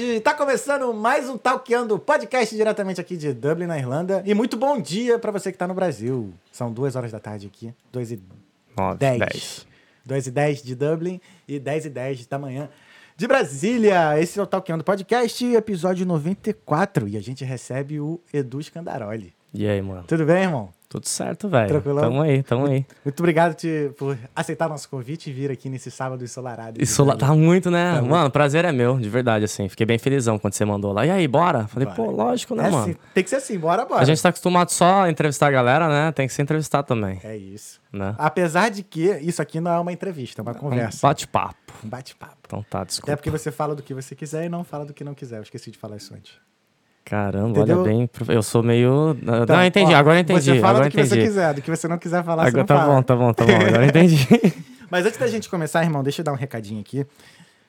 tarde! Tá começando mais um Talkando, podcast diretamente aqui de Dublin, na Irlanda. E muito bom dia para você que tá no Brasil. São duas horas da tarde aqui, 2 e 9, 10. 10. 2 e 10 de Dublin e 10 e 10 da manhã de Brasília. Esse é o Talkando Podcast, episódio 94. E a gente recebe o Edu Scandaroli. E aí, mano? Tudo bem, irmão? Tudo certo, velho. Tranquilão? Tamo aí, tamo aí. Muito obrigado te- por aceitar nosso convite e vir aqui nesse sábado ensolarado. Lá tá muito, né? Tá muito. mano, prazer é meu, de verdade, assim. Fiquei bem felizão quando você mandou lá. E aí, bora? Falei, Bora. pô, lógico, né, É mano? assim, tem que ser assim, bora, bora. A gente tá acostumado só a entrevistar a galera, né? Tem que se entrevistar também, É isso. né? Apesar de que isso aqui não é uma entrevista, é uma Um conversa. bate-papo. Um bate-papo. Então tá, Até desculpa. porque você fala do que você quiser e não fala do que não quiser. Eu esqueci de falar isso antes. Caramba, Entendeu? olha bem. Eu sou meio. não, Tá, eu entendi, ó, agora entendi. Você fala agora do que você entendi. quiser, do que você não quiser falar, você Agora não tá fala. bom, tá bom, tá bom. Agora entendi. Mas antes da gente começar, irmão, deixa eu dar um recadinho aqui.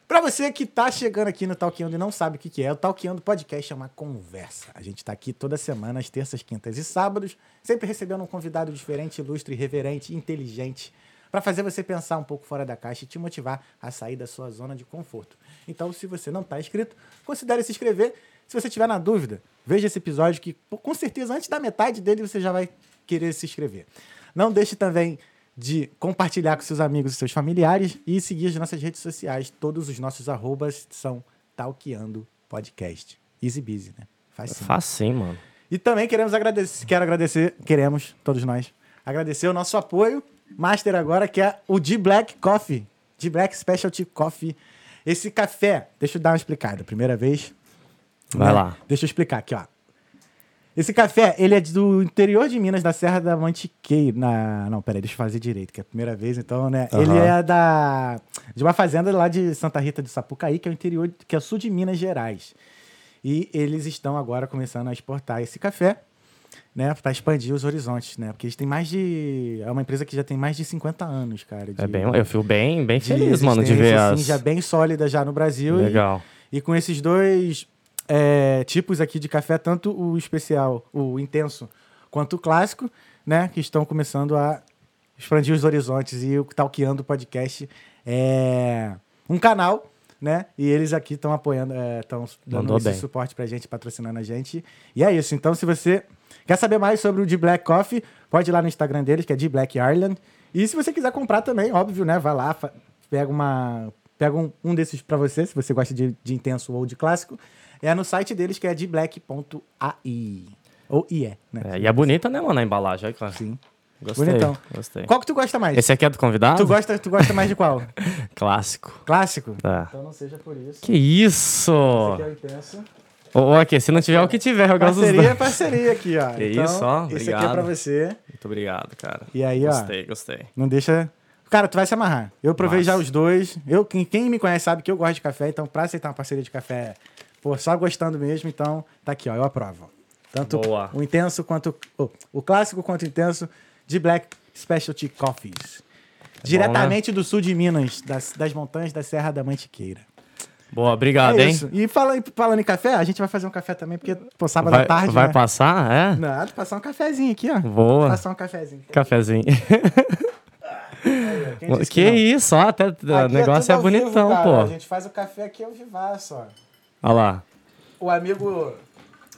Pra você que tá chegando aqui no Talkeando e não sabe o que, que é, o Talkeando Podcast é uma conversa. A gente tá aqui toda semana, às terças, quintas e sábados, sempre recebendo um convidado diferente, ilustre, irreverente, inteligente, pra fazer você pensar um pouco fora da caixa e te motivar a sair da sua zona de conforto. Então, se você não tá inscrito, considere se inscrever. Se você tiver na dúvida, veja esse episódio que, com certeza, antes da metade dele, você já vai querer se inscrever. Não deixe também de compartilhar com seus amigos e seus familiares e seguir as nossas redes sociais. Todos os nossos arrobas são Talkeando Podcast. Easy busy, né? Faz sim. Faz sim, mano. E também queremos agradecer, quero agradecer, queremos, todos nós, agradecer o nosso apoio, master agora, que é o D Black Coffee. D Black Specialty Coffee. Esse café, deixa eu dar uma explicada. Primeira vez. Vai né? lá. Deixa eu explicar aqui, ó. Esse café, ele é do interior de Minas, da Serra da Mantiqueira. Na... Não, peraí, deixa eu fazer direito, que é a primeira vez, então, né? Aham. Ele é da... de uma fazenda lá de Santa Rita de Sapucaí, que é o interior, que é sul de Minas Gerais. E eles estão agora começando a exportar esse café, né? Para expandir os horizontes, né? Porque eles têm mais de... É uma empresa que já tem mais de 50 anos, cara. de- É bem, eu fico bem, bem feliz, mano, de ver existência, as. assim, já bem sólida já no Brasil. e- Legal. e com esses dois é, tipos aqui de café, tanto o especial, o intenso, quanto o clássico, né? Que estão começando a expandir os horizontes. E o Talkeando Podcast é um canal, né? E eles aqui estão apoiando, estão dando Mandou esse bem. suporte pra gente, patrocinando a gente. E é isso. Então, se você quer saber mais sobre o D Black Coffee, pode ir lá no Instagram deles, que é D Black Ireland. E se você quiser comprar também, óbvio, né? Vai lá, pega uma. Pega um, um desses pra você, se você gosta de, de intenso ou de clássico. É no site deles que é dblack.ai. Ou IE, né? É, e é bonita, né, mano, a embalagem. Olha, cara. Sim. Gostei. Bonitão. Gostei. Qual que tu gosta mais? Esse aqui é do convidado? Tu gosta, tu gosta mais de qual? Clássico. Clássico? É. Então não seja por isso. Que isso! Esse aqui é o intenso. Ô, ô, aqui, se não tiver o que tiver, eu gosto dos Parceria é dois. parceria aqui, ó. Que então, isso, ó. Esse aqui é pra Obrigado. você. Muito obrigado, cara. E aí, ó. Gostei, gostei. Não deixa. Cara, tu vai se amarrar. Eu provei Massa. já os dois. Eu, quem, quem me conhece sabe que eu gosto de café, então pra aceitar uma parceria de café, pô, só gostando mesmo, então tá aqui, ó, eu aprovo. Tanto Boa. o intenso quanto o, o clássico quanto o intenso de Black Specialty Coffees. Diretamente do sul de Minas, das, das montanhas da Serra da Mantiqueira. Boa, obrigado, é hein? E falando, falando em café, a gente vai fazer um café também, porque, pô, sábado Vai, à tarde. vai né? passar? É? Nada, passar um cafezinho aqui, ó. Boa. Passar um cafezinho. Cafezinho. Disse que não? isso, ó, até, o Aqui negócio é vivo, bonitão, cara. pô. A gente faz o café aqui ao vivaço, ó. Olha lá. O amigo.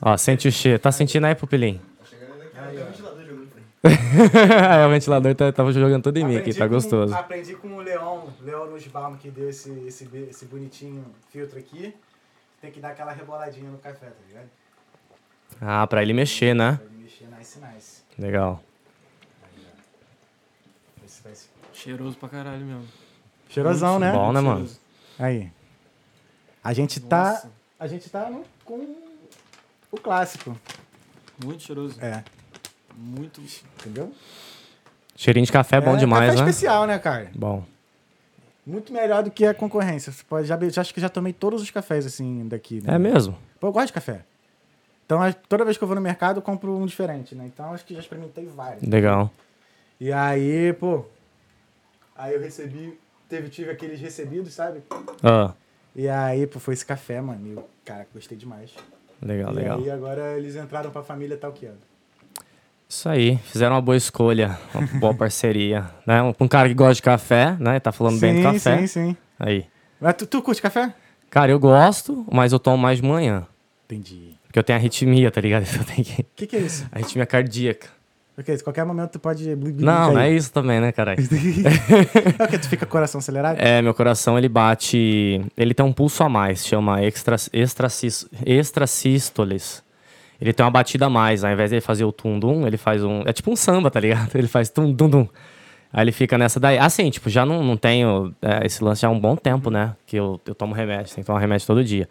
Ó, sente o cheiro. Tá sentindo aí, pupilinho? é, o ventilador tá, tava jogando tudo em mim aqui, tá com- gostoso. Aprendi com o Leon, Leon Nussbaum, que deu esse, esse, esse bonitinho filtro aqui. Tem que dar aquela reboladinha no café, tá ligado? Ah, pra ele mexer, né? Pra ele mexer nice, nice. Legal. Cheiroso pra caralho mesmo. Cheirosão, né? Bom, né, mano? Cheiroso. Aí. A gente tá. Nossa. A gente tá no- com o clássico. Muito cheiroso. É. Muito. Entendeu? Cheirinho de café é bom demais, café né? especial, né, cara? Bom. Muito melhor do que a concorrência. Você pode, já, já acho que já tomei todos os cafés assim daqui. né? É mesmo? Pô, eu gosto de café. Então, toda vez que eu vou no mercado, eu compro um diferente, né? Então, acho que já experimentei vários. Legal. E aí, pô. Aí eu recebi. Teve, tive aqueles recebidos, sabe? Ah, E aí, pô, foi esse café, mano. E eu, cara, gostei demais. legal, e legal. aí, agora eles entraram pra família talqueando. Isso aí, fizeram uma boa escolha, uma boa parceria, né? Um, um cara que gosta de café, né? Tá falando bem do café. sim, sim. Aí. Mas tu, tu curte café? Cara, eu gosto, mas eu tomo mais de manhã. Entendi. Porque eu tenho arritmia, tá ligado? Eu tenho que... O que, que é isso? Arritmia cardíaca. O que é isso? Qualquer momento tu pode. Não, cair. não é isso também, né, caralho? É o que? Tu fica com o coração acelerado? É, meu coração ele bate. Ele tem um pulso a mais, chama extra, extrasístoles. Ele tem uma batida a mais, ao invés de ele fazer o tum-dum, ele faz um. É tipo um samba, tá ligado? Ele faz tum-dum-dum. Aí ele fica nessa daí. Assim, tipo, já não, não tenho é, esse lance já há um bom tempo, né? Que eu, eu tomo remédio, tenho que tomar remédio todo dia.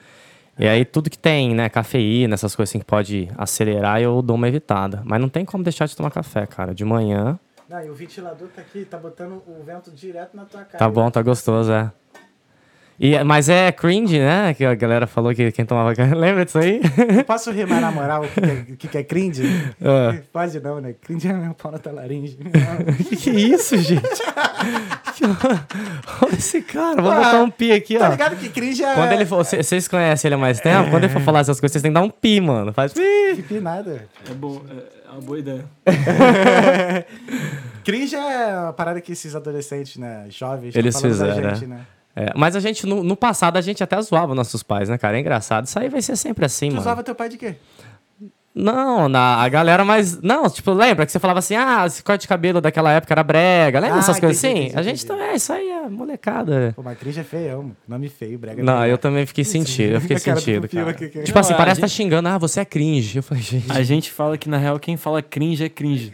E aí tudo que tem, né, cafeína, essas coisas assim que pode acelerar, eu dou uma evitada. Mas não tem como deixar de tomar café, cara. De manhã, Não, e o ventilador tá aqui, tá botando o vento direto na tua cara. Tá bom, tá gostoso, é. E, mas é cringe, né? Que a galera falou que quem tomava. Lembra disso aí? Posso rimar na moral o que, que é, o que, que é cringe? Ah. Pode não, né? Cringe é meu pau na tua laringe. que, que isso, gente? Que- Olha esse cara, vou Ah, botar um pi aqui, tá ó. ligado que cringe é. Quando ele for, cê- vocês conhecem ele há mais tempo, quando ele for falar essas coisas, vocês têm que dar um pi, mano. Faz pi. Que nada. É bom, é, é uma boa ideia. Cringe é uma parada que esses adolescentes, né? Jovens, Eles fizeram, gente, né? É, mas a gente, no, no passado, a gente até zoava nossos pais, né, cara? É engraçado. Isso aí vai ser sempre assim, Tu mano. usava teu pai de quê? Não, na, a galera mais. Não, tipo, lembra que você falava assim, ah, esse corte de cabelo daquela época era brega. Lembra Ah, essas coisas assim? entendi, a gente também, é, isso aí é molecada. Pô, mas cringe é feião. Nome feio, brega. Não, brega. eu também fiquei sentido. Eu fiquei A cara sentido, que- Tipo assim, Não, a parece que tá gente- xingando, ah, você é cringe. Eu falei, gente. A gente fala que, na real, quem fala cringe é cringe.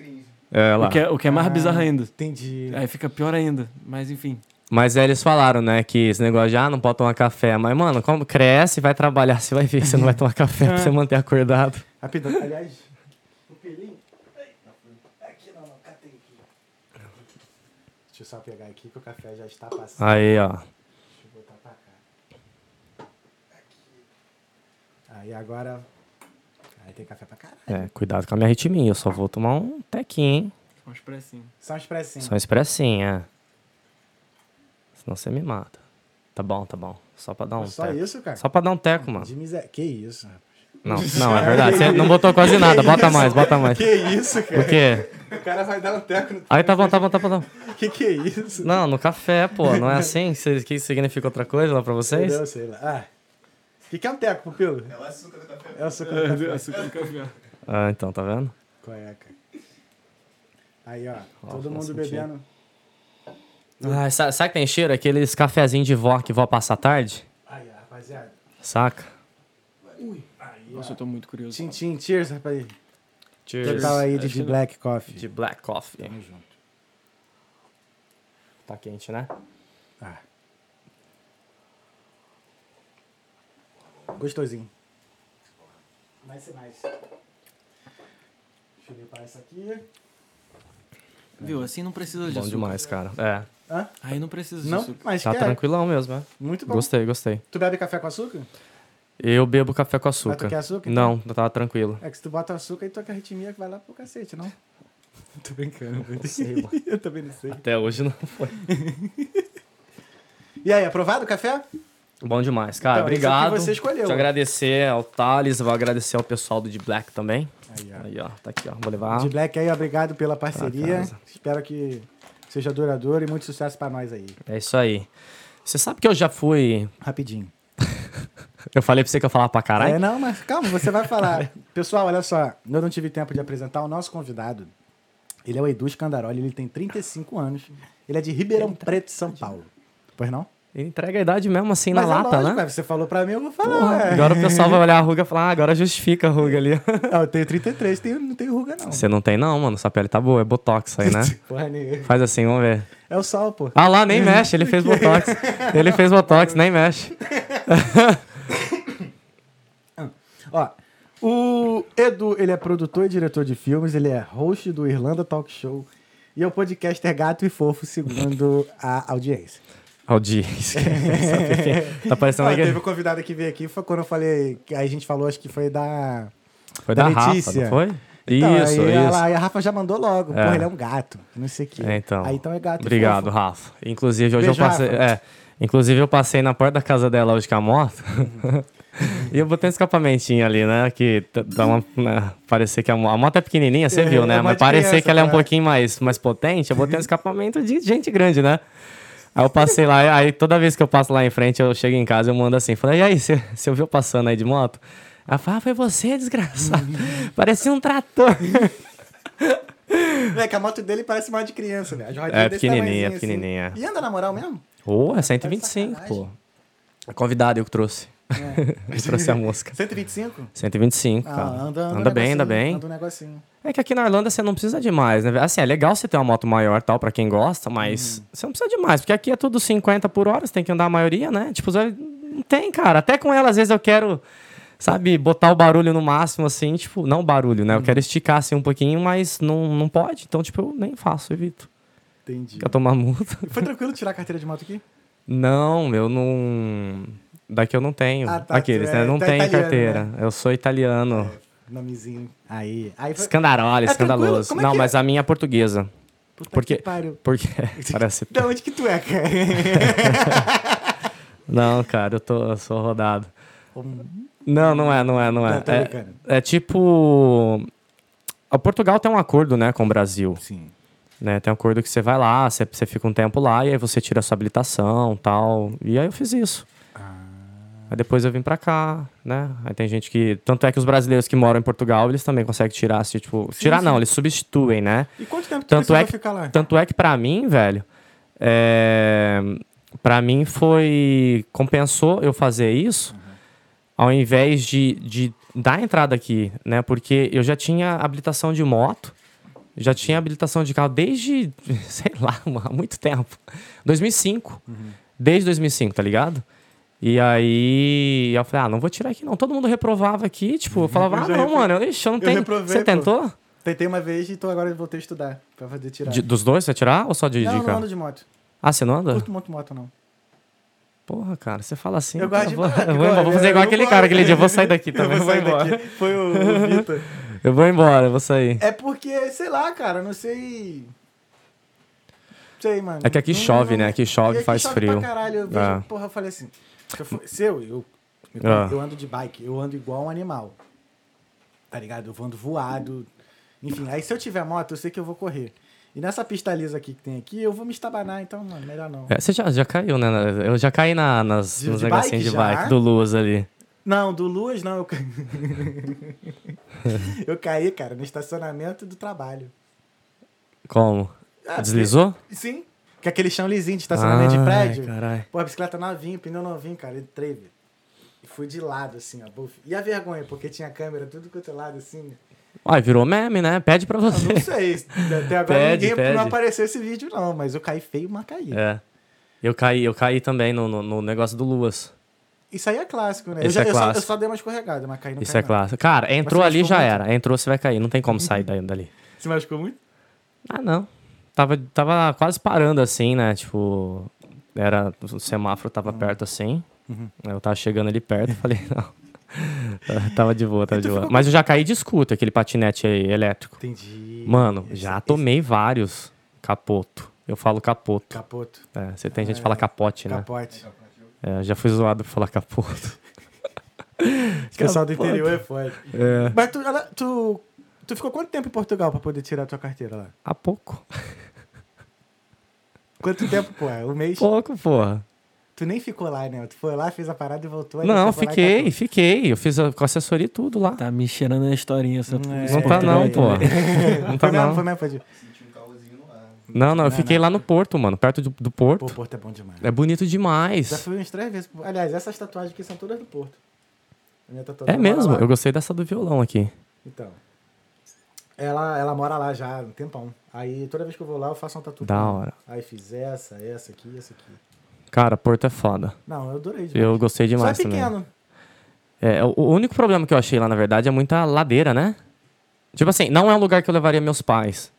É, lá. O que é, o que é mais Ah, bizarro ainda. Entendi. Aí fica pior ainda. Mas enfim. Mas aí eles falaram, né, que esse negócio de, ah, não pode tomar café. Mas, mano, como cresce, vai trabalhar, você vai ver que você não vai tomar café pra você manter acordado. Rapidão. Aliás, o pelinho. Aqui não, não, catei aqui. Deixa eu só pegar aqui que o café já está passando. Aí, ó. Deixa eu botar pra cá. Aqui. Aí agora. Aí tem café pra caralho. É, cuidado com a minha arritmia. Eu só vou tomar um tequinho, hein? Um expressinho. Só um expressinho. Só um expressinho, é. Senão você me mata. Tá bom, tá bom. Só pra dar um Só teco. isso, cara? Só pra dar um teco, mano. De miséria. Que isso, rapaz. Não, não, é verdade. Você não botou quase nada. Bota mais, bota mais. Que isso, cara? Por quê? O cara vai dar um teco no. Aí tá bom, tá bom, tá bom. Tá bom. Que que é isso? Não, no café, pô. Não é assim? Cê- Que significa outra coisa lá pra vocês? Entendeu? Sei lá. Ah. O que, que é um teco, pupilo? É o açúcar do café. É o açúcar do café. Açúcar do café. Ah, então, tá vendo? Qual é, cara? Aí, ó. todo faz mundo sentido. bebendo. Ah, sabe, sabe que tem cheiro? Aqueles cafezinhos de vó que vó passa à tarde? Aí, rapaziada. Saca? Aí, Nossa, eu tô muito curioso. Tchim, tchim, cheers, rapaz. Que Cheers. tal aí de, de não. black coffee? De black coffee. Tamo junto. Tá quente, né? Ah. Gostosinho. Mais e mais. Deixa eu limpar isso aqui. Viu? Assim não precisa de Bom demais, cara. É. Hã? Aí não precisa de Não, mas Tá quer. tranquilão mesmo, é. Muito bom. Gostei, gostei. Tu bebe café com açúcar? Eu bebo café com Mas açúcar. tu quer açúcar? então? Não, tá tranquilo. É que se tu bota açúcar, aí tua arritmia vai lá pro cacete, não? Tô brincando. sei, mano. eu também não sei. Até hoje não foi. E aí, aprovado o café? Bom demais, cara. Então, esse aqui Obrigado. você escolheu. Deixa eu agradecer ao Thales, vou agradecer ao pessoal do de Black também. Aí, ó. Aí, ó, tá aqui, ó. Vou levar. De Black aí, obrigado pela parceria. Espero que seja duradouro e muito sucesso pra nós aí. É isso aí. Você sabe que eu já fui. Rapidinho. Eu falei pra você que eu falava pra caralho? É, não, mas calma, você vai falar. Pessoal, olha só, eu não tive tempo de apresentar o nosso convidado. Ele é o Edu Scandaroli, ele tem 35 anos. Ele é de Ribeirão Preto, São Paulo. Pois não? Entrega a idade mesmo assim Mas na é lata, lógico, né? Você falou pra mim, eu vou falar. Porra, agora o pessoal vai olhar a ruga e falar, ah, agora justifica a ruga ali. Não, eu tenho 33, tenho, não tenho ruga, não. Você não tem não, mano. Sua pele tá boa, é botox aí, né? Porra. Faz assim, vamos ver. É o sol, pô. Ah lá, nem mexe, ele fez botox. Ele fez botox, nem mexe. Ó, o Edu, ele é produtor e diretor de filmes, ele é host do Irlanda Talk Show e é o podcaster gato e fofo, segundo a audiência. Audiência. tá parecendo aquele... teve um convidado que veio aqui, foi quando eu falei, aí a gente falou, acho que foi da... Foi da, da Rafa, Letícia. não foi? Então, isso, aí, isso. ela- aí a Rafa já mandou logo, É. porra, ele é um gato, não sei o quê. É, então. Aí então é gato Obrigado, fofo. Rafa. Inclusive, hoje Beijo, eu passei. Rafa. É, inclusive, eu passei na porta da casa dela hoje com a moto. e eu botei um escapamentinho ali, né? Que dá uma. Né, parecer que a, a moto é pequenininha, você É, viu, é né? uma Mas parecer que ela é um né? pouquinho mais, mais potente. Eu botei um escapamento de gente grande, né? Aí eu passei lá, aí toda vez que eu passo lá em frente, eu chego em casa, eu mando assim, falei, e aí, você, você ouviu passando aí de moto? Ela fala, ah, foi você, desgraçado. Parecia um trator. É que a moto dele parece mais de criança, velho. Rodinhas É, desse pequenininha, assim. pequenininha. E anda na moral mesmo? Ô, é 125, pô. É Convidado eu que trouxe. Eu trouxe a mosca. 125? 125, Ah, cara. anda, anda, anda um bem, anda bem. Anda um negocinho. É que aqui na Irlanda você não precisa de mais, né? Assim, é legal você ter uma moto maior tal, pra quem gosta, Hum. mas você não precisa de mais, porque aqui é tudo 50 por hora, você tem que andar a maioria, né? Tipo, não tem, cara. Até com ela, às vezes eu quero, sabe, botar o barulho no máximo, assim, tipo, não barulho, né? Eu quero esticar assim um pouquinho, mas não, não pode, então, tipo, eu nem faço, evito. Entendi. Quer tomar multa? Foi tranquilo tirar a carteira de moto aqui? Não, eu não. Daqui eu não tenho. Ah, tá, Aqueles, né? é- Não é tenho italiano, carteira. né? Eu sou italiano. Nomezinho. Aí. Aí foi. Escandarola, É escandaloso. É não, que é? mas a minha é portuguesa. Puta porque- que pariu. Porque. Parece. Da onde que tu é, cara? Não, cara, eu, tô, eu sou rodado. Não, não é, não é, não é. É, é tipo. O Portugal tem um acordo, né, com o Brasil. Sim. Né? Tem um acordo que você vai lá, você, você fica um tempo lá e aí você tira a sua habilitação tal. E aí eu fiz isso. Aí depois eu vim pra cá, né? Aí tem gente que. Tanto é que os brasileiros que moram em Portugal, eles também conseguem tirar, assim, tipo. tirar sim. não, eles substituem, né? E quanto tempo tu Tanto é que- ficar lá? Tanto é que pra mim, velho, é... pra mim foi. Compensou eu fazer isso ao invés de, de dar entrada aqui, né? Porque eu já tinha habilitação de moto, já tinha habilitação de carro desde, sei lá, há muito tempo. 2005. Desde 2005, tá ligado? E aí eu falei, ah, não vou tirar aqui não. Todo mundo reprovava aqui, tipo, eu falava, Eu ah, não, mano, eu, ixi, eu não eu tenho. reprovei, Você pô. tentou? Tentei uma vez e tô agora voltei a estudar pra poder tirar. De- dos dois, você vai tirar ou só de, não, de não ando de moto. Ah, você não anda? Curto muito moto, não. Porra, cara, você fala assim. Eu gosto de vou, eu vou, embora, vou fazer igual aquele cara aquele dia. Eu vou sair daqui também. Eu vou sair embora. daqui. Foi o, o Vitor. Eu vou embora, eu vou sair. É porque, sei lá, cara, não sei. Sei, mano. É que aqui Não- chove, não- né? Aqui chove, e aqui faz chove frio. Pra caralho. Eu vejo, É. porra, eu falei assim. Se eu, eu, Ah. eu ando de bike, eu ando igual um animal. Tá ligado? Eu ando voado. Enfim, aí se eu tiver moto, eu sei que eu vou correr. E nessa pista lisa aqui que tem aqui, eu vou me estabanar, então, mano, melhor não. É, você já, já caiu, né? Eu já caí na, nas, De- nos de negocinhos bike de já? bike do Luz ali. Não, do Luas não. Eu, ca... eu caí, cara, no estacionamento do trabalho. Como? Ah, Deslizou? Sim. Que é aquele chão lisinho de estacionamento de Ai, prédio. Caralho. Pô, a bicicleta novinha, pneu novinho, cara. Entrei, velho. E fui de lado, assim, ó. buf. E a vergonha, porque tinha câmera tudo quanto é lado, assim. Ai, virou meme, né? Pede pra Eu você. não sei. Até agora Pede, ninguém pede. não apareceu esse vídeo, não. Mas eu caí feio, mas caí. É. Eu caí, eu caí também no, no, no negócio do Luas. Isso aí é clássico, né? Esse eu, já- é eu só, eu clássico. só dei uma escorregada, mas caí não Isso é clássico. Cara, entrou ali já muito? era. Entrou, você vai cair. Não tem como sair dali. Você machucou muito? Ah, não. Tava, tava quase parando assim, né? Tipo, era, o semáforo tava perto assim. Uhum. Eu tava chegando ali perto, falei, não. tava de boa, tava E tu de boa. Mas eu já caí de scooter, aquele patinete aí elétrico. Entendi. Mano, Esse- já esse tomei vários capoto. Eu falo capoto. Capoto. É, você tem gente que fala capote, né? Capote. É, já fui zoado por falar capoto. O pessoal do interior é foda. É. Mas tu, tu, tu ficou quanto tempo em Portugal pra poder tirar a tua carteira lá? Há pouco. Quanto tempo, pô? Um mês? Pouco, porra. Tu nem ficou lá, né? Tu foi lá, fez a parada e voltou. Não, fiquei, fiquei. Eu fiz a, com assessoria e tudo lá. Tá me cheirando a historinha. Só É, Não tá não, pô. Não tá Foi mesmo, não. foi mesmo, pode ir. Senti um calorzinho no ar. Não, não, eu Não, fiquei não. lá no Porto, mano, perto do, do Porto. Pô, Porto é bom demais. É bonito Já demais. fui umas três vezes. pô. Aliás, essas tatuagens aqui são todas do Porto. A minha tatuadora É mora mesmo, lá. eu gostei dessa do violão aqui. Então. Ela, ela mora lá já há um tempão. Aí toda vez que eu vou lá, eu faço uma tatu. Da hora. Aí fiz essa, essa aqui, essa aqui. Cara, Porto é foda. Não, eu adorei demais. Eu gostei demais Só é também. pequeno. É, o, o único problema que eu achei lá, na verdade, é muita ladeira, né? Tipo assim, não é um lugar que eu levaria meus pais.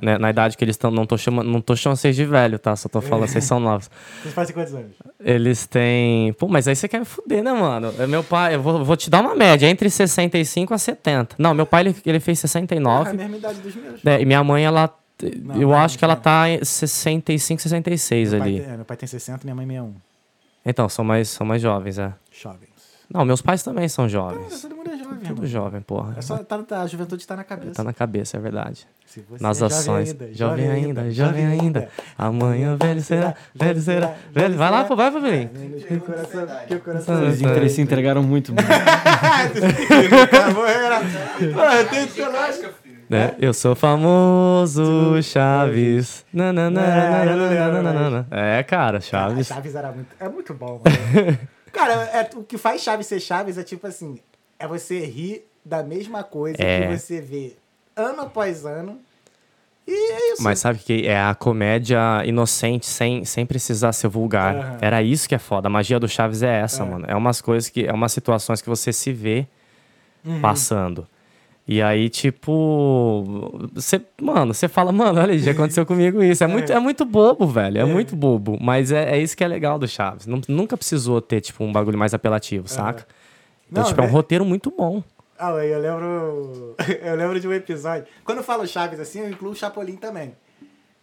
Né? Na idade que eles estão. Não tô chamando, não tô chamando vocês de velho, tá? Só tô falando, vocês são novos. Vocês fazem quantos anos? Eles têm. Pô, mas aí você quer me fuder, né, mano? É Meu pai, eu vou, vou te dar uma média, entre 65 a 70. Não, meu pai ele, ele fez Ah, a 69. mesma idade dos meus. né, e minha mãe, ela. Não, eu não, acho que ela tá em 65, 66 meu, pai ali. tem, é, meu pai tem 60 minha mãe 61. Então, são mais, são mais jovens, é. Jovens. Não, meus pais também são jovens. todo mundo é jovem, Tudo irmão. jovem, porra. É só, tá, tá- a juventude tá na cabeça. Tá na cabeça, é verdade. Nas é jovem ações. ainda, jovem ainda, jovem ainda. Amanhã velho será, velho será, velho. Vai lá, pô, vai, Fabinho. Que o coração, que o coração. Eles se entregaram muito. mano. Né? Eu sou famoso, Chaves. Nananana. É, cara, Chaves. Chaves era muito. É muito bom, mano. Cara, é, o que faz Chaves ser Chaves é tipo assim: é você rir da mesma coisa É. que você vê ano após ano. E é isso. Mas sabe que é a comédia inocente, sem, sem precisar ser vulgar. Aham. Era isso que é foda. A magia do Chaves é essa, É. mano. É umas coisas que. É umas situações que você se vê Uhum. passando. E aí, tipo. Você, mano, você fala, mano, olha, já aconteceu comigo isso. É muito, é muito bobo, velho. É, muito bobo. Mas é, é isso que é legal do Chaves. Nunca precisou ter, tipo, um bagulho mais apelativo, saca? Então, Não, tipo, é um né? roteiro muito bom. Ah, eu lembro. Eu lembro de um episódio. Quando eu falo Chaves assim, eu incluo o Chapolin também.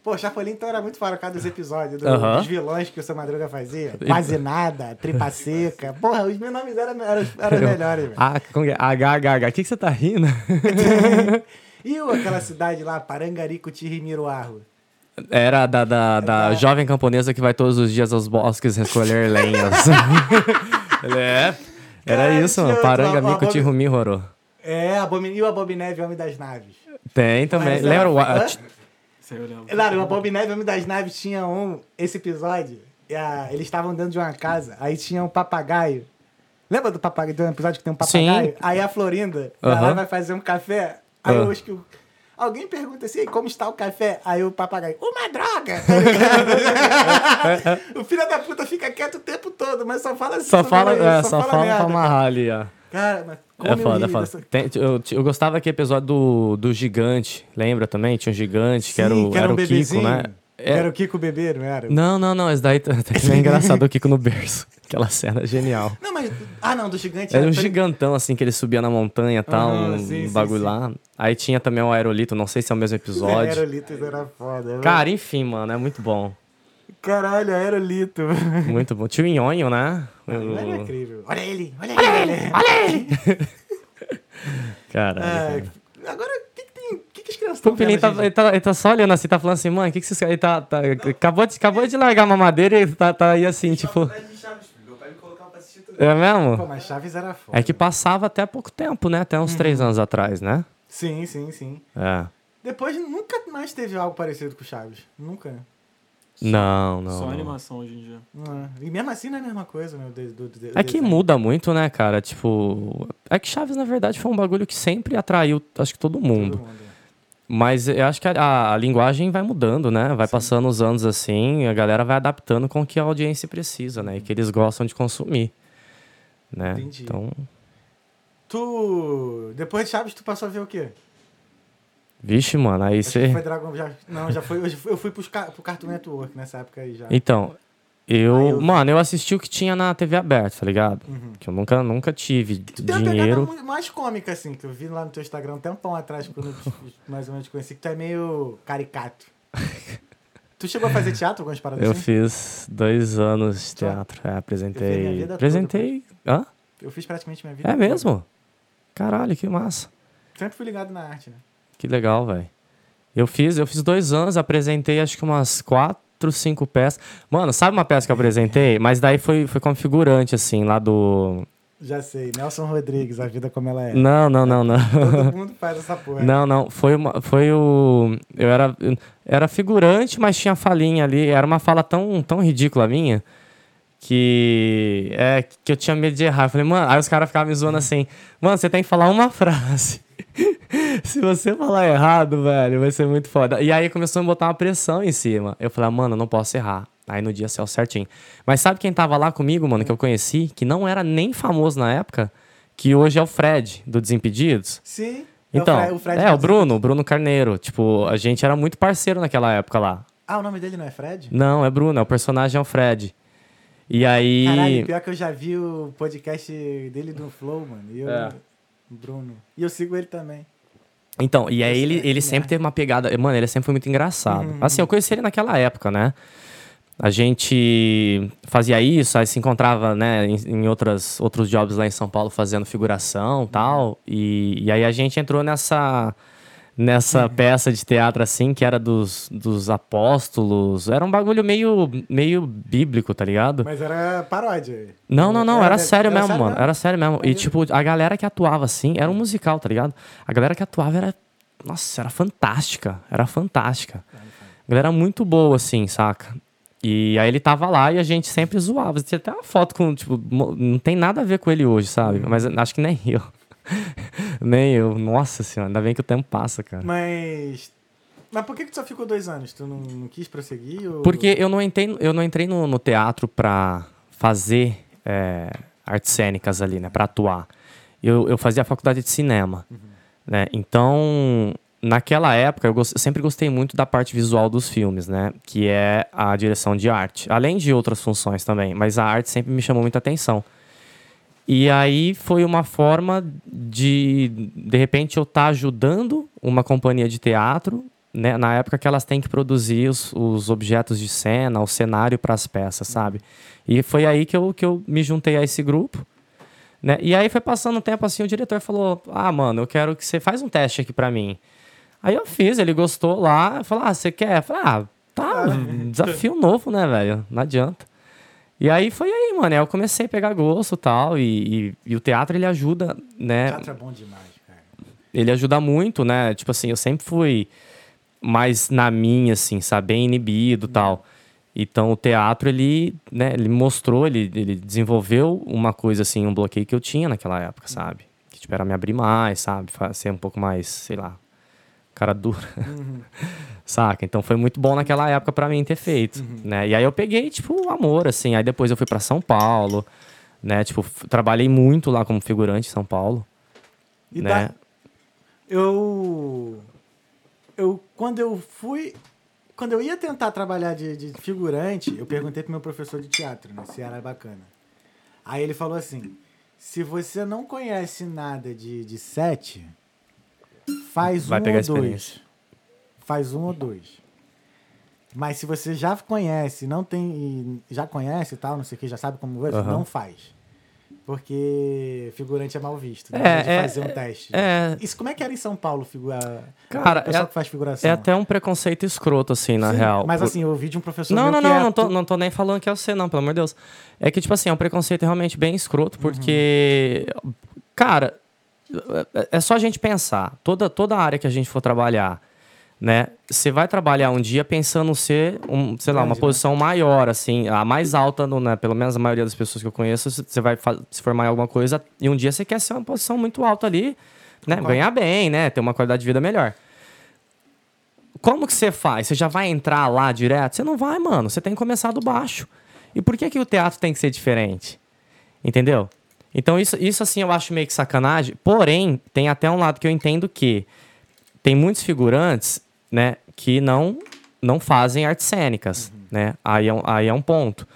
Pô, o Chapolin então era muito fora cada dos episódios, do- dos vilões que o seu Madruga fazia. Quase nada, tripa seca. Porra, os meus nomes eram, eram, eram melhores, velho. Ah, como que é? HHH. O que, que você tá rindo? E o, aquela cidade lá, Parangarico Tirimiruarro? Era da, da, da jovem camponesa que vai todos os dias aos bosques recolher lenhas. é. Era Cara, isso, mano. Paranga, mico, tirumi, rorô. É, Abomin... e o Abomineve, Homem das Naves? Tem também. Mas Lembra o... Claro, o Abomineve, Homem das Naves tinha um... Esse episódio, e a- eles estavam dentro de uma casa, aí tinha um papagaio. Lembra do papagaio, do episódio que tem um papagaio? Sim. Aí a Florinda, vai lá Aham. vai fazer um café, aí Ah. eu acho que... o- Alguém pergunta assim, como está o café? Aí o papagaio, uma droga! o filho da puta fica quieto o tempo todo, mas só fala assim. Só fala, é, só fala pra merda. amarrar ali, ó. Cara, mas como É foda, é foda. dessa- Tem- eu, eu gostava daquele episódio do, do gigante. Lembra também? Tinha um gigante que era o, Sim, que era um o Kiko, né? É- Era o Kiko bebê, não era? Não, não, não. Esse daí tá- tá- é engraçado o Kiko no berço. Aquela cena é genial. Não, mas. Ah, não, do gigante. Era um foi- gigantão, assim, que ele subia na montanha e tal, Aham, um sim, sim, bagulho sim. lá. Aí tinha também o aerolito, não sei se é o mesmo episódio. Aerolitos era foda. né? Cara, enfim, mano, é muito bom. Caralho, aerolito. Muito bom. Tinha o Nhonho, né? Era O- incrível. Olha ele, olha ele. Olha ele. Caralho. É, cara. agora, o que, que tem. O que, que as crianças O estão Pilinho tá, ele, tá, ele tá só olhando assim, tá falando assim, mãe, o que, que vocês. Ele tá, tá- acabou, de, acabou de largar uma madeira e tá, tá aí assim, tipo. É Pô, mesmo? mas Chaves era foda. É que passava até pouco tempo, né? Até uns três anos atrás, né? Sim, sim, sim. É. Depois nunca mais teve algo parecido com Chaves. Nunca. Não, não. Só não. animação hoje em dia. Não é. E mesmo assim não é a mesma coisa, meu Deus. Do, do, É que muda muito, né, cara? Tipo. É que Chaves, na verdade, foi um bagulho que sempre atraiu, acho que todo mundo. Mas eu acho que a, a linguagem vai mudando, né? Vai passando os anos assim, a galera vai adaptando com o que a audiência precisa, né? E que eles gostam de consumir. Né? Entendi. Então, Tu. Depois de Chaves, tu passou a ver o quê? Vixe, mano, aí você. foi Dragon já, Não, já foi. Eu fui, eu fui pros, pro Cartoon Network nessa época aí já. Então, eu, Aí eu- Mano, eu assisti o que tinha na TV aberta, tá ligado? Que eu nunca, nunca tive Uhum. Tu tem uma dinheiro. pegada mu- mais cômica, assim, que eu vi lá no teu Instagram um tempão atrás, quando mais ou menos te conheci, que tu é meio caricato. tu chegou a fazer teatro, algumas paradas Eu assim? fiz dois anos de teatro. É, apresentei. Apresentei. Hã? Eu fiz praticamente minha vida. É mesmo? Caralho, que massa. Sempre fui ligado na arte, né? Que legal, velho. Eu fiz, eu fiz dois anos, apresentei acho que umas quatro, cinco peças. Mano, sabe uma peça que eu apresentei? Mas daí foi, foi como figurante, assim, lá do. Já sei, Nelson Rodrigues, a vida como ela é. Não, não, não, não. Todo mundo faz essa porra. Não, não. Foi, uma, foi o. Eu era, era figurante, mas tinha falinha ali. Era uma fala tão, tão ridícula minha que. É, que eu tinha medo de errar. Eu falei, mano. Aí os caras ficavam me zoando assim: Mano, você tem que falar uma frase. Se você falar errado, velho, vai ser muito foda. E aí começou a me botar uma pressão em cima. Eu falei, ah, mano, eu não posso errar. Aí no dia saiu certinho. Mas sabe quem tava lá comigo, mano, que eu conheci, que não era nem famoso na época, que hoje é o Fred, do Desimpedidos? Sim. Então, é o, Fre- o Fred é, o. Bruno, o Bruno Carneiro. Tipo, a gente era muito parceiro naquela época lá. Ah, o nome dele não é Fred? Não, é Bruno, é o personagem é o Fred. E aí. Caralho, pior que eu já vi o podcast dele do Flow, mano. E eu, É. Bruno. E eu sigo ele também. Então, e aí ele, ele sempre que teve uma pegada. Mano, ele sempre foi muito engraçado. Uhum. Assim, eu conheci ele naquela época, né? A gente fazia isso, aí se encontrava, né, em, em outras, outros jobs lá em São Paulo fazendo figuração tal. E, e aí a gente entrou nessa, nessa peça de teatro, assim, que era dos, dos apóstolos. Era um bagulho meio, meio bíblico, tá ligado? Mas era paródia. Não, não, não, Era- era, sério era mesmo, sério mano. mesmo? Era sério mesmo. E, tipo, a galera que atuava assim, era um musical, tá ligado? A galera que atuava era. Nossa, era fantástica. Era fantástica. A galera muito boa, assim, saca? E aí ele tava lá e a gente sempre zoava. Tinha até uma foto com, tipo, não tem nada a ver com ele hoje, sabe? Mas acho que nem eu. nem eu. Nossa senhora, ainda bem que o tempo passa, cara. Mas. Mas por que, que tu só ficou dois anos? Tu não, não quis prosseguir? Ou... Porque eu não entrei, eu não entrei no, no teatro pra fazer é, artes cênicas ali, né? Pra atuar. Eu, eu fazia a faculdade de cinema, né? Então, naquela época, eu, gos- eu sempre gostei muito da parte visual dos filmes, né? Que é a direção de arte. Além de outras funções também, mas a arte sempre me chamou muita atenção. E aí foi uma forma de, de repente, eu estar ajudando uma companhia de teatro, né? Na época que elas têm que produzir os, os objetos de cena, o cenário para as peças, sabe? E foi aí que eu, que eu me juntei a esse grupo. Né? E aí foi passando um tempo assim, o diretor falou: Ah, mano, eu quero que você faz um teste aqui pra mim. Aí eu fiz, ele gostou lá, falou: Ah, você quer? Eu falei: Ah, tá, desafio novo, né, velho? Não adianta. E aí foi aí, mano. Aí eu comecei a pegar gosto tal, e, e, e o teatro ele ajuda, né? Teatro é bom demais, cara. ele ajuda muito, né? Tipo assim, eu sempre fui mais na minha, assim, sabe? Bem inibido e tal. Então, o teatro, ele, né, ele mostrou, ele, ele desenvolveu uma coisa, assim, um bloqueio que eu tinha naquela época, sabe? Que, tipo, era me abrir mais, sabe? Ser um pouco mais, sei lá, cara dura. Saca? Então, foi muito bom naquela época pra mim ter feito, né? E aí eu peguei, tipo, amor, assim. Aí depois eu fui pra São Paulo, né? Tipo, trabalhei muito lá como figurante em São Paulo, E né? da- eu. Eu, quando eu fui. Quando eu ia tentar trabalhar de, de figurante, eu perguntei pro meu professor de teatro, né? Se era bacana. Aí ele falou assim: se você não conhece nada de, de sete, faz Vai um pegar ou dois. Faz um ou dois. Mas se você já conhece, não tem. Já conhece e tal, não sei o que, já sabe como é, Aham. não faz. Porque figurante é mal visto. Né? É, de é, fazer um teste. é. Isso como é que era em São Paulo, figura... Cara, o pessoal é- que faz figuração? É até um preconceito escroto, assim, na Sim, real. Mas assim, eu ouvi de um professor Não, não, não, é não tô, não tô nem falando que é você, não, pelo amor de Deus. É que, tipo assim, é um preconceito realmente bem escroto, Uhum. porque. Cara, é- é só a gente pensar. Toda, toda área que a gente for trabalhar, né? Você vai trabalhar um dia pensando ser, um, sei lá, uma né? posição maior, assim, a mais alta, no, né? Pelo menos a maioria das pessoas que eu conheço, você vai se formar em alguma coisa e um dia você quer ser uma posição muito alta ali, né? Concordo. Ganhar bem, né? Ter uma qualidade de vida melhor. Como que você faz? Você já vai entrar lá direto? Você não vai, mano. Você tem que começar do baixo. E por que, que o teatro tem que ser diferente? Entendeu? Então, isso, isso assim eu acho meio que sacanagem. Porém, tem até um lado que eu entendo que tem muitos figurantes, né, que não não fazem artes cênicas, né? Aí é, um, aí é um ponto,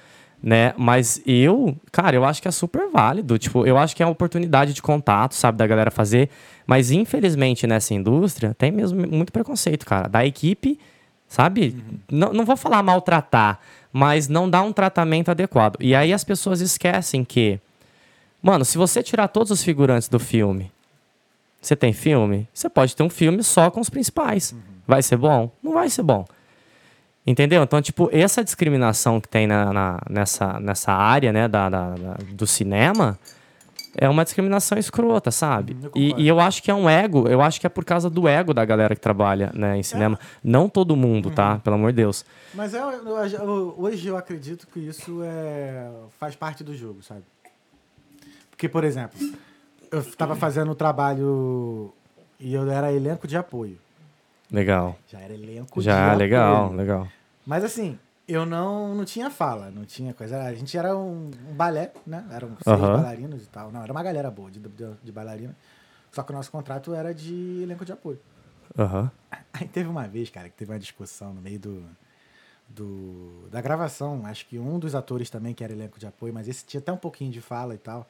né? Mas eu, cara, eu acho que é super válido. Tipo, eu acho que é uma oportunidade de contato, sabe, da galera fazer. Mas infelizmente nessa indústria tem mesmo muito preconceito, cara. Da equipe, sabe? Não, não vou falar maltratar, mas não dá um tratamento adequado. E aí as pessoas esquecem que, mano, se você tirar todos os figurantes do filme, você tem filme? Você pode ter um filme só com os principais. Vai ser bom? Não vai ser bom. Entendeu? Então, tipo, essa discriminação que tem na, na- nessa, nessa área, né, da, da- da- do cinema, é uma discriminação escrota, sabe? Uhum, eu e, e eu acho que é um ego, eu acho que é por causa do ego da galera que trabalha né, em cinema. Não todo mundo, Uhum. tá? Pelo amor de Deus. Mas eu- eu- hoje eu acredito que isso é, faz parte do jogo, sabe? Porque, por exemplo, eu estava fazendo o trabalho e eu era elenco de apoio. Legal. Já era elenco de Já, legal, legal. Mas assim, eu não, não tinha fala, não tinha coisa. A gente era um, um balé, né? Eram seis bailarinos e tal. Não, era uma galera boa de, de, de bailarina. Só que o nosso contrato era de elenco de apoio. Aham. Aí teve uma vez, cara, que teve uma discussão no meio do, do da gravação. Acho que um dos atores também, que era elenco de apoio, mas esse tinha até um pouquinho de fala e tal.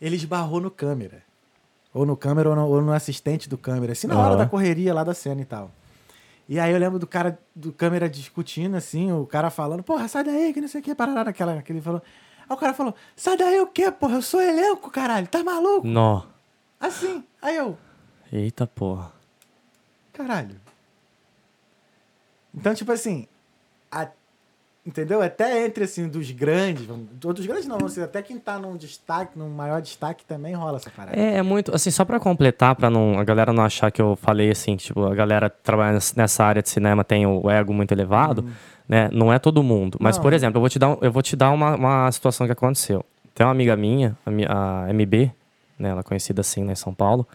Ele esbarrou no câmera. Ou no câmera ou no, ou no assistente do câmera. Assim, na hora Aham. da correria lá da cena e tal. E aí eu lembro do cara do câmera discutindo, assim, o cara falando, porra, sai daí, que não sei o que, parará, naquela que ele falou. Aí o cara falou, sai daí o quê, porra? Eu sou elenco, caralho, tá maluco? Nó. Assim. Aí eu, Eita porra. caralho. Então, tipo assim, a- entendeu? Até entre, assim, dos grandes, dos grandes não, assim, até quem tá num destaque, num maior destaque também rola essa parada. É, é muito, assim, só pra completar, pra não, a galera não achar que eu falei assim, tipo, a galera trabalhando nessa área de cinema tem o ego muito elevado, né? Não é todo mundo. Mas, Não. por exemplo, eu vou te dar, eu vou te dar uma, uma situação que aconteceu. Tem uma amiga minha, a, a MB, né? Ela é conhecida assim, né, em São Paulo.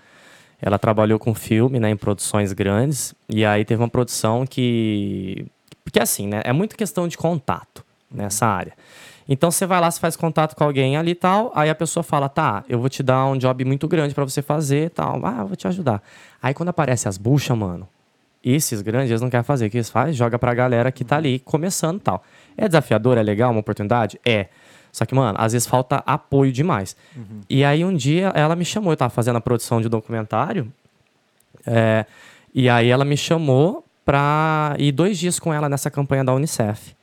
Ela trabalhou com filme, né, em produções grandes, e aí teve uma produção que... Porque assim, né, é muito questão de contato nessa área. Então você vai lá, você faz contato com alguém ali e tal, aí a pessoa fala, tá, eu vou te dar um job muito grande pra você fazer e tal, ah, eu vou te ajudar. Aí quando aparece as buchas, mano, esses grandes, eles não querem fazer. O que eles fazem? Joga pra galera que tá ali começando e tal. É desafiador, é legal, uma oportunidade? É. Só que, mano, às vezes falta apoio demais. E aí um dia ela me chamou, eu tava fazendo a produção de documentário, é, e aí ela me chamou pra ir dois dias com ela nessa campanha da Unicef.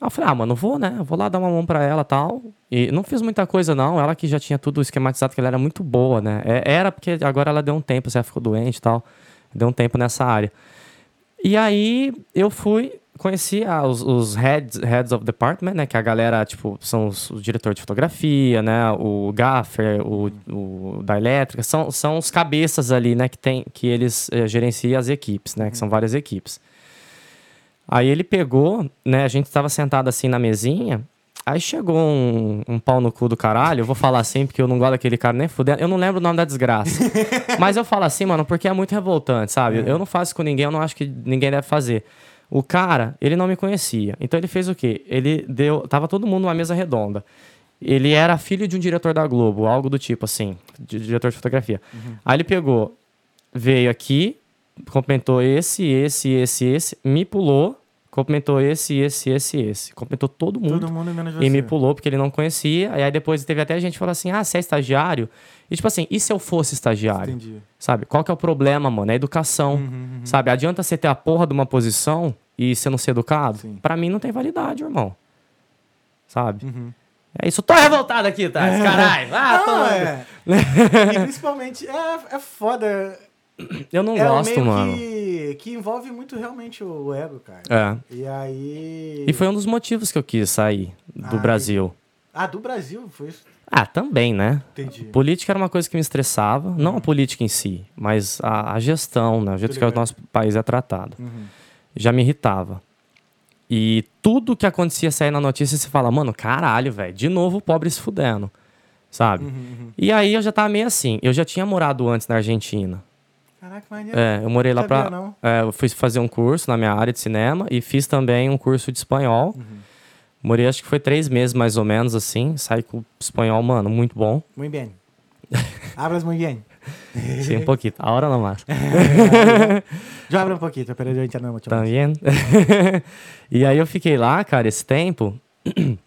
Aí eu falei, ah, mano, vou, né? Vou lá dar uma mão pra ela tal. E não fiz muita coisa, não. Ela que já tinha tudo esquematizado, que ela era muito boa, né? É- Era porque agora ela deu um tempo, você ficou doente e tal. Deu um tempo nessa área. E aí eu fui, conheci ah, os, os heads, heads of department, né? Que a galera, tipo, são os, o diretor de fotografia, né? O gaffer, o, o da elétrica, são, são os cabeças ali, né? Que, tem, que eles eh, gerenciam as equipes, né? Que são várias equipes. Aí ele pegou, né? A gente estava sentado assim na mesinha. Aí chegou um, um pau no cu do caralho. Eu vou falar assim porque eu não gosto daquele cara nem fudendo. Eu não lembro o nome da desgraça. Mas eu falo assim, mano, porque é muito revoltante, sabe? Eu não faço com ninguém, eu não acho que ninguém deve fazer. O cara, ele não me conhecia. Então ele fez o quê? Ele deu. Tava todo mundo numa mesa redonda. Ele era filho de um diretor da Globo, algo do tipo assim, de diretor de fotografia. Aí ele pegou, veio aqui, cumprimentou esse, esse, esse, esse, me pulou, cumprimentou esse, esse, esse, esse. Cumprimentou todo mundo. Todo mundo menos você. E me pulou porque ele não conhecia. E aí depois teve até gente que falou assim: ah, você é estagiário? E tipo assim, e se eu fosse estagiário? Entendi. Sabe? Qual que é o problema, mano? É a educação. Uhum, Sabe? Adianta você ter a porra de uma posição e você não ser educado? Sim. Pra mim não tem validade, irmão. Sabe? Uhum. É isso. Tô revoltado aqui, tá? Caralho. Ah, tô... Não, é. e principalmente, é, é foda. Eu não é um gosto, meio mano. Que, que envolve muito realmente o ego, cara. É. E aí. E foi um dos motivos que eu quis sair do Ah, Brasil. Ah, do Brasil? Foi isso? Ah, também, né? Entendi. Política era uma coisa que me estressava, não a política em si, mas a, a gestão, né? o jeito que o nosso país é tratado. Uhum. Já me irritava. E tudo que acontecia sair na notícia, você fala, mano, caralho, velho, de novo o pobre se fudendo, sabe? Uhum, E aí eu já tava meio assim, eu já tinha morado antes na Argentina. Caraca, maneiro. É, eu morei lá Sabia, pra. não. É, eu fui fazer um curso na minha área de cinema e fiz também um curso de espanhol. Uhum. Morei acho que foi três meses mais ou menos assim. Saí com espanhol, mano, muito bom. Muy bien. Hablas muy bien. Sim, um pouquinho. A hora não mais. Yo hablo un poquito, pero yo entiendo mucho más. Também. e aí eu fiquei lá, cara, esse tempo.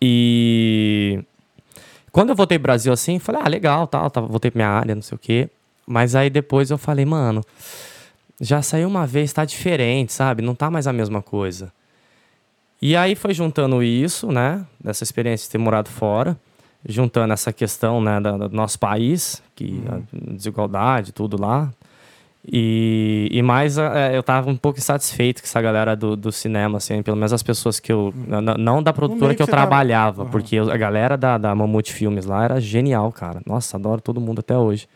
e quando eu voltei pro Brasil assim, falei, ah, legal, tal, tava, voltei pra minha área, não sei o quê. Mas aí depois eu falei, mano, já saiu uma vez, tá diferente, sabe? Não tá mais a mesma coisa. E aí foi juntando isso, né? Dessa experiência de ter morado fora, juntando essa questão, né, da- do nosso país, que a desigualdade, tudo lá. E, e mais, é, eu tava um pouco insatisfeito com essa galera do, do cinema, assim, pelo menos as pessoas que eu. n- Não da produtora meio que eu que você tava- trabalhava, Uhum. porque eu- a galera da, da Mamute Filmes lá era genial, cara. Nossa, adoro todo mundo até hoje.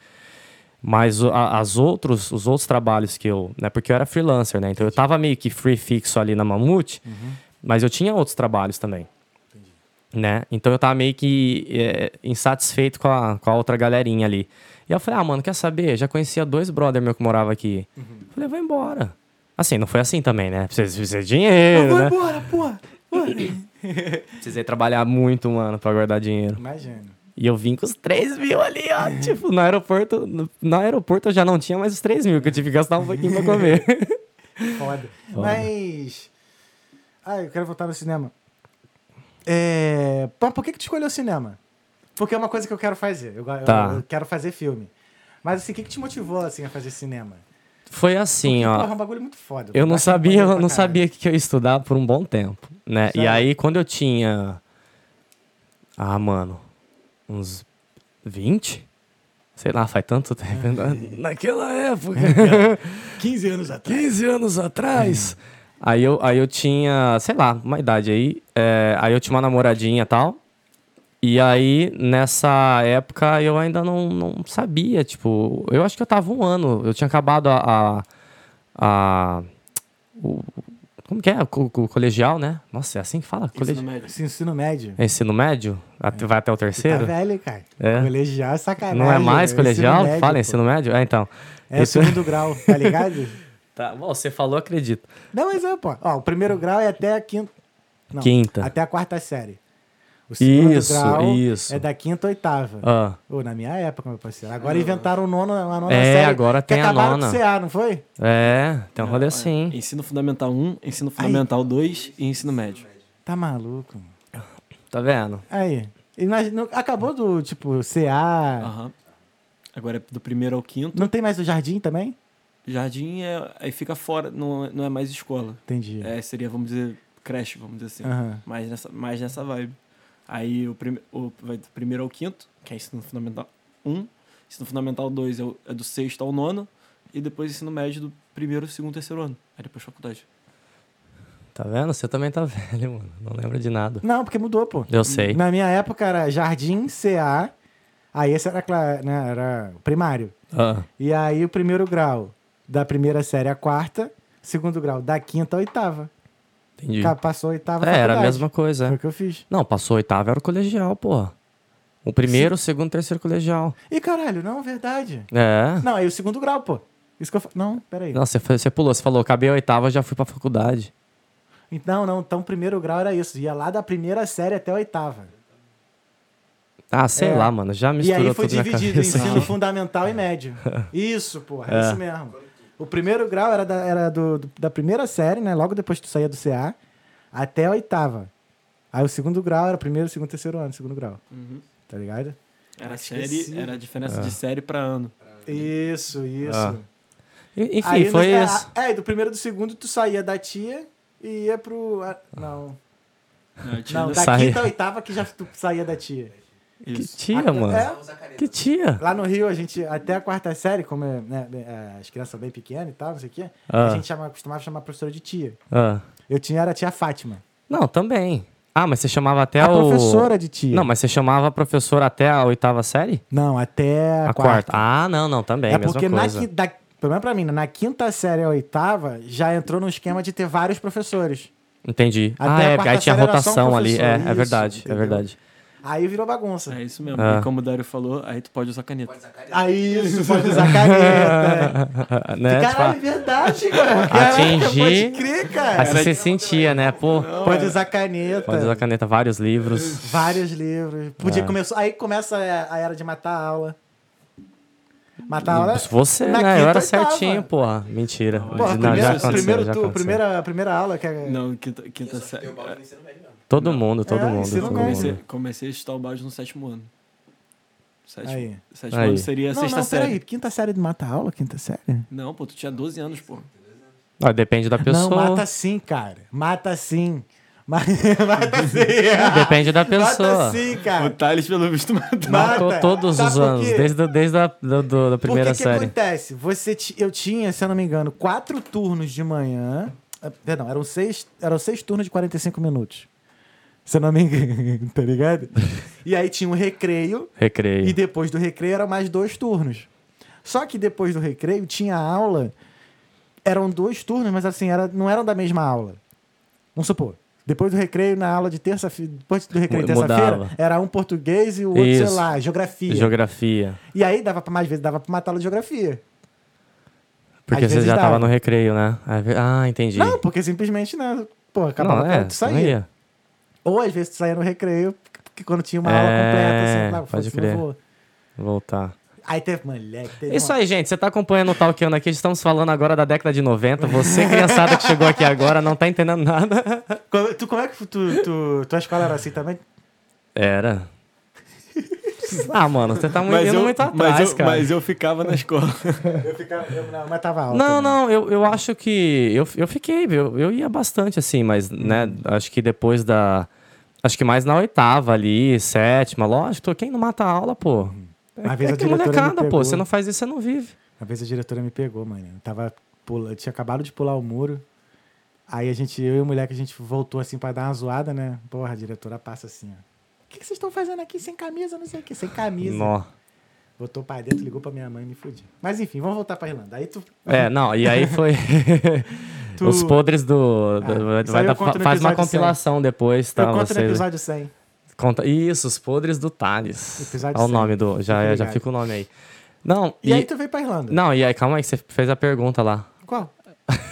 Mas a- as outros, os outros trabalhos que eu. Né, porque eu era freelancer, né? Então eu tava meio que free fixo ali na Mamute, mas eu tinha outros trabalhos também. Né? Então eu tava meio que é, insatisfeito com a, com a outra galerinha ali. E eu falei, ah, mano, quer saber? Já conhecia dois brother meu que morava aqui. Falei, vou embora. Assim, não foi assim também, né? Precisa, precisa de dinheiro, Vou né? embora, porra. Precisei trabalhar muito, mano, pra guardar dinheiro. Imagina. E eu vim com os 3 mil ali, ó. tipo, no aeroporto. No, no aeroporto eu já não tinha mais os 3 mil, que eu tive que gastar um pouquinho pra comer. Foda. Mas. Ah, eu quero voltar no cinema. É... Pô, por que, que tu escolheu o cinema? Porque é uma coisa que eu quero fazer. Eu, Tá. eu quero fazer filme. Mas assim, o que, que te motivou assim, a fazer cinema? Foi assim, Porque, ó. porra, é um bagulho muito foda. Eu não sabia, eu não sabia que eu ia estudar por um bom tempo, né? E Sério? aí, quando eu tinha. Ah, mano. Uns 20? Sei lá, faz tanto tempo. Na- Naquela época. 15 anos atrás. 15 anos atrás. Aí eu, aí eu tinha, sei lá, uma idade aí. é, aí eu tinha uma namoradinha e tal. E aí, nessa época, eu ainda não, não sabia, tipo... Eu acho que eu tava um ano. Eu tinha acabado a... a, a- o, como que é? O, co- o colegial, né? Nossa, é assim que fala? Ensino Colegi... médio. Esse ensino médio. É ensino médio? Até- Vai até o Tá terceiro? velho, cara. É. Colegial é sacanagem. não é mais ensino colegial? médio, Fala pô. ensino médio? É, então. É o Isso- segundo grau, tá ligado? Tá, bom, você falou, acredito. Não, mas é, pô. Ó, o primeiro grau é até a quinta. Não, Quinta. Até a quarta série. O segundo Isso, grau isso. é da quinta a oitava. Ah. Na minha época, meu parceiro. Agora inventaram o nono, a nona É, série. agora que tem a acabaram nona. com o CA, não foi? É, tem um rolê Olha, assim. Ensino Fundamental 1, Ensino Fundamental 2 e Ensino Médio. Tá maluco. Tá vendo? Aí. E não- acabou do, tipo, CA. Aham. Agora é do primeiro ao quinto. Não tem mais o jardim também? Jardim é, aí fica fora, não, não é mais escola. Entendi. É, seria, vamos dizer, creche, vamos dizer assim. Aham. Mais, nessa, mais nessa vibe. Aí o, prime, o vai do primeiro ao quinto, que é ensino fundamental 1. Ensino fundamental 2 é, o- é do sexto ao nono. E depois ensino médio do primeiro, segundo, terceiro ano. Aí depois faculdade. Tá vendo? Você também tá velho, mano. Não lembra de nada. Não, porque mudou, pô. Eu sei. Na minha época era jardim, CA. Aí esse era, né, era o primário. Ah, E aí o primeiro grau da primeira série à quarta, segundo grau da quinta à oitava. Entendi. Ca- Passou a oitava É, era a mesma coisa. Foi é. o que eu fiz. Não, passou oitavo, era o colegial, porra. O primeiro, o segundo, o terceiro colegial. Ih, caralho, não, verdade. É. Não, aí o segundo grau, pô. Isso que eu fa... Não, peraí. Não, você, foi- você pulou, você falou, acabei a oitava, já fui pra faculdade. Não, não, então o primeiro grau era isso. Ia lá da primeira série até a oitava. Ah, sei É. lá, mano. Já E misturou aí foi tudo na dividido ensino fundamental e médio. Isso, porra, é É. isso mesmo. O primeiro grau era, da, era do, do- da primeira série, né? Logo depois que tu saía do CA, até a oitava. Aí o segundo grau era primeiro, segundo, terceiro ano, segundo grau. Tá ligado? Era Esqueci. série, era a diferença de série pra ano. Isso, isso. Ah. Enfim, Aí, no- foi é, isso. É, do primeiro e do segundo tu saía da tia e ia pro. ah, Não. Não, Não, da Saía. quinta a oitava que já tu saía da tia. Que isso. tia, Ah, mano. é? Que tia. Lá no Rio, a gente, até a quarta série, como é, né, é, as crianças são bem pequenas e tal, não sei o quê, Ah. a gente chama, costumava chamar a professora de tia. Ah. Eu tinha, era a tia Fátima. Não, também. Ah, mas você chamava até a o... professora de tia. Não, mas você chamava a professora até a oitava série? Não, até a, A quarta. Ah, não, não, também, é porque na, coisa. qui- da, pelo menos pra mim, né, na quinta série a oitava, já entrou no esquema de ter vários professores. Entendi. Até ah, a é, quarta aí tinha só um rotação ali. É, é isso, verdade, é entendeu? verdade. Aí virou bagunça. É isso mesmo. Ah. E como o Dário falou, aí tu pode usar caneta. Aí isso, pode usar caneta. né? Caralho, é Tipo, verdade, cara. Atingir- Pode crer, cara. assim você sentia, né? Pô, Pode usar caneta. pode usar caneta, vários livros. Vários livros. Podia É. começar. Aí começa a era de matar a aula. Matar a aula. Você, na né? quinta, Eu era certinho, porra. Mentira. Porra, Não, primeiro, já aconteceu, primeiro já tu- primeira, primeira aula que é. Não, quinta, quinta série. Todo mundo, todo É, mundo. todo. Comecei, mundo. comecei a estudar o balde no sétimo ano. Sétimo, Aí. sétimo Aí. ano seria a Não, sexta não, série. peraí. Quinta série de mata aula? Quinta série? Não, pô, tu tinha 12 anos, pô. Ah, depende da pessoa. Não, mata sim, cara. Mata sim. Ma- Mata sim. Depende da pessoa. Mata sim, O cara. Thales, pelo visto, matou. Matou Mata. todos Sabe os anos, desde, desde a do, do- da primeira Porque que série. acontece? Você eu tinha, se eu não me engano, quatro turnos de manhã. Ah, Perdão, eram seis, eram seis turnos de 45 minutos. Se eu não me engano, tá ligado? E aí tinha um recreio, Recreio. e depois do recreio eram mais dois turnos. Só que depois do recreio tinha aula, eram dois turnos, mas assim, era, não eram da mesma aula. Vamos supor. Depois do recreio, na aula de terça-feira, depois do recreio terça-feira, era um português e o outro, sei Isso. lá, geografia. Geografia. E aí dava pra mais vezes, dava pra matar aula de geografia. Porque Às você já tava dava. no recreio, né? Ah, entendi. Não, porque simplesmente, né? Pô, acabava não, é, tu não saía. ia. Ou às vezes tu saía no recreio, porque quando tinha uma É, aula completa, assim, lá, pode foda-se, crer. não vou. Voltar. Aí teve, moleque, teve Isso uma- aí, gente. Você tá acompanhando o Talkando aqui. Estamos falando agora da década de 90. Você, criançada que chegou aqui agora, não tá entendendo nada. Como- Tu, como é que tu, tu, tua escola era assim também? Era. Ah, mano, você tá muito, Mas indo eu, muito mas, atrás, eu, cara. mas eu ficava na escola. Eu ficava, eu, não, mas tava alto. Não, né? não, eu, eu acho que. Eu, eu fiquei, eu, eu ia bastante assim, mas, né, acho que depois da. Acho que mais na oitava ali, sétima, lógico, quem não mata a aula, pô. É, vez é a que molecada, pô. Você não faz isso, você não vive. Uma vez a diretora me pegou, mano. Eu tava pula... eu tinha acabado de pular o muro. Aí a gente, eu e o moleque, a gente voltou assim pra dar uma zoada, né? Porra, a diretora passa assim, ó. O que, que vocês estão fazendo aqui sem camisa, não sei o que, sem camisa? Nó. Botou pra dentro, ligou pra minha mãe e me fudiu. Mas enfim, vamos voltar pra Irlanda. Aí tu. É, não, e aí foi. Tu- Os podres do. do- vai isso aí eu dar- no faz uma compilação depois, tá? eu conto no vocês- episódio 100. Conta... Isso, os podres do Thales. Episódio Olha o 100. nome do. Já, Fica já fica o nome aí. Não, E, e. aí tu veio pra Irlanda? Não, e aí, calma aí, você fez a pergunta lá. Qual?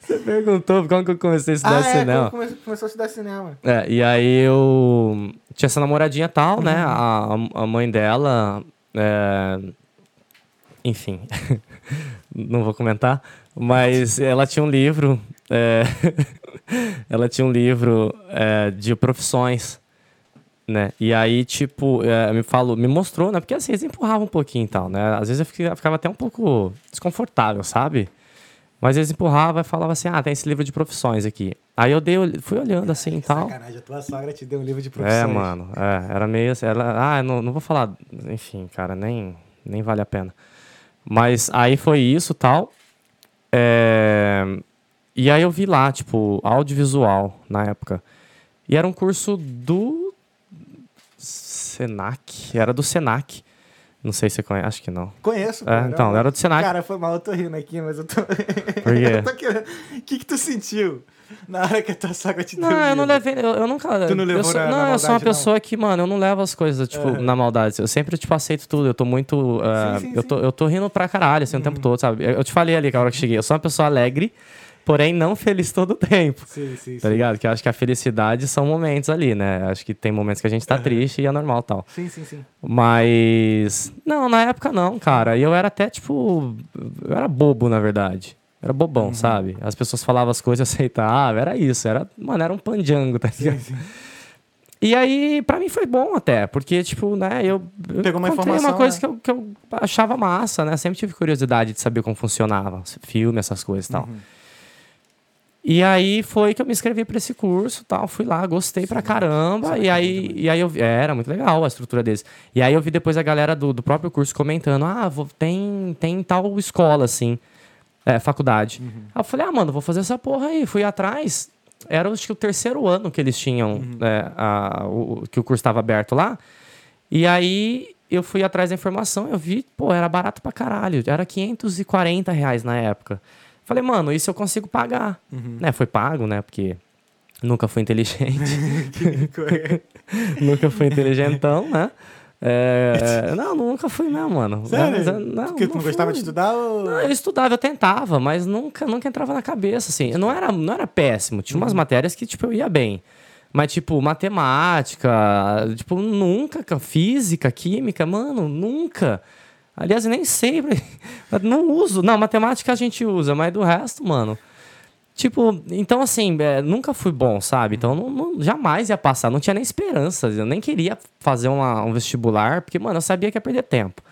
Você perguntou como que eu comecei a estudar ah, é, cinema. quando come- começou a estudar cinema. É, e aí eu tinha essa namoradinha tal, né? A, a mãe dela. é, Enfim, não vou comentar. Mas ela tinha um livro. é, ela tinha um livro é, de profissões. Né? E aí, tipo, é, me falou, me mostrou, né? Porque assim, eles empurravam um pouquinho e tal, né? Às vezes eu ficava até um pouco desconfortável, sabe? Mas eles empurravam e falavam assim: ah, tem esse livro de profissões aqui. Aí eu dei, fui olhando assim e tal. Sacanagem, a tua sogra te deu um livro de profissões. É, mano, é, era meio assim, ela, ah, não, não vou falar, enfim, cara, nem, nem vale a pena. Mas aí foi isso tal. É, e aí eu vi lá, tipo, audiovisual na época. E era um curso do Senac, era do Senac. Não sei se você conhece, acho que não. Conheço, É, então, era do Senac. Cara, foi mal, eu tô rindo aqui, mas eu tô. Por quê? O que, que tu sentiu na hora que a tua sogra te deu Não, eu não levei. Eu, eu nunca. Tu não levou eu sou, na- Não, na eu sou uma não? pessoa que, mano, eu não levo as coisas, tipo, Aham. na maldade. Eu sempre, tipo, aceito tudo. Eu tô muito. eh, Sim, sim, eu, tô, eu tô rindo pra caralho, assim, o tempo todo, sabe? Eu eu te falei ali, que a hora que cheguei. Eu sou uma pessoa alegre, porém não feliz todo o tempo. Sim, sim, Tá sim. ligado? Que eu acho que a felicidade são momentos ali, né? Acho que tem momentos que a gente tá triste e é normal tal. Sim, sim, sim. Mas. Não, na época não, cara. E eu era até, tipo. Eu era bobo, na verdade. Era bobão, Uhum. sabe? As pessoas falavam as coisas, eu aceitava. Era isso. Era, mano, era um panjango, tá ligado? sim. E aí, pra mim foi bom até, porque, tipo, né, eu. eu Pegou uma informação, uma coisa né? que, eu, que eu achava massa, né? Sempre tive curiosidade de saber como funcionava, filme, essas coisas e tal. Uhum. E aí foi que eu me inscrevi pra esse curso tal. Fui lá, gostei pra caramba. E aí, e aí eu vi. é, era muito legal a estrutura deles. E aí eu vi depois a galera do, do próprio curso comentando: ah, vou, tem, tem tal escola, assim. É, faculdade. Aí eu falei, ah, mano, vou fazer essa porra aí. Fui atrás. Era acho que o terceiro ano que eles tinham, é, a- o, que o curso estava aberto lá. E aí eu fui atrás da informação, eu vi, pô, era barato pra caralho. Era 540 reais na época. Falei, mano, isso eu consigo pagar. Né, foi pago, né? Porque nunca fui inteligente. nunca fui inteligentão, né? É, não, nunca fui mesmo, mano. Sério? Não, Porque tu não gostava de fui. estudar ou... Não, eu estudava, eu tentava, mas nunca, nunca entrava na cabeça, assim. Eu não era, não era péssimo. Tinha umas matérias que, tipo, eu ia bem. Mas, tipo, matemática, tipo, nunca. ca- Física, química, mano, nunca. Aliás, eu nem sei. Não uso. Não, matemática a gente usa, mas do resto, mano. Tipo, então assim, é, nunca fui bom, sabe? Então não, não- jamais ia passar, não tinha nem esperança. Eu nem queria fazer uma- um vestibular, porque, mano, eu sabia que ia perder tempo.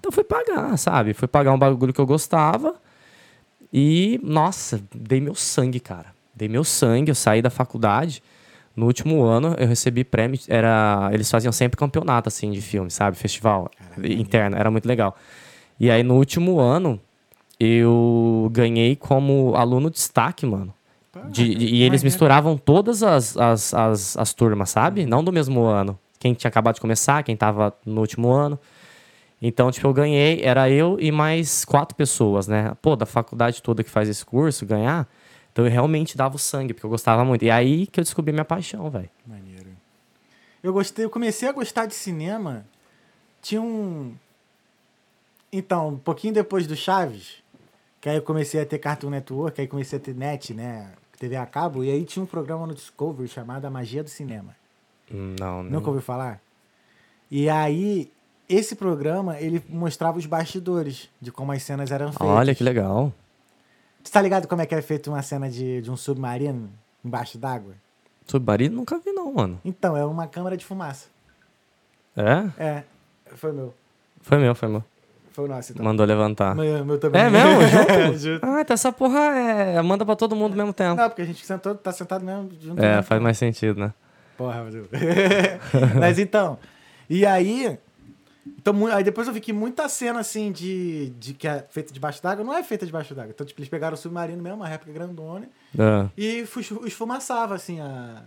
Então fui pagar, sabe? Fui pagar um bagulho que eu gostava. E, nossa, dei meu sangue, cara. Dei meu sangue, eu saí da faculdade. No último ano eu recebi prêmio. Era, eles faziam sempre campeonato assim de filme, sabe? Festival interno, era muito legal. E aí no último ano eu ganhei como aluno destaque, mano. De- de- e eles misturavam todas as, as, as, as turmas, sabe? Não do mesmo ano. Quem tinha acabado de começar, quem tava no último ano. Então, tipo, eu ganhei, era eu e mais quatro pessoas, né? Pô, da faculdade toda que faz esse curso, ganhar. Então eu realmente dava o sangue, porque eu gostava muito. E aí que eu descobri minha paixão, velho. Maneiro. Eu gostei, eu comecei a gostar de cinema. Tinha um. Então, um pouquinho depois do Chaves, que aí eu comecei a ter Cartoon Network, aí comecei a ter net, né? TV a cabo, e aí tinha um programa no Discovery chamado A Magia do Cinema. Não, não. Nunca ouviu falar? E aí, esse programa, ele mostrava os bastidores de como as cenas eram feitas. Olha que legal. Tu tá ligado como é que é feita uma cena de, de um submarino embaixo d'água? Submarino nunca vi, não, mano. Então, é uma câmara de fumaça. É? É, foi meu. Foi meu, foi meu. Foi o então. Mandou levantar. Meu, meu também. É mesmo? Junto? Junto. Ah, então essa porra é. Manda pra todo mundo ao mesmo tempo. Não, porque a gente sentou, tá sentado mesmo junto. É, mesmo. faz mais sentido, né? Porra, Deus. Mas então, e aí. Então, aí depois eu vi que muita cena assim de, de que é feita debaixo d'água não é feita debaixo d'água. Então, tipo, eles pegaram o submarino mesmo, uma réplica grandona, Ah. e fu- esfumaçava assim a.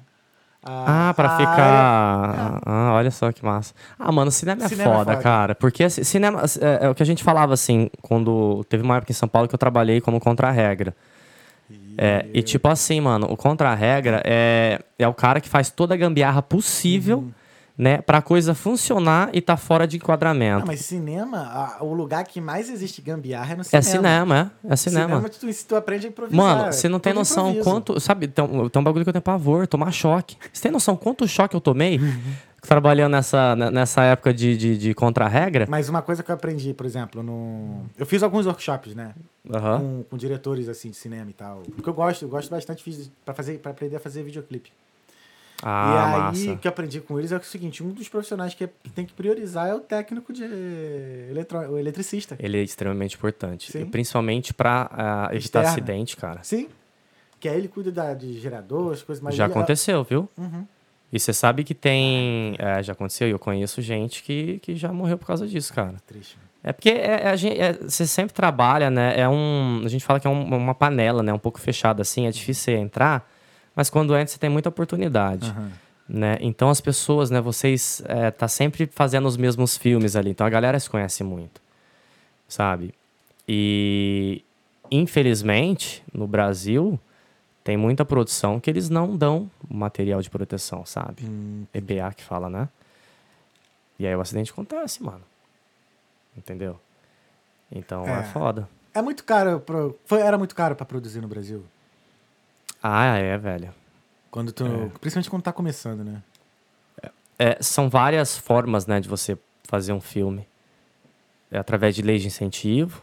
a Ah, pra a área. ficar. Ah, olha só que massa. Ah, mano, cinema é Cinema é foda, foda. cara. Porque cinema. É, é o que a gente falava assim, quando. Teve uma época em São Paulo que eu trabalhei como contra-regra. É, e tipo assim, mano, o contra-regra é, é o cara que faz toda a gambiarra possível, Uhum. Né, pra coisa funcionar e tá fora de Ah, enquadramento. mas cinema, a- o lugar que mais existe gambiarra é no É cinema. cinema, é. É cinema. tu, se tu aprende a improvisar. Mano, você não tem noção improviso. quanto. Sabe, tem um, tem um bagulho que eu tenho pavor, tomar choque. Você tem noção quanto choque eu tomei trabalhando nessa, ne- nessa época de, de, de contra-regra? Mas uma coisa que eu aprendi, por exemplo, no. Eu fiz alguns workshops, né? Aham. com, com diretores assim de cinema e tal. Porque eu gosto, eu gosto bastante para fazer para aprender a fazer videoclipe. Ah, e aí massa. o que eu aprendi com eles é o seguinte, um dos profissionais que, é- que tem que priorizar é o técnico de eletro, o eletricista. Ele é extremamente importante. Sim. Principalmente pra ah, evitar acidente, cara. Sim. Que aí ele cuida da, de gerador, as coisas mais já aconteceu, viu? Uhum. E você sabe que tem. é, já aconteceu, e eu conheço gente que, que já morreu por causa disso, cara. Triste. É porque é, é a gente, é- você sempre trabalha, né? É um, a gente fala que é um- uma panela, né? Um pouco fechada assim, é difícil você entrar, mas quando entra você tem muita oportunidade, Aham. né? Então as pessoas, né? Vocês é, tá sempre fazendo os mesmos filmes ali, então a galera se conhece muito, sabe? E infelizmente no Brasil tem muita produção que eles não dão material de proteção, sabe? Hum, EBA que fala, né? E aí o acidente acontece, mano. Entendeu? Então é, É. foda. É muito caro, pro, foi, era muito caro para produzir no Brasil. Ah, é, velho. Quando tu, principalmente quando tá começando, né? É, são várias formas, né, de você fazer um filme. É através de lei de incentivo,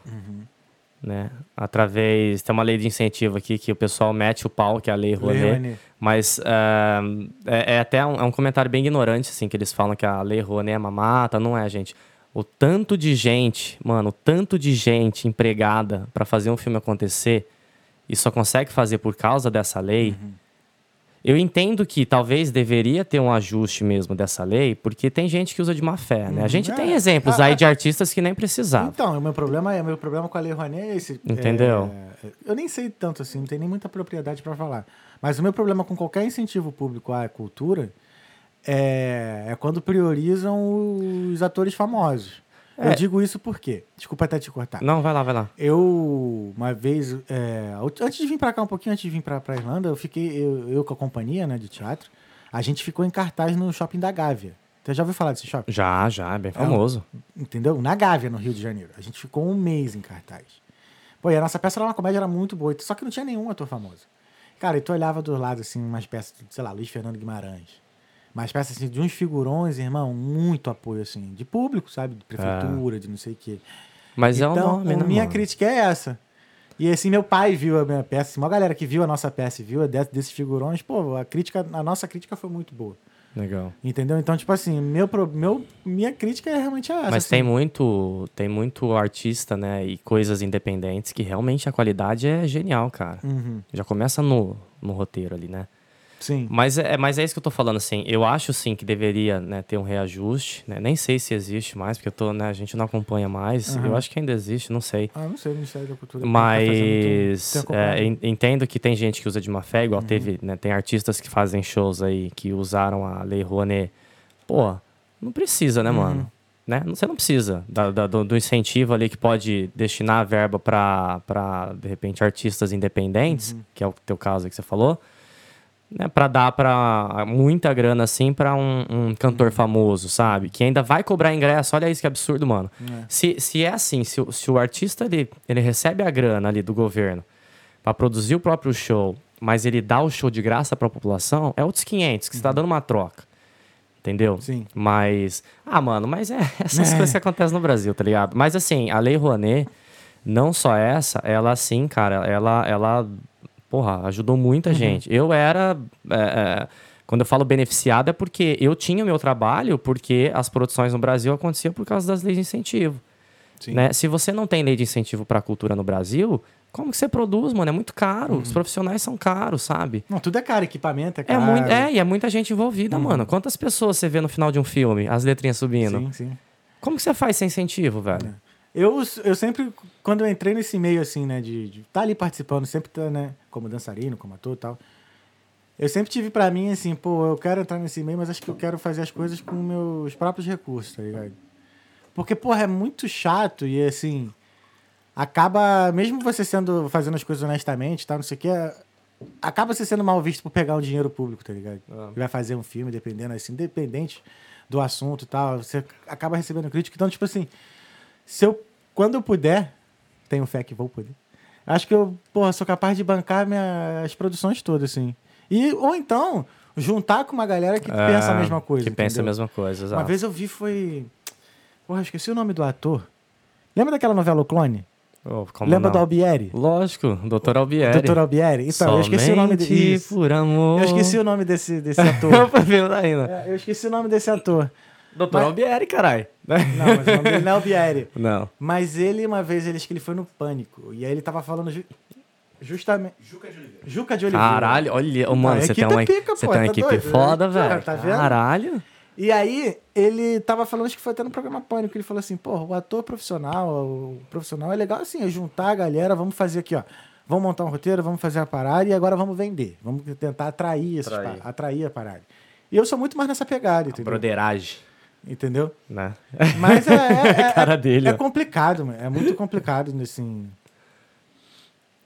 né? Através... Tem uma lei de incentivo aqui que o pessoal mete o pau, que é a Lei Rouanet. Lei. Mas ah, é, é até um, é um comentário bem ignorante, assim, que eles falam que a Lei Rouanet é mamata. Não é, gente. O tanto de gente, mano, o tanto de gente empregada pra fazer um filme acontecer e só consegue fazer por causa dessa lei. Eu entendo que talvez deveria ter um ajuste mesmo dessa lei, porque tem gente que usa de má fé, né? A gente É. tem exemplos Ah, aí ah, de artistas que nem precisavam. Então, o meu problema, é- o meu problema com a Lei Rouanet é esse. Entendeu? É, eu nem sei tanto assim, não tem nem muita propriedade para falar. Mas o meu problema com qualquer incentivo público à cultura é, é quando priorizam os atores famosos. Eu É. digo isso porque, desculpa até te cortar. Não, vai lá, vai lá. Eu, uma vez, é, antes de vir pra cá, um pouquinho antes de vir pra, pra Irlanda, eu fiquei, eu, eu com a companhia né, de teatro, a gente ficou em cartaz no shopping da Gávea. Você já ouviu falar desse shopping? Já, já, é bem famoso. entendeu? Na Gávea, no Rio de Janeiro. A gente ficou um mês em cartaz. Pô, e a nossa peça era uma comédia, era muito boa, só que não tinha nenhum ator famoso. Cara, e tu olhava do lado, assim, umas peças, sei lá, Luiz Fernando Guimarães. Umas peças, assim, de uns figurões, irmão, muito apoio, assim, de público, sabe? De prefeitura, de não sei o quê. Mas é o então, nome, né, a minha mano? crítica é essa. E assim, meu pai viu a minha peça, assim, uma galera que viu a nossa peça e viu desses figurões, pô, a crítica, a nossa crítica foi muito boa. Legal. Entendeu? Então, tipo assim, meu, meu, minha crítica é realmente essa. Mas assim. tem muito, tem muito artista, né, e coisas independentes que realmente a qualidade é genial, cara. Uhum. Já começa no, no roteiro ali, né? Sim. Mas é, mas é isso que eu tô falando, assim. Eu acho, sim, que deveria né, ter um reajuste. Né? Nem sei se existe mais, porque eu tô, né, a gente não acompanha mais. Aham. Eu acho que ainda existe, não sei. Ah, não sei, o Ministério da Cultura. tá muito- Mas tem é, entendo que tem gente que usa de má fé, Uhum. igual teve, né, tem artistas que fazem shows aí que usaram a Lei Rouanet. Pô, não precisa, Uhum. né, mano? Né? Você não precisa da- da- do, do incentivo ali que pode destinar a verba para, de repente, artistas independentes, Uhum. que é o teu caso que você falou, né, para dar para muita grana assim para um, um cantor Uhum. famoso, sabe? Que ainda vai cobrar ingresso. Olha isso que absurdo, mano. É. Se, se é assim, se, o- se o artista ele, ele recebe a grana ali do governo para produzir o próprio show, mas ele dá o show de graça para a população, é outros 500 que você tá dando uma troca. Entendeu? Uhum. Sim. Mas. Ah, mano, mas é essas É. coisas que acontecem no Brasil, tá ligado? Mas assim, a Lei Rouanet, não só essa, ela assim, cara, ela, ela porra, ajudou Uhum. muita gente. Eu era. é, é, Quando eu falo beneficiado é porque eu tinha o meu trabalho porque as produções no Brasil aconteciam por causa das leis de incentivo. Sim. Né? Se você não tem lei de incentivo para a cultura no Brasil, como que você produz, mano? É muito caro. Uhum. Os profissionais são caros, sabe? Não, tudo é caro, equipamento é É, caro. muito, é, e é muita gente envolvida, mano. Quantas pessoas você vê no final de um filme, as letrinhas subindo? Sim, sim. Como que você faz sem incentivo, velho? Eu, eu sempre, quando eu entrei nesse meio, assim, né, de estar tá ali participando, sempre tá, né, como dançarino, como ator e tal, eu sempre tive pra mim, assim, pô, eu quero entrar nesse meio, mas acho que eu quero fazer as coisas com meus próprios recursos, tá ligado? Porque, porra, é muito chato e, assim, acaba, mesmo você sendo, fazendo as coisas honestamente, tá, não sei o que, acaba você sendo mal visto por pegar um dinheiro público, tá ligado? Ah. Vai fazer um filme, dependendo, assim, independente do assunto e tal, você acaba recebendo crítica. Então, tipo assim, se eu, quando eu puder, tenho fé que vou poder, acho que eu, porra, sou capaz de bancar minhas produções todas, assim. E, ou então, juntar com uma galera que pensa a É, mesma coisa. Que pensa a mesma coisa, exato. Uma vez eu vi, foi. Porra, esqueci o nome do ator. Lembra daquela novela O Clone? Oh, Lembra não? do Albieri? Lógico, Doutor Albieri. Doutor Albieri? Então, eu esqueci o nome Somente dele. por amor. Eu esqueci o nome desse, desse ator. ainda. É, eu esqueci o nome desse ator. Doutor Mas- Albieri, caralho. Não, mas o nome dele não é Albieri. Não. Mas ele, uma vez, ele, acho que ele foi no Pânico. E aí ele tava falando ju- justamente... Juca de Oliveira. Juca de Oliveira. Caralho, olha, mano, a você equipe tem uma, é pica, você pô, tem uma tá equipe doido? foda, Tá, velho. tá vendo? Caralho. E aí, ele tava falando, acho que foi até no programa Pânico, ele falou assim, pô, o ator profissional, o profissional é legal assim, é juntar a galera, vamos fazer aqui, ó. Vamos montar um roteiro, vamos fazer a parada e agora vamos vender. Vamos tentar atrair, esses Atrair. atrair a parada. E eu sou muito mais nessa pegada, entendeu? Broderagem, Entendeu? né? Mas é, é, é- Cara dele, é complicado, mano. É muito complicado, assim.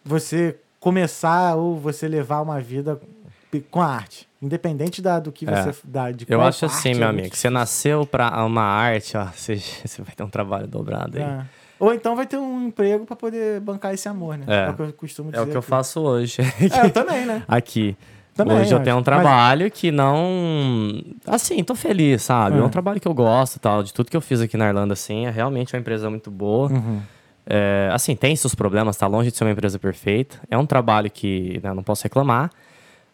Você começar ou você levar uma vida com a arte. Independente da, do que É. você. Da, de Eu acho arte, assim, é meu muito amigo, você nasceu pra uma arte, ó, você, você vai ter um trabalho dobrado aí. É. Ou então vai ter um emprego pra poder bancar esse amor, né? É. o que eu costumo É dizer. o que eu aqui. faço hoje. É, eu também, né? Aqui. Também, Hoje eu acho. tenho um Mas- trabalho que não. Assim, tô feliz, sabe? É. É. um trabalho que eu gosto tal. De tudo que eu fiz aqui na Irlanda, assim, é realmente uma empresa muito boa. Uhum. É, assim, tem seus problemas, tá longe de ser uma empresa perfeita. É um trabalho que né, não posso reclamar,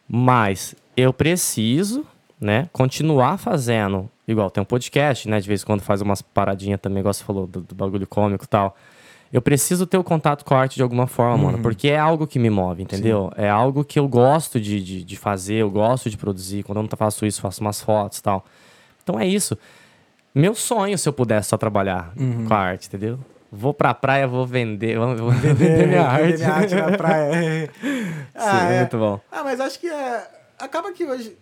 mas eu preciso, né, continuar fazendo. Igual, tem um podcast, né, de vez em quando faz umas paradinhas também, igual você falou, do, do bagulho cômico e tal. Eu preciso ter o contato com a arte de alguma forma, mano, porque é algo que me move, entendeu? É algo que eu gosto de, de, de fazer, eu gosto de produzir. Quando eu não faço isso, faço umas fotos e tal. Então é isso. Meu sonho, se eu pudesse só trabalhar com a arte, entendeu? Vou pra praia, vou vender, vou, vender minha arte. Vender minha arte na praia. ah, Sim, é. muito bom. Ah, mas acho que é... acaba que hoje.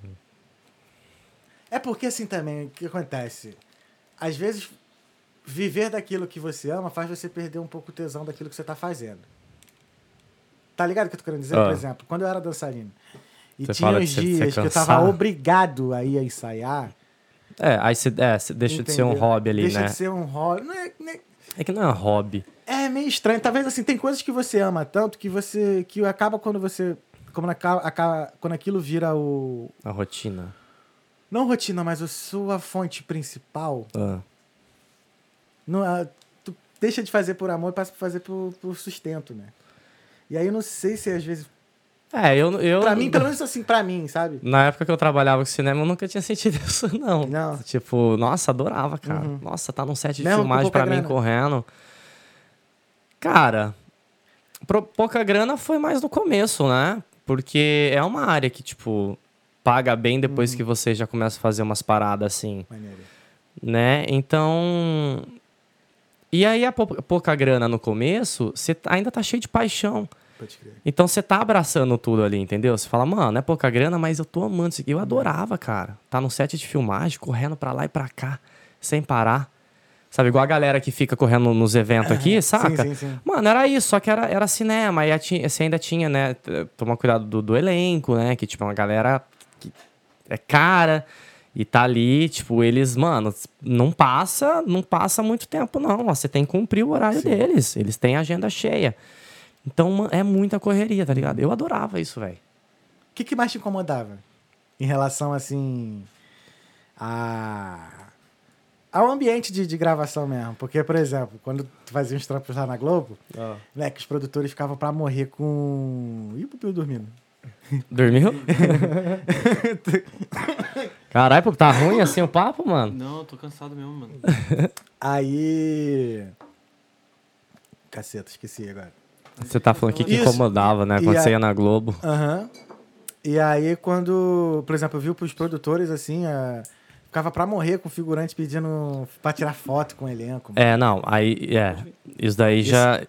É porque assim também, o que acontece? Às vezes, viver daquilo que você ama faz você perder um pouco o tesão daquilo que você tá fazendo. Tá ligado o que eu tô querendo dizer? Ah. Por exemplo, quando eu era dançarino e Você tinha uns dias que eu tava obrigado a ir a ensaiar. É, aí você é, deixa de ser um entendeu? hobby ali, Deixa né? de ser um hobby. Não é, não é- É que não é um hobby. é meio estranho. Talvez assim, tem coisas que você ama tanto que você. que acaba quando você. Como acaba, acaba- quando aquilo vira o. A rotina. Não rotina, mas a sua fonte principal. Ah. Não, a- tu deixa de fazer por amor e passa a fazer por, por sustento, né? E aí eu não sei se às vezes. É, eu. eu Pra mim, pelo menos assim, pra mim, sabe? Na época que eu trabalhava com cinema, eu nunca tinha sentido isso, não. Não. Tipo, nossa, adorava, cara. Uhum. Nossa, tá num set de Mesmo filmagem pra mim grana? correndo. Cara, pro- pouca grana foi mais no começo, né? Porque é uma área que, tipo, paga bem depois Uhum. que você já começa a fazer umas paradas assim. Maneiro. né? Então. E aí, a pou- pouca grana no começo, você tá- ainda tá cheio de paixão. Pode crer. Então você tá abraçando tudo ali, entendeu? Você fala, mano, é pouca grana, mas eu tô amando isso aqui. Eu adorava, cara. Tá no set de filmagem, correndo pra lá e pra cá, sem parar. Sabe, igual a galera que fica correndo nos eventos aqui, saca? sim, sim. Mano, era isso, só que era, era cinema. E você ainda tinha, né? Tomar cuidado do, do elenco, né? Que, tipo, é uma galera que é cara e tá ali, tipo, eles, mano, não passa, não passa muito tempo, não. Você tem que cumprir o horário Sim. deles. Eles têm agenda cheia. Então, é muita correria, tá ligado? Eu adorava isso, velho. O que, que mais te incomodava? Em relação, assim, a... ao ambiente de, de gravação mesmo. Porque, por exemplo, quando tu fazia uns trampos lá na Globo, né, que os produtores ficavam pra morrer com... E o dormindo? Dormiu? Caralho, tá ruim assim o papo, mano? Não, eu tô cansado mesmo, mano. Aí. Caceta, esqueci agora. Você tá falando que que Isso. incomodava, né? Quando E você a- ia na Globo. Aham. E aí, quando, por exemplo, eu vi pros produtores, assim, a- ficava pra morrer com figurante pedindo pra tirar foto com o elenco. mano. É, não, aí, é, isso daí já...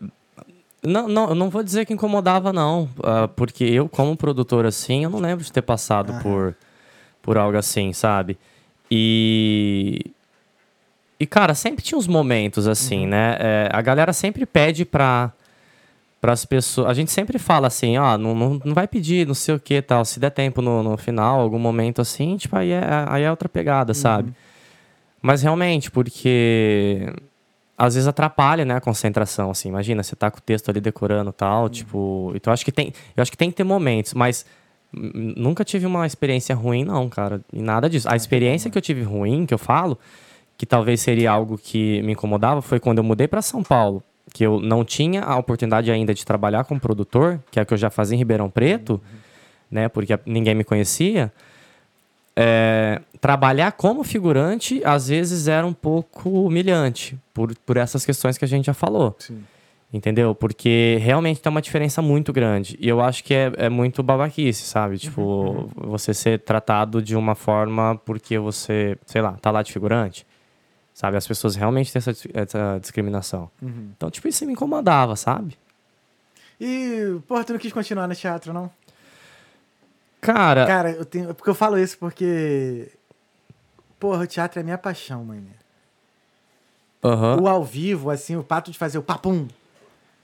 Não, não, eu não vou dizer que incomodava, não, ah, porque eu, como produtor, assim, eu não lembro de ter passado Aham. por, por algo assim, sabe? E... E, cara, sempre tinha uns momentos assim, Uhum. né? É, a galera sempre pede pra... Para as pessoas, a gente sempre fala assim, ó, não, não, não vai pedir, não sei o que tal. Se der tempo no, no final, algum momento assim, tipo, aí é, aí é outra pegada, sabe? Mas realmente, porque às vezes atrapalha, né, a concentração, assim. Imagina, você tá com o texto ali decorando e tal, tipo... Então, eu acho que tem, eu acho que tem que ter momentos, mas nunca tive uma experiência ruim, não, cara. E nada disso. A experiência que eu tive ruim, que eu falo, que talvez seria algo que me incomodava, foi quando eu mudei para São Paulo, que eu não tinha a oportunidade ainda de trabalhar como produtor, que é o que eu já fazia em Ribeirão Preto, né, porque ninguém me conhecia. É, trabalhar como figurante às vezes era um pouco humilhante por, por essas questões que a gente já falou. Sim. Entendeu? Porque realmente tem uma diferença muito grande. E eu acho que é, é muito babaquice, sabe? Tipo, você ser tratado de uma forma porque você, sei lá, tá lá de figurante. Sabe? As pessoas realmente têm essa, essa discriminação. Uhum. Então, tipo, isso me incomodava, sabe? E, porra, tu não quis continuar no teatro, não? Cara, Cara, eu tenho. Porque eu falo isso porque. Porra, o teatro é minha paixão, mano. aham. O ao vivo, assim, o pato de fazer o papum.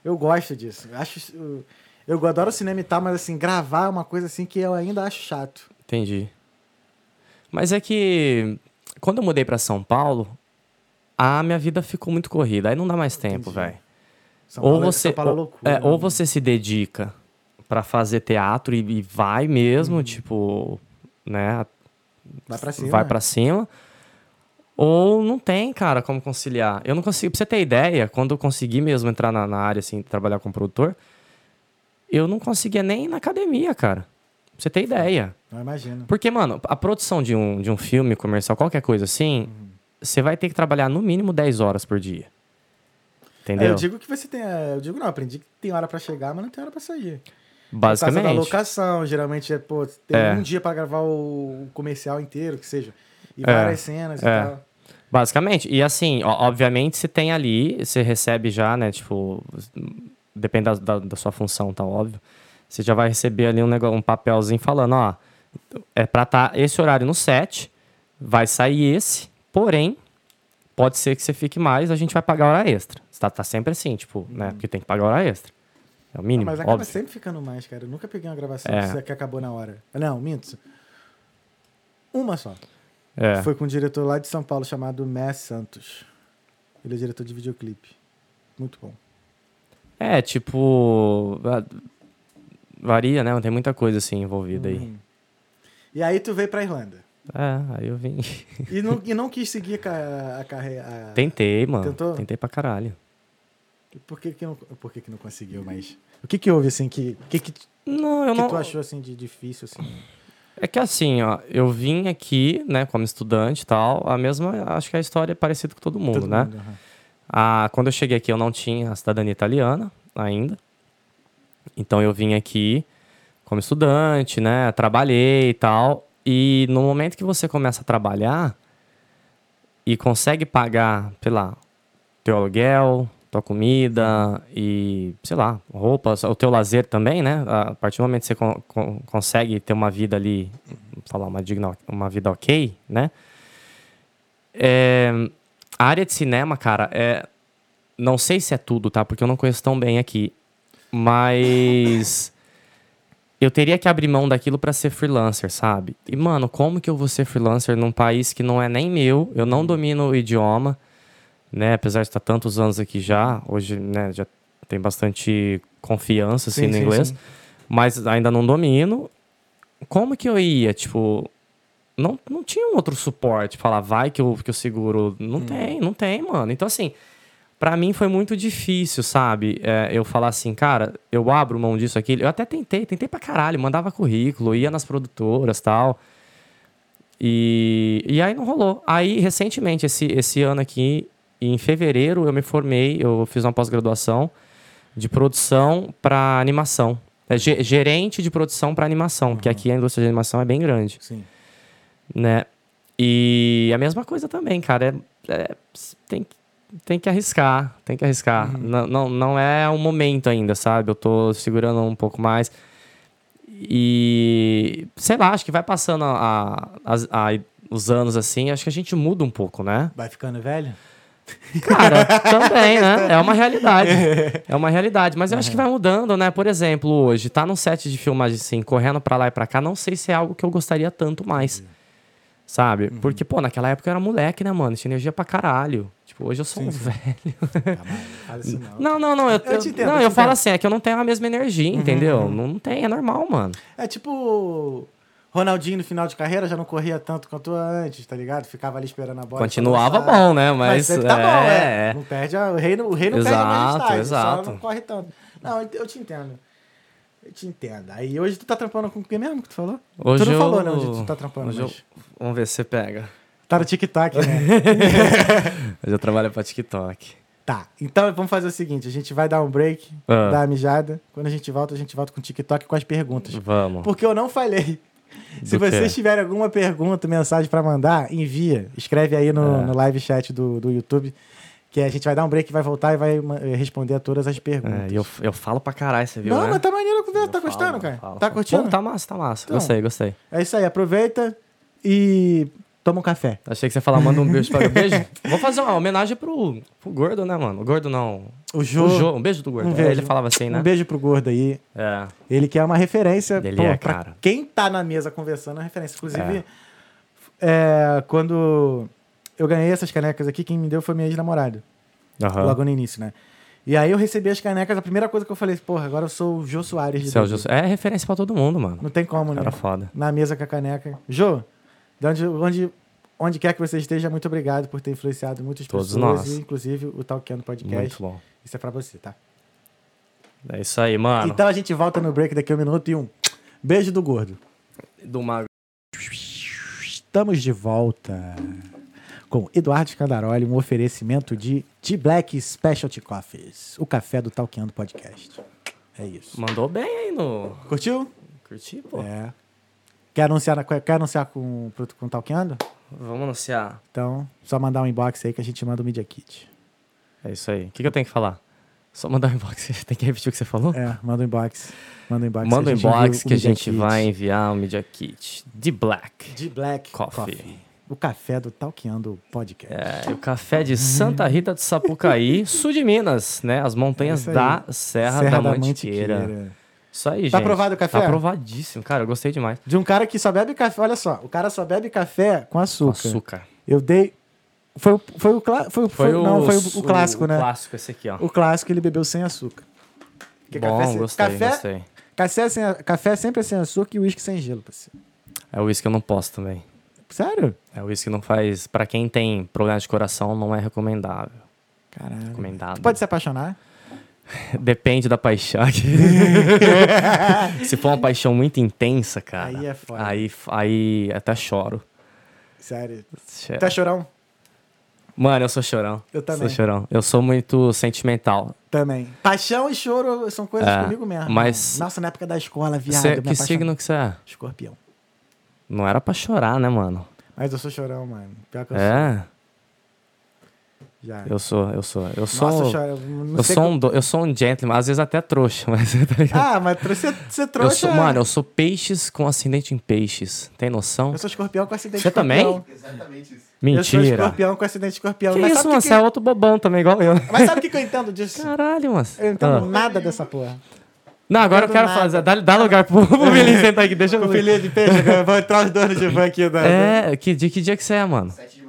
Eu gosto disso. Eu Acho. isso- Eu adoro cinema e tal, mas assim, gravar é uma coisa assim que eu ainda acho chato. Entendi. Mas é que quando eu mudei pra São Paulo, a minha vida ficou muito corrida. Aí não dá mais tempo, velho. São Ou Paulo é- você, Paulo é ou, loucura. é, ou né? você se dedica pra fazer teatro e, e vai Uhum. mesmo, tipo, né, Vai pra cima. vai pra cima. Ou não tem, cara, como conciliar. Eu não consigo. Pra você ter ideia, quando eu consegui mesmo entrar na, na área, assim, trabalhar como produtor, eu não conseguia nem ir na academia, cara. Pra você ter ideia. Não imagino. Porque, mano, a produção de um, de um filme comercial, qualquer coisa assim, Uhum. você vai ter que trabalhar no mínimo 10 horas por dia. É, Entendeu? eu digo que você tem. é, Eu digo não, aprendi que tem hora pra chegar, mas não tem hora pra sair. Por Basicamente. causa da locação, geralmente é, pô, tem É. um dia pra gravar o comercial inteiro, que seja. E É. várias cenas e É. tal. Basicamente. E assim, obviamente, você tem ali, você recebe já, né? Tipo, depende da, da, da sua função, tá óbvio. Você já vai receber ali um, negócio, um papelzinho falando, ó, é pra estar esse horário no set, vai sair esse, porém, pode ser que você fique mais, a gente vai pagar hora extra. Tá, tá sempre assim, tipo, né? Porque tem que pagar hora extra. É o mínimo, mas acaba óbvio. sempre ficando mais, cara. Eu nunca peguei uma gravação É. que- acabou na hora. Não, minto. Uma só. É. Foi com um diretor lá de São Paulo chamado Mess Santos. Ele é diretor de videoclipe. Muito bom. É, tipo. va- Varia, né? Tem muita coisa assim envolvida aí. Uhum. E aí tu veio pra Irlanda. É, aí eu vim. E não, e não quis seguir ca- a carreira. Tentei, mano. Tentou? Tentei pra caralho. Por que, que não, por que, que não conseguiu, mas. O que que houve, assim, que, que, que, Não, eu que não. tu achou assim de difícil, assim? É que assim, ó, eu vim aqui, né, como estudante e tal, a mesma, acho que a história é parecida com todo mundo, Todo né? mundo, aham. Ah, quando eu cheguei aqui, eu não tinha a cidadania italiana ainda. Então eu vim aqui como estudante, né? Trabalhei e tal. E no momento que você começa a trabalhar e consegue pagar, sei lá, teu aluguel, tua comida e, sei lá, roupas, o teu lazer também, né? A partir do momento que você con- con- consegue ter uma vida ali, falar, uma, digna, uma vida ok, né? É, a área de cinema, cara, é. Não sei se é tudo, tá? Porque eu não conheço tão bem aqui. Mas. Eu teria que abrir mão daquilo pra ser freelancer, sabe? E, mano, como que eu vou ser freelancer num país que não é nem meu? Eu não domino o idioma, né? Apesar de estar tantos anos aqui já. Hoje, né, já tem bastante confiança, assim, Sim, no sim, inglês. sim. Mas ainda não domino. Como que eu ia, tipo não, não tinha um outro suporte, falar, vai que eu, que eu seguro. Não tem, não tem, mano. Então, assim, Pra mim foi muito difícil, sabe? É, eu falar assim, cara, eu abro mão disso aqui. Eu até tentei, tentei pra caralho, mandava currículo, ia nas produtoras tal. E, e aí não rolou. Aí, recentemente, esse, esse ano aqui, em fevereiro, eu me formei, eu fiz uma pós-graduação de produção para animação. É, ge- gerente de produção para animação, porque aqui a indústria de animação é bem grande, Sim. né? E a mesma coisa também, cara. É, é, tem, que- tem que arriscar, tem que arriscar. Não, não, não é o momento ainda, sabe? Eu tô segurando um pouco mais. E sei lá, acho que vai passando a, as- a- os anos assim, acho que a gente muda um pouco, né? Vai ficando velho? Cara, também, né? É uma realidade. É uma realidade. Mas eu acho que vai mudando, né? Por exemplo, hoje, tá num set de filmagem assim, correndo pra lá e pra cá, não sei se é algo que eu gostaria tanto mais. Sabe? Uhum. Porque, pô, naquela época eu era moleque, né, mano? Tinha energia pra caralho. Tipo, hoje eu sou Sim, um sim. velho. Isso não. Não, não. Eu, Eu te entendo, não, eu falo assim, é que eu não tenho a mesma energia, Uhum, entendeu? Não, não tem, é normal, mano. É tipo. Ronaldinho no final de carreira já não corria tanto quanto antes, tá ligado? Ficava ali esperando a bola. Continuava lançar. bom, né? Mas, Mas, tá bom, é. é. Não perde a, o rei, não- o rei não Exato, perde a majestade, exato. só não corre tanto. Não, eu, te entendo. Eu te entendo. Aí hoje tu tá trampando com o que mesmo que tu falou? Hoje tu não eu- falou, né? Onde tu tá trampando, hoje mas... eu- Vamos ver se você pega. Tá no TikTok, né? Hoje eu trabalho pra TikTok. tá. Então vamos fazer o seguinte: a gente vai dar um break, Ah. dar a mijada. Quando a gente volta, a gente volta com o TikTok com as perguntas. Vamos. Porque eu não falei. Se quê? vocês tiverem alguma pergunta, mensagem pra mandar, envia. Escreve aí no, É. no live chat do, do YouTube. Que a gente vai dar um break, vai voltar e vai ma- responder a todas as perguntas. É, eu, eu falo pra caralho, você viu, não, né? mas tá maneiro a conversa. Tá falo, gostando, cara? falo. Tá curtindo? Pô, tá massa, tá massa. Então. Gostei, gostei. É isso aí. Aproveita e toma um café. Achei que você ia falar, manda um beijo pra beijo. Vou fazer uma homenagem pro, pro gordo, né, mano? O gordo não. O Jô. O Jô, um beijo do gordo. Um É, beijo. ele falava assim, né? Um beijo pro gordo aí. É. Ele que é uma referência. Ele pô, é, cara. Quem tá na mesa conversando é uma referência. Inclusive, é, quando eu ganhei essas canecas aqui, quem me deu foi minha ex-namorada. Aham. Logo no início, né? E aí eu recebi as canecas, a primeira coisa que eu falei, porra, agora eu sou o Jô Soares de é. Jô- é referência pra todo mundo, mano. Não tem como, né? Cara foda. Na mesa com a caneca. Jô, de onde, onde, onde quer que você esteja, muito obrigado por ter influenciado muitas Todos pessoas, nós. e inclusive o Talkando Podcast. Muito bom. Isso é pra você, tá? É isso aí, mano. Então a gente volta no break daqui a um minuto e um beijo do gordo. Do Mago. Estamos de volta com Eduardo Scandaroli, um oferecimento de T-Black Specialty Coffees, o café do Talkando Podcast. É isso. Mandou bem aí no. Curtiu? Curti, pô. É. Quer anunciar, quer anunciar com, com o Talkando? Vamos anunciar. Então, só mandar um inbox aí que a gente manda o Media Kit. É isso aí. O que, que eu tenho que falar? Só mandar um inbox. Tem que repetir o que você falou? É, manda um inbox. Manda um inbox. Manda um inbox que a gente Kit. vai enviar o Media Kit de Black. De Black Coffee. Coffee. O café do Talkando Podcast. É, o café de Santa Rita de Sapucaí, sul de Minas, né? As montanhas É da Serra, da, Mantiqueira. Isso aí, gente. Tá aprovado o café? Tá aprovadíssimo, cara. Eu gostei demais. De um cara que só bebe café. Olha só, o cara só bebe café com Com açúcar. açúcar. Eu dei. Foi, o- foi o clássico. Foi, foi, não, foi o, o clássico, né? O clássico, esse aqui, ó. O clássico ele bebeu sem açúcar. Porque Bom, café, sem- gostei, café, gostei. Café, sem, café sempre é sem açúcar e uísque sem gelo, parceiro. É o uísque que eu não posso também. Sério? É o uísque que não faz... Pra quem tem problema de coração, não é recomendável. Caralho. Recomendado. Tu pode se apaixonar? Depende da paixão. Se for uma paixão muito intensa, cara... Aí é foda. Aí, aí até choro. Sério. Che- Tu é chorão? Mano, eu sou chorão. Eu também. Sou chorão. Eu sou muito sentimental. Também. Paixão e choro são coisas É, comigo mesmo. mas- Nossa, na época da escola, viado. Cê- que apaixonei. signo que você é? Escorpião. Não era pra chorar, né, mano? Mas eu sou chorão, mano. Pior que eu sou. É, Já. eu sou, eu sou. Eu sou. Nossa, choro. Não eu sei sou, como- um, do- eu sou um gentleman, às vezes até trouxa, mas tá ligado? Ah, mas você, você eu trouxa... sou, mano, eu sou peixes com ascendente em peixes. Tem noção? Eu sou escorpião com acidente Você também? Exatamente isso. Eu sou Mentira. escorpião com acidente escorpião. Que mas isso, mano? que Você é outro bobão também, igual eu. Mas sabe o que, que eu entendo disso? Caralho, mano. Eu não entendo Ah. nada dessa porra. Não, agora eu quero nada. fazer. Dá, dá lugar pro, pro Vinícius sentar aqui, deixa eu O ver. filhinho de peixe, agora vou entrar os donos de van aqui. Da, É, que, de que dia que você é, mano? 7 de.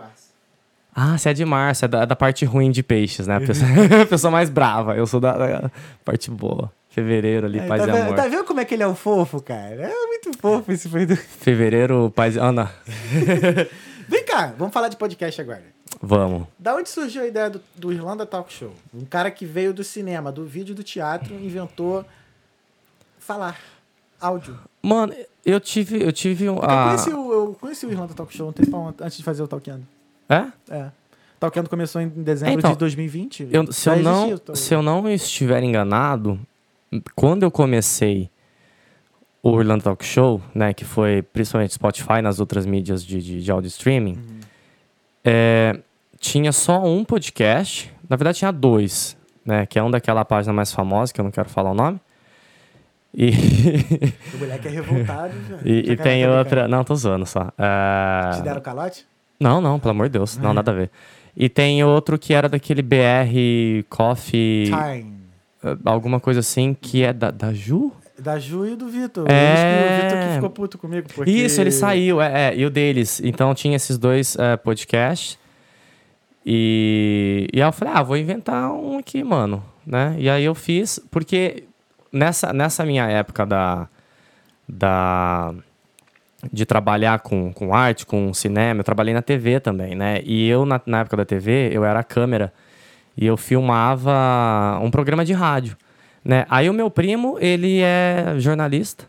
Ah, você é de março, é da, da parte ruim de peixes, né? A pessoa, a pessoa mais brava. Eu sou da, da parte boa. Fevereiro ali, É, paz tá, e amor. tá vendo como é que ele é um fofo, cara? É muito fofo esse foi do... Fevereiro, paz e... Ana. Vem cá, vamos falar de podcast agora. Vamos. Da onde surgiu a ideia do, do Irlanda Talk Show? Um cara que veio do cinema, do vídeo do teatro, inventou falar, áudio. Mano, eu tive. Eu tive um. Eu, ah, conheci o, eu conheci o Irlanda Talk Show um tempo antes de fazer o Talkando. É? É. Talkando começou em dezembro Então, de 2020. Eu- se, eu não, existia o- se eu não estiver enganado, quando eu comecei o Orlando Talk Show, né, que foi principalmente Spotify nas outras mídias de, de, de audio streaming, Uhum. é, tinha só um podcast. Na verdade, tinha dois, né, que é um daquela página mais famosa, que eu não quero falar o nome. E, O moleque é revoltado. já. e, Já e caiu tem outra. Não, tô zoando só. É, Te deram calote? Não, não, pelo amor de Deus. Não, nada a ver. E tem outro que era daquele BR Coffee. Time. eh, alguma coisa assim, que é da, da Ju? Da Ju e do Vitor. É. O Vitor que ficou puto comigo. Porque... Isso, ele saiu, é, é, e o deles. Então tinha esses dois eh, podcasts. E, e aí eu falei, ah, vou inventar um aqui, mano. Né? E aí eu fiz, porque nessa, nessa minha época da, da, de trabalhar com, com arte, com cinema, eu trabalhei na TV também, né? E eu, na, na época da TV, eu era a câmera e eu filmava um programa de rádio, né? Aí o meu primo, ele é jornalista,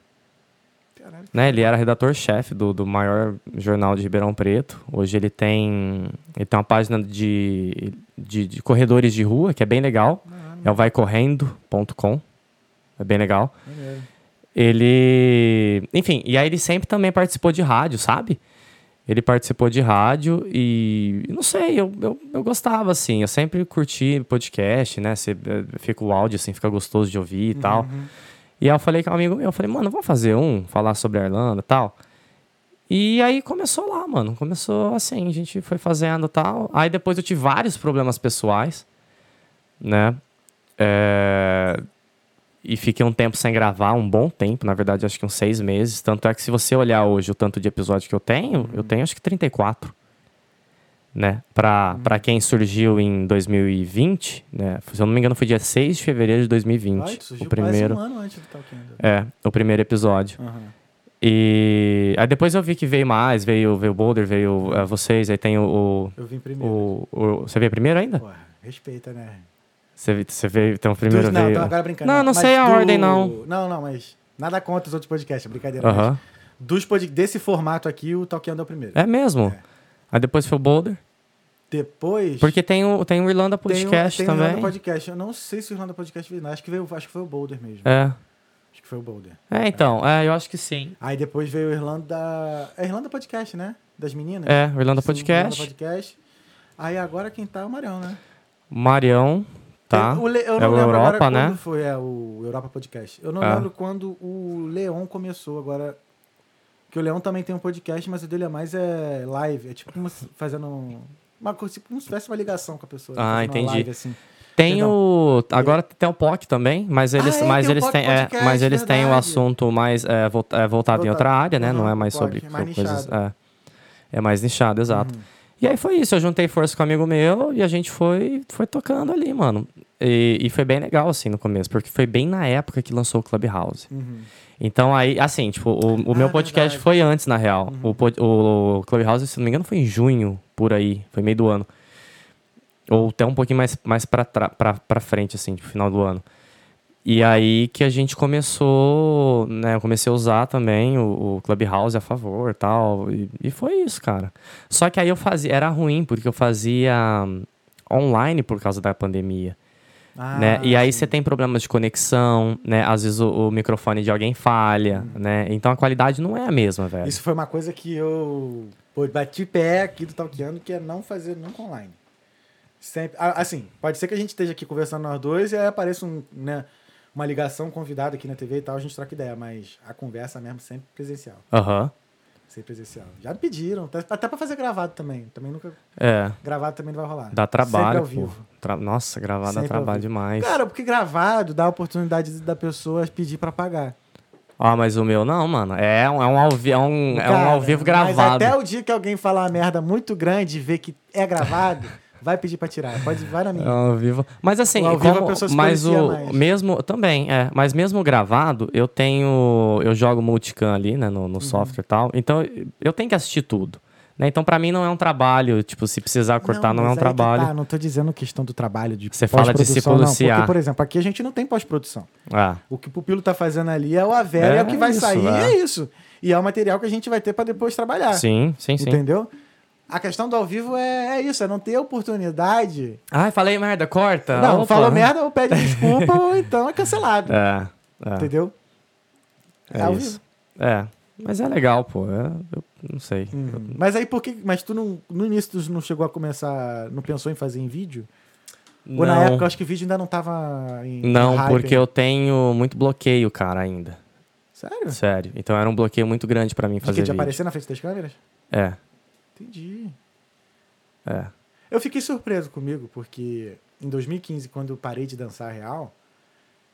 Caralho. né? Ele era redator-chefe do, do maior jornal de Ribeirão Preto. Hoje ele tem, ele tem uma página de, de, de corredores de rua, que é bem legal. É o vaicorrendo.com. É bem legal. Ele. Enfim, e aí ele sempre também participou de rádio, sabe? Ele participou de rádio e. Não sei, eu, eu, eu gostava, assim. Eu sempre curti podcast, né? Você, eh, fica o áudio, assim, fica gostoso de ouvir e tal. Uhum. E aí eu falei com um amigo meu, eu falei, mano, vamos fazer um, falar sobre a Irlanda e tal. E aí começou lá, mano. Começou assim, a gente foi fazendo e tal. Aí depois eu tive vários problemas pessoais, né? É, E fiquei um tempo sem gravar, um bom tempo, na verdade, acho que uns seis meses. Tanto é que se você olhar hoje o tanto de episódio que eu tenho, eu tenho acho que 34. Né? Pra, pra quem surgiu em 2020, né? Se eu não me engano, foi dia 6 de fevereiro de 2020. Ai, tu surgiu o primeiro. um ano antes do Talkando. É, o primeiro episódio. Aham. E aí depois eu vi que veio mais, veio, veio o Boulder, veio eh, vocês, aí tem o, Eu vim o, primeiro. o, o- Você veio primeiro ainda? Porra, respeita, né? Você, você veio, então primeiro Dos- não, veio. tô agora brincando. Não, não Mas sei a do- ordem, não. Não, não, mas nada contra os outros podcasts, é brincadeira. mas Aham. Dos pod... Desse formato aqui, o Talkando é o primeiro. É mesmo. É. Aí depois foi o Boulder. Depois. Porque tem o, tem o Irlanda tem o- Podcast tem o também. Irlanda Podcast. Eu não sei se o Irlanda Podcast veio, não. Acho que, veio, acho que foi o Boulder mesmo. É. Acho que foi o Boulder. É, então, é, eu acho que sim. Aí depois veio o Irlanda. É Irlanda Podcast, né? Das meninas? É, o Irlanda Sim, Podcast. Irlanda Podcast. Aí agora quem tá é o Marião, né? Marião, tá? O Le- Eu É não o lembro Europa, agora né? quando foi é, o Europa Podcast. Eu não É. lembro quando o Leon começou agora. Que o Leon também tem um podcast, mas o dele é mais é live. É tipo como se- fazendo uma coisa, tipo como se tivesse uma ligação com a pessoa. Ah, entendi. live, assim. Tem o. Agora tem o POC também, mas eles, Ah, é, mas tem o eles POC têm. é, Podcast, mas eles têm o verdade. assunto mais é, vol- é, voltado em outra Voltado. área, né? Não é mais sobre é mais coisas. É, é mais nichado, exato. Uhum. E aí foi isso, eu juntei força com um amigo meu e a gente foi, foi tocando ali, mano. E, e foi bem legal, assim, no começo, porque foi bem na época que lançou o Clubhouse. Uhum. Então aí, assim, tipo, o, o meu Ah, podcast verdade. Uhum. foi antes, na real. O, pod- o Clubhouse, se não me engano, foi em junho, por aí. Foi meio do ano. Ou até um pouquinho mais, mais pra, pra, pra frente, assim, tipo, final do ano. E aí que a gente começou, né? Eu comecei a usar também o, o Clubhouse a favor tal. E, e foi isso, cara. Só que aí eu fazia, era ruim, porque eu fazia hum, online por causa da pandemia Ah, né? E aí você tem problemas de conexão, né? Às vezes o, o microfone de alguém falha, né? Então a qualidade não é a mesma, velho. Isso foi uma coisa que eu pô, bati pé aqui do Talkando, que é não fazer nunca online. Sempre, assim, pode ser que a gente esteja aqui conversando nós dois e aí apareça um, né, uma ligação convidada aqui na TV e tal, a gente troca ideia, mas a conversa mesmo sempre presencial. Aham. Sempre presencial. Já me pediram, até, pra fazer gravado também. Também nunca. É. Gravado também não vai rolar. Dá trabalho, Sempre ao vivo. Tra- Nossa, gravar dá Sempre ao trabalho demais. Cara, porque gravado dá a oportunidade da pessoa pedir pra pagar. Ah, mas o meu não, mano. É um, é um, ao, vi- é um, é um Cara, ao vivo Mas gravado. até o dia que alguém falar uma merda muito grande e ver que é gravado, vai pedir pra tirar. Pode, vai na minha. É ao vivo. Mas assim, O ao vivo a como, pessoa se mas o mais. mesmo também, é, mas mesmo gravado, eu tenho, eu jogo multicam ali, né, no, Uhum. no software e tal. Então eu tenho que assistir tudo, Né? Então, pra mim, não é um trabalho. Tipo, se precisar cortar, não, é um que trabalho. Tá, não tô dizendo questão do trabalho de Você fala de se pós-produção, não, policiar. Porque, por exemplo, aqui a gente não tem pós-produção. Ah, O que o Pupilo tá fazendo ali é o Avera, é, É o que vai isso, sair, é. é isso. E é o material que a gente vai ter pra depois trabalhar. sim, sim, sim. Entendeu? A questão do ao vivo é, é isso, é não ter oportunidade. Ai, falei merda, corta. não, Opa. falou merda, ou pede desculpa, ou então é cancelado. É, é, Entendeu? é ao isso. É, mas é legal, pô. é- eu não sei. Uhum. Mas aí por que. Mas tu não, no início tu não chegou a começar. Não pensou em fazer em vídeo? Ou na Não. época eu acho que vídeo ainda não tava em. em Não, hype porque ainda. eu tenho muito bloqueio, cara, ainda. Sério? Sério. Então era um bloqueio muito grande pra mim De, que, fazer de vídeo. aparecer na frente das câmeras? É, Entendi. é. Eu fiquei surpreso comigo, porque em 2015, quando eu parei de dançar real,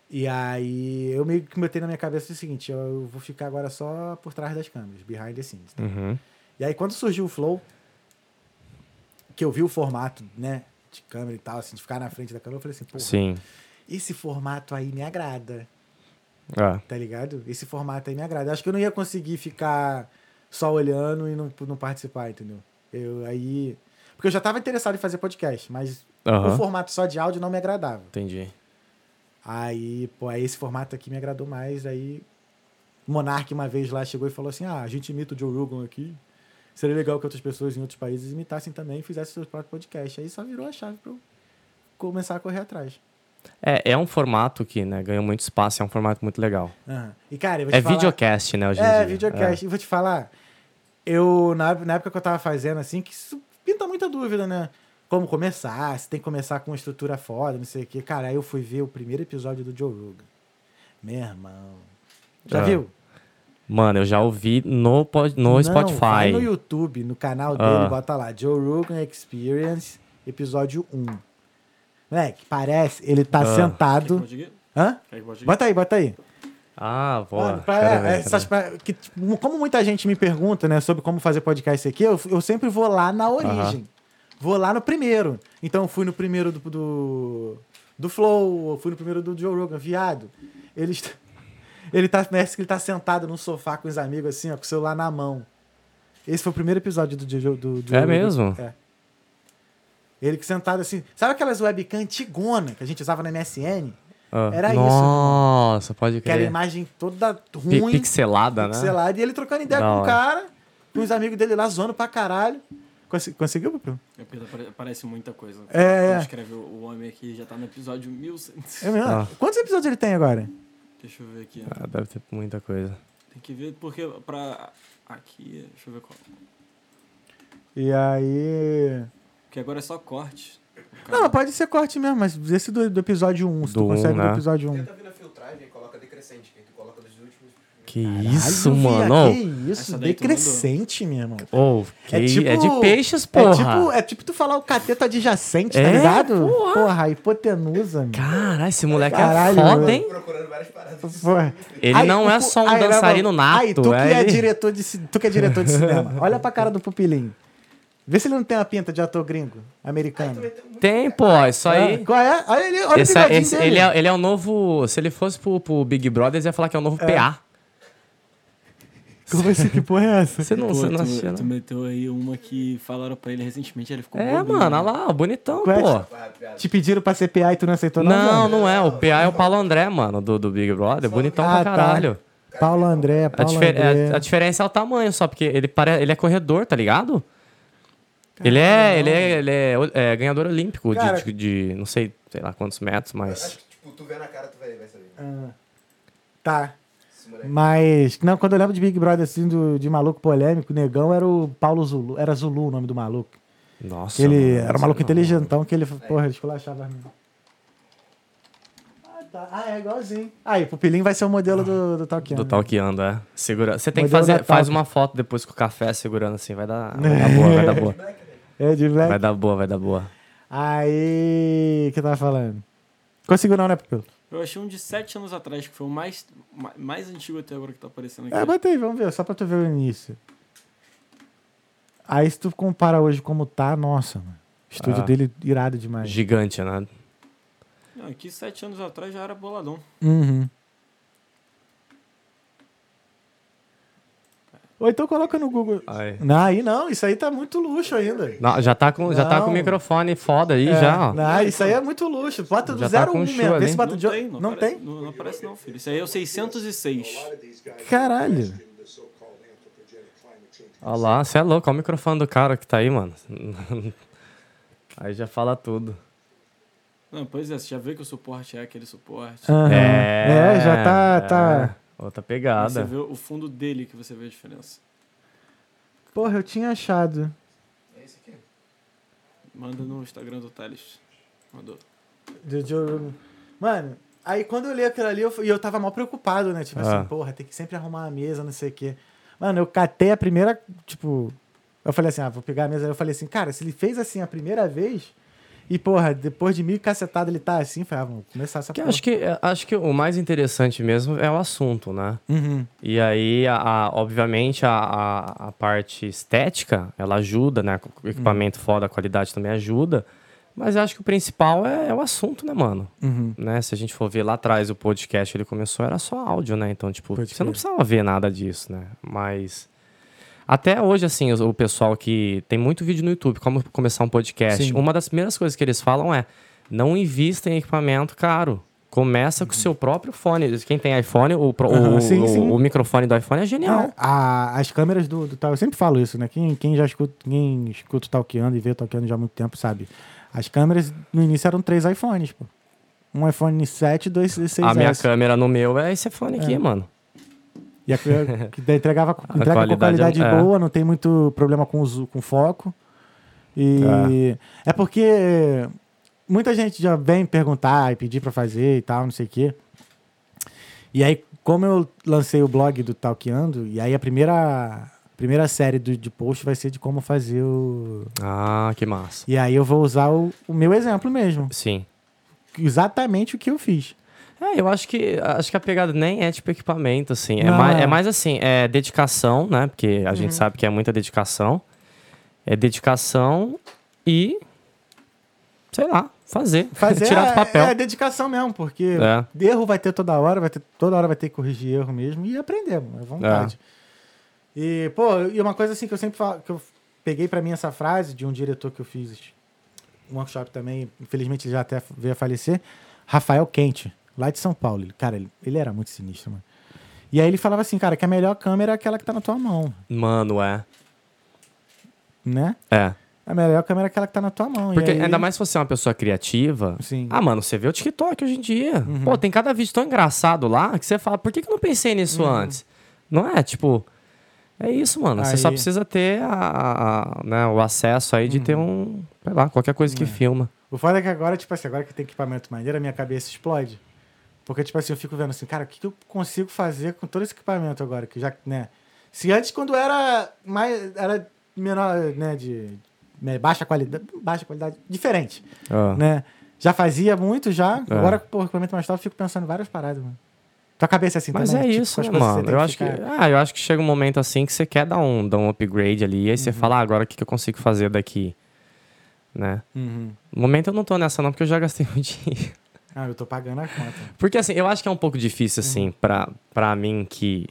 e aí eu meio que botei na minha cabeça o seguinte: eu vou ficar agora só por trás das câmeras, behind the scenes. Uhum. E aí quando surgiu o Flow, que eu vi o formato, né, de câmera e tal, assim, de ficar na frente da câmera, eu falei assim, pô, Sim. esse formato aí me agrada, É. tá ligado? Esse formato aí me agrada. Acho que eu não ia conseguir ficar só olhando e não, não participar, entendeu? Eu aí. Porque eu já tava interessado em fazer podcast, mas Aham. o formato só de áudio não me agradava. Entendi. Aí, pô, aí esse formato aqui me agradou mais. Aí, Monark uma vez lá chegou e falou assim: Ah, a gente imita o Joe Rogan aqui. Seria legal que outras pessoas em outros países imitassem também e fizessem seus próprios podcasts. Aí só virou a chave pra eu começar a correr atrás. É, é um formato que, né, ganhou muito espaço, é um formato muito legal. Aham. E, cara, eu vou te É falar- videocast, né, hoje em É, dia. videocast. E vou te falar, eu, na, na época que eu tava fazendo, assim, que isso pinta muita dúvida, né? Como começar, se tem que começar com uma estrutura foda, não sei o quê. Cara, aí eu fui ver o primeiro episódio do Joe Rogan. Meu irmão. Já Ah. viu? Mano, eu já ouvi no, no Não, Spotify. Vai no YouTube, no canal dele, Ah. bota lá, Joe Rogan Experience, episódio 1. Moleque, parece, ele tá Ah. Quer que sentado... Hã? Quer que aqui? Bota aí, bota aí. Ah. Mano, pra- é, essas pra- que, tipo, como muita gente me pergunta, né, sobre como fazer podcast aqui, eu, eu sempre vou lá na origem. Vou lá no primeiro. Então, eu fui no primeiro do, do, do Flow, eu fui no primeiro do Joe Rogan, viado. Ele, está- ele tá, parece que ele tá sentado num sofá com os amigos, assim, ó, com o celular na mão. Esse foi o primeiro episódio do, Joe- do, do Joe É Rogan. mesmo? É. Ele que sentado assim. Sabe aquelas webcam antigona que a gente usava na MSN? Ah, era isso. Nossa, pode Que era a crer. imagem toda ruim. Pixelada, né? pixelado, e ele trocando ideia Da com o cara, com os amigos dele lá, zoando pra caralho. Conse- Conseguiu, Pupil? É porque apare- Aparece muita coisa. É, é. Escreve o o homem aqui, já tá no episódio 1100. É mesmo? Ah. Quantos episódios ele tem agora? Deixa eu ver aqui. Ah, deve ter muita coisa. Tem que ver porque pra... Aqui, deixa eu ver qual. E aí. Porque agora é só corte. Não, pode ser corte mesmo, mas esse do, do episódio 1, se tu Do um, consegue né? do episódio 1. Tenta vir na filtragem e coloca decrescente, que tu coloca dos últimos. Que Caralho, isso, Via, mano. Que isso, tu decrescente, meu irmão. Oh, que É tipo- é de peixes, É porra. tipo, é tipo tu falar o cateta adjacente, tá É, ligado? porra. Porra, hipotenusa, meu. Caralho, esse moleque Caralho, é foda, mano. hein? Procurando várias paradas. Porra. Ele Aí, não é só um aí, dançarino nato. Aí, tu que é ele- diretor de, tu que é diretor de cinema. Olha pra cara do pupilinho. Vê se ele não tem uma pinta de ator gringo, americano. Tem, pô, isso aí. Ah, Qual é? Olha ele, olha Esse, o bigodinho esse- dele. ele, é, ele é o novo. Se ele fosse pro, pro Big Brother, eles ia falar que é o novo PA. Como assim? Que porra é essa? Você não, Pô, você não tu, assistia, tu meteu aí uma que falaram pra ele recentemente, ele ficou É, bobinho, mano, né? olha lá, bonitão, Qual é? pô. Te pediram pra ser PA e tu não aceitou, não? Não, mano? não é. O PA é o Paulo André, mano, do, do Big Brother. Bonitão Ah, pra tá. caralho. Paulo André, A, Paulo difer- André. a- a diferença é o tamanho só, porque ele, pare... ele é corredor, tá ligado? Ele é, ele é, ele é, é ganhador olímpico de- Cara- de, de não sei, sei lá quantos metros, Acho mas. que, tipo, tu vê na cara, tu vai, vai saber. Ah, tá. Mas, não, quando eu lembro de Big Brother, assim, do, de maluco polêmico, negão era o Paulo Zulu. Era Zulu o nome do maluco. Nossa. Que ele mano, era um maluco não. inteligentão, que ele, porra, ele esculachava meninas. Ah, tá. Ah, é igualzinho. Aí, Pupilinho vai ser o modelo do, do Talkiano. Do talqueando, é. Segura. Você tem que Modelo fazer. da Faz uma foto depois com o café segurando assim. Vai dar, vai dar boa, vai dar boa. É, de black. Vai dar boa, vai dar boa. Aí, o que eu tava falando? Conseguiu não, né, Pupilo? Eu achei um de 7 anos atrás, que foi o mais, ma- mais antigo até agora que tá aparecendo aqui. É, bota aí, vamos ver, só pra tu ver o início. Aí, se tu compara hoje como tá, nossa, mano. O estúdio Ah. dele irado demais. Gigante, né? Não, aqui 7 anos atrás já era boladão. Uhum. Ou então coloca no Google. Aí. Não, aí não, isso aí tá muito luxo ainda. Não, já tá com, já tá com o microfone foda aí É, já, ó. Não, isso aí é muito luxo. Bota do Já tá 0 com 1 um mesmo. Vê se bota Não de... tem, não, não aparece, tem? Não, não aparece não, filho. Isso aí é o 606. Caralho. Olha lá, você é louco, olha o microfone do cara que tá aí, mano. Aí já fala tudo. Não, pois é, você já vê que o suporte é aquele suporte. Aham. É, já tá. tá... Outra Você pegada. vê o fundo dele que você vê a diferença. Porra, eu tinha achado. É esse aqui. Manda no Instagram do Thales. Mandou. De- de- Mano, aí quando eu li aquilo ali, eu, e eu tava mal preocupado, né? Tipo Ah. assim, porra, tem que sempre arrumar a mesa, não sei o quê. Mano, eu catei a primeira, tipo... Eu falei assim, ah, vou pegar a mesa. Aí eu falei assim, cara, se ele fez assim a primeira vez... E, porra, depois de mil cacetadas ele tá assim, falei, ah, vamos começar essa Que porra. acho, que, acho que o mais interessante mesmo é o assunto, né? Uhum. E aí, a, a- obviamente, a, a, a parte estética, ela ajuda, né? O equipamento foda, a qualidade também ajuda. Mas eu acho que o principal é, é o assunto, né, mano? Uhum. Né? Se a gente for ver lá atrás, o podcast, ele começou, era só áudio, né? Então, tipo, Pode você não precisava ver nada disso, né? Mas... Até hoje, assim, o, pessoal que... Tem muito vídeo no YouTube, como começar um podcast. Sim. Uma das primeiras coisas que eles falam é, não invista em equipamento caro. Começa com o seu próprio fone. Quem tem iPhone, o, pro- Aham, o, sim, o- sim. o microfone do iPhone é genial. É, a- as câmeras do, do tal, eu sempre falo isso, né? Quem, quem já escuta, quem escuta o Talkeando e vê o Talkeando já há muito tempo sabe. As câmeras no início eram três iPhones, pô. Um iPhone 7 e dois 6S. A minha câmera no meu é esse fone aqui, É. mano. E a, que entregava, entrega com qualidade qualidade é- boa, não tem muito problema com, com foco. E é. porque muita gente já vem perguntar e pedir pra fazer e tal, não sei o quê. E aí, como eu lancei o blog do Talkeando, e aí a primeira, primeira série do, de post vai ser de como fazer o. Ah, que massa. E aí eu vou usar o, o meu exemplo mesmo. Sim. Exatamente o que eu fiz. É, eu acho que acho que a pegada nem é tipo equipamento, assim. É, mais, é. é mais assim, é dedicação, né? Porque a Uhum. gente sabe que é muita dedicação. É dedicação e. Sei lá, fazer. Fazer Tirar é, do papel. é dedicação mesmo, porque É. erro vai ter toda hora, vai ter, toda hora vai ter que corrigir erro mesmo e aprender, é vontade. E, pô, e uma coisa assim que eu sempre falo, que eu peguei pra mim essa frase de um diretor que eu fiz um workshop também, infelizmente ele já até veio a falecer, Rafael Quente, lá de São Paulo. Cara, ele, ele era muito sinistro, mano. E aí ele falava assim, cara, que a melhor câmera é aquela que tá na tua mão, Mano, é. né? É. A melhor câmera é aquela que tá na tua mão. Porque aí- ainda mais se você é uma pessoa criativa. Sim. Ah, mano, você vê o TikTok hoje em dia. Uhum. Pô, tem cada vídeo tão engraçado lá que você fala, por que, que eu não pensei nisso antes? Não é? Tipo, é isso, mano. Você só Aí- precisa ter a, a- né, o acesso aí de ter um, sei lá, qualquer coisa que É. filma. O foda é que agora, tipo assim, agora que tem equipamento maneiro, a minha cabeça explode. Porque, tipo assim, eu fico vendo assim, cara, o que, que eu consigo fazer com todo esse equipamento agora? Que já, né? Se antes, quando era mais. Era menor, né? De. né, baixa qualidade. Baixa qualidade. Diferente. Ah. Né? Já fazia muito já. É. Agora, pô, equipamento mais top, eu fico pensando em várias paradas, mano. Tua cabeça é assim Mas também? é Tipo, isso, né, você mano? Eu acho que, ah, eu acho que chega um momento assim que você quer dar um, dar um upgrade ali, e aí você Uhum. fala, ah, agora o que, que eu consigo fazer daqui? Né? Uhum. No momento eu não tô nessa não, porque eu já gastei muito dinheiro. Ah, eu tô pagando a conta. Porque assim, eu acho que é um pouco difícil, assim, Uhum. pra, pra mim que,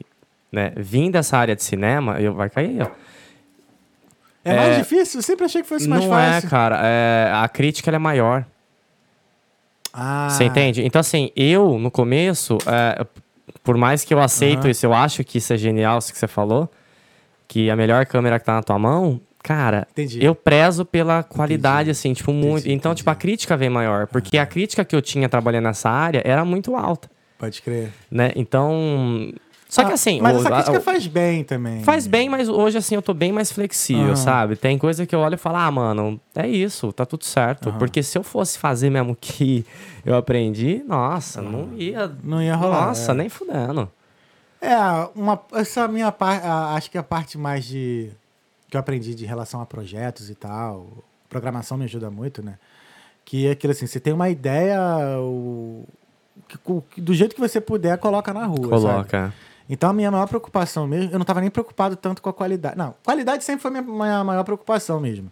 né, vim dessa área de cinema, eu, vai cair, ó. É, É, mais difícil? Eu sempre achei que fosse mais Não fácil. é, cara. É, a crítica é maior. Ah, Você entende? Então, assim, eu, no começo, é, por mais que eu aceito Aham. isso, eu acho que isso é genial, isso que você falou, que a melhor câmera que tá na tua mão, cara, Entendi. eu prezo pela qualidade, assim, tipo, muito. Entendi, então, tipo, a entendi. crítica vem maior, porque a crítica que eu tinha trabalhando nessa área era muito alta, Pode crer. né? Então. Só que Ah, assim. Mas o- essa crítica faz bem também. Faz bem, mas hoje, assim, eu tô bem mais flexível, Aham. sabe? Tem coisa que eu olho e falo, ah, mano, é isso, tá tudo certo. Aham. Porque se eu fosse fazer mesmo o que eu aprendi, nossa, não ia. Não ia rolar. Nossa, é. nem fudendo. É, uma, essa minha parte, acho que a parte mais de que eu aprendi de relação a projetos e tal, programação me ajuda muito, né? Que é aquilo assim, você tem uma ideia, o, que- do jeito que você puder, coloca na rua. sabe? Coloca. Então a minha maior preocupação mesmo, eu não estava nem preocupado tanto com a qualidade. Não, qualidade sempre foi minha, minha maior preocupação mesmo.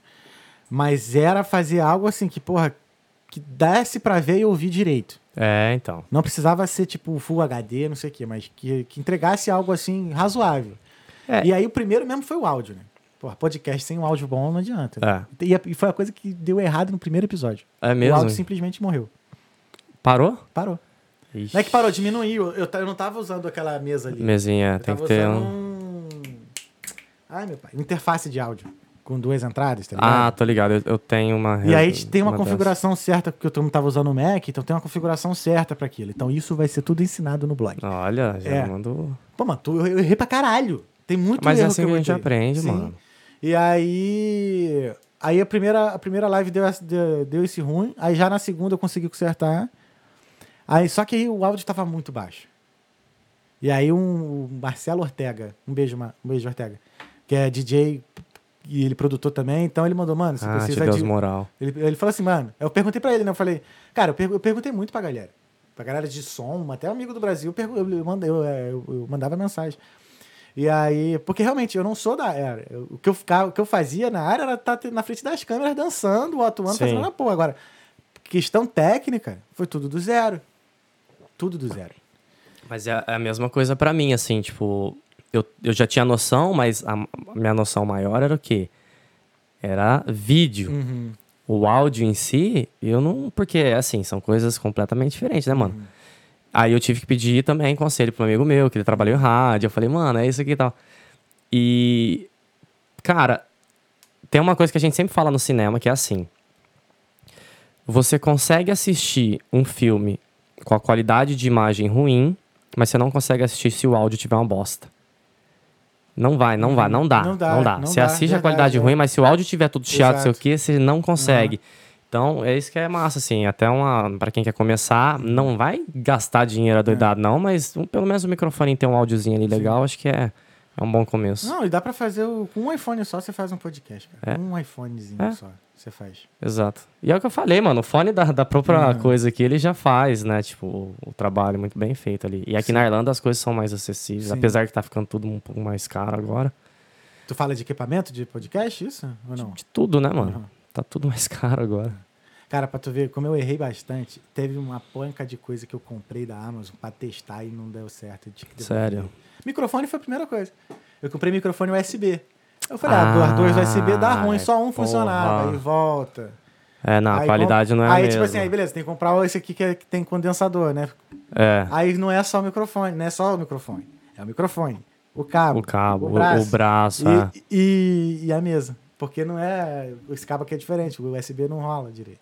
Mas era fazer algo assim que, porra, que desse pra ver e ouvir direito. É, então. Não precisava ser tipo Full HD, não sei o quê, mas que, que entregasse algo assim razoável. É. E aí o primeiro mesmo foi o áudio, né? Porra, podcast sem um áudio bom não adianta. né? E, e foi a coisa que deu errado no primeiro episódio. É O mesmo? áudio simplesmente morreu. Parou? Parou. Ixi. Não é que parou, diminuiu. Eu, eu não tava usando aquela mesa ali. Mesinha, Eu tem que ter um... um... Ai, meu pai. Interface de áudio. Com duas entradas, tá ligado? Ah, tô ligado. Eu, eu tenho uma. E aí tem uma, dessas. configuração certa, porque eu não tava usando o Mac, então tem uma configuração certa pra aquilo. Então isso vai ser tudo ensinado no blog. Olha, já É. mandou. Pô, mano, tu, eu, eu errei pra caralho. Tem muito Mas é assim que a gente aprende, Sim. mano. E aí. Aí a primeira, a primeira live deu, deu, deu esse ruim. Aí já na segunda eu consegui consertar. Aí, só que aí o áudio tava muito baixo. E aí um, o Marcelo Ortega, um beijo, um beijo, Ortega, que é DJ e ele produtor também, então ele mandou, mano, você Ah, precisa de. moral. Ele, ele falou assim, mano, eu perguntei pra ele, né? Eu falei, cara, eu, per- eu perguntei muito pra galera. Pra galera de som, até amigo do Brasil, eu, eu, é, eu- eu mandava mensagem. E aí, porque realmente eu não sou da era. O, que eu ficava, o que eu fazia na área era estar na frente das câmeras dançando, atuando, Sim. fazendo uma porra. Agora, questão técnica, foi tudo do zero. Tudo do zero. Mas é é a mesma coisa pra mim, assim, tipo, eu, eu já tinha noção, mas a, a minha noção maior era o quê? Era vídeo. Uhum. O áudio em si, eu não. Porque, assim, são coisas completamente diferentes, né, mano? Aí eu tive que pedir também conselho pro amigo meu, que ele trabalhou em rádio. Eu falei, mano, é isso aqui e tal. E. Cara, tem uma coisa que a gente sempre fala no cinema que é assim. Você consegue assistir um filme com a qualidade de imagem ruim, mas você não consegue assistir se o áudio tiver uma bosta. Não vai, não vai, não dá. Não Não dá, dá. não Você dá, assiste a verdade, qualidade é. ruim, mas se o áudio tiver tudo chiado, sei o que, você não consegue. Então, é isso que é massa, assim. Até uma. Pra quem quer começar, não vai gastar dinheiro adoidado, não, mas um- pelo menos o microfone tem um áudiozinho ali legal, acho que é, é um bom começo. Não, e dá pra fazer o, com um iPhone só, você faz um podcast, cara. É. Um iPhonezinho É. só, você faz. Exato. E é o que eu falei, mano. O fone da, da própria Uhum. coisa aqui, ele já faz, né? Tipo, o, o trabalho muito bem feito ali. E aqui na Irlanda as coisas são mais acessíveis, Sim. apesar que tá ficando tudo um pouco mais caro agora. Tu fala de equipamento de podcast, isso? Ou não? De tudo, né, mano? Uhum. Tá tudo mais caro agora. Cara, pra tu ver como eu errei bastante, teve uma panca de coisa que eu comprei da Amazon pra testar e não deu certo. devolver. Sério. Microfone foi a primeira coisa. Eu comprei microfone USB. Eu falei, ah, ah dois USB dá ruim, só um porra. funcionava. Aí volta. É, não, a Aí qualidade com- não é a Aí, tipo assim, aí beleza, tem que comprar esse aqui que, é- que tem condensador, né? É, Aí não é só o microfone, não é só o microfone. É o microfone, o cabo, o cabo, o o braço, o braço, é. e, e, e a mesa. Porque não é. Esse cabo aqui é diferente, o USB não rola direito.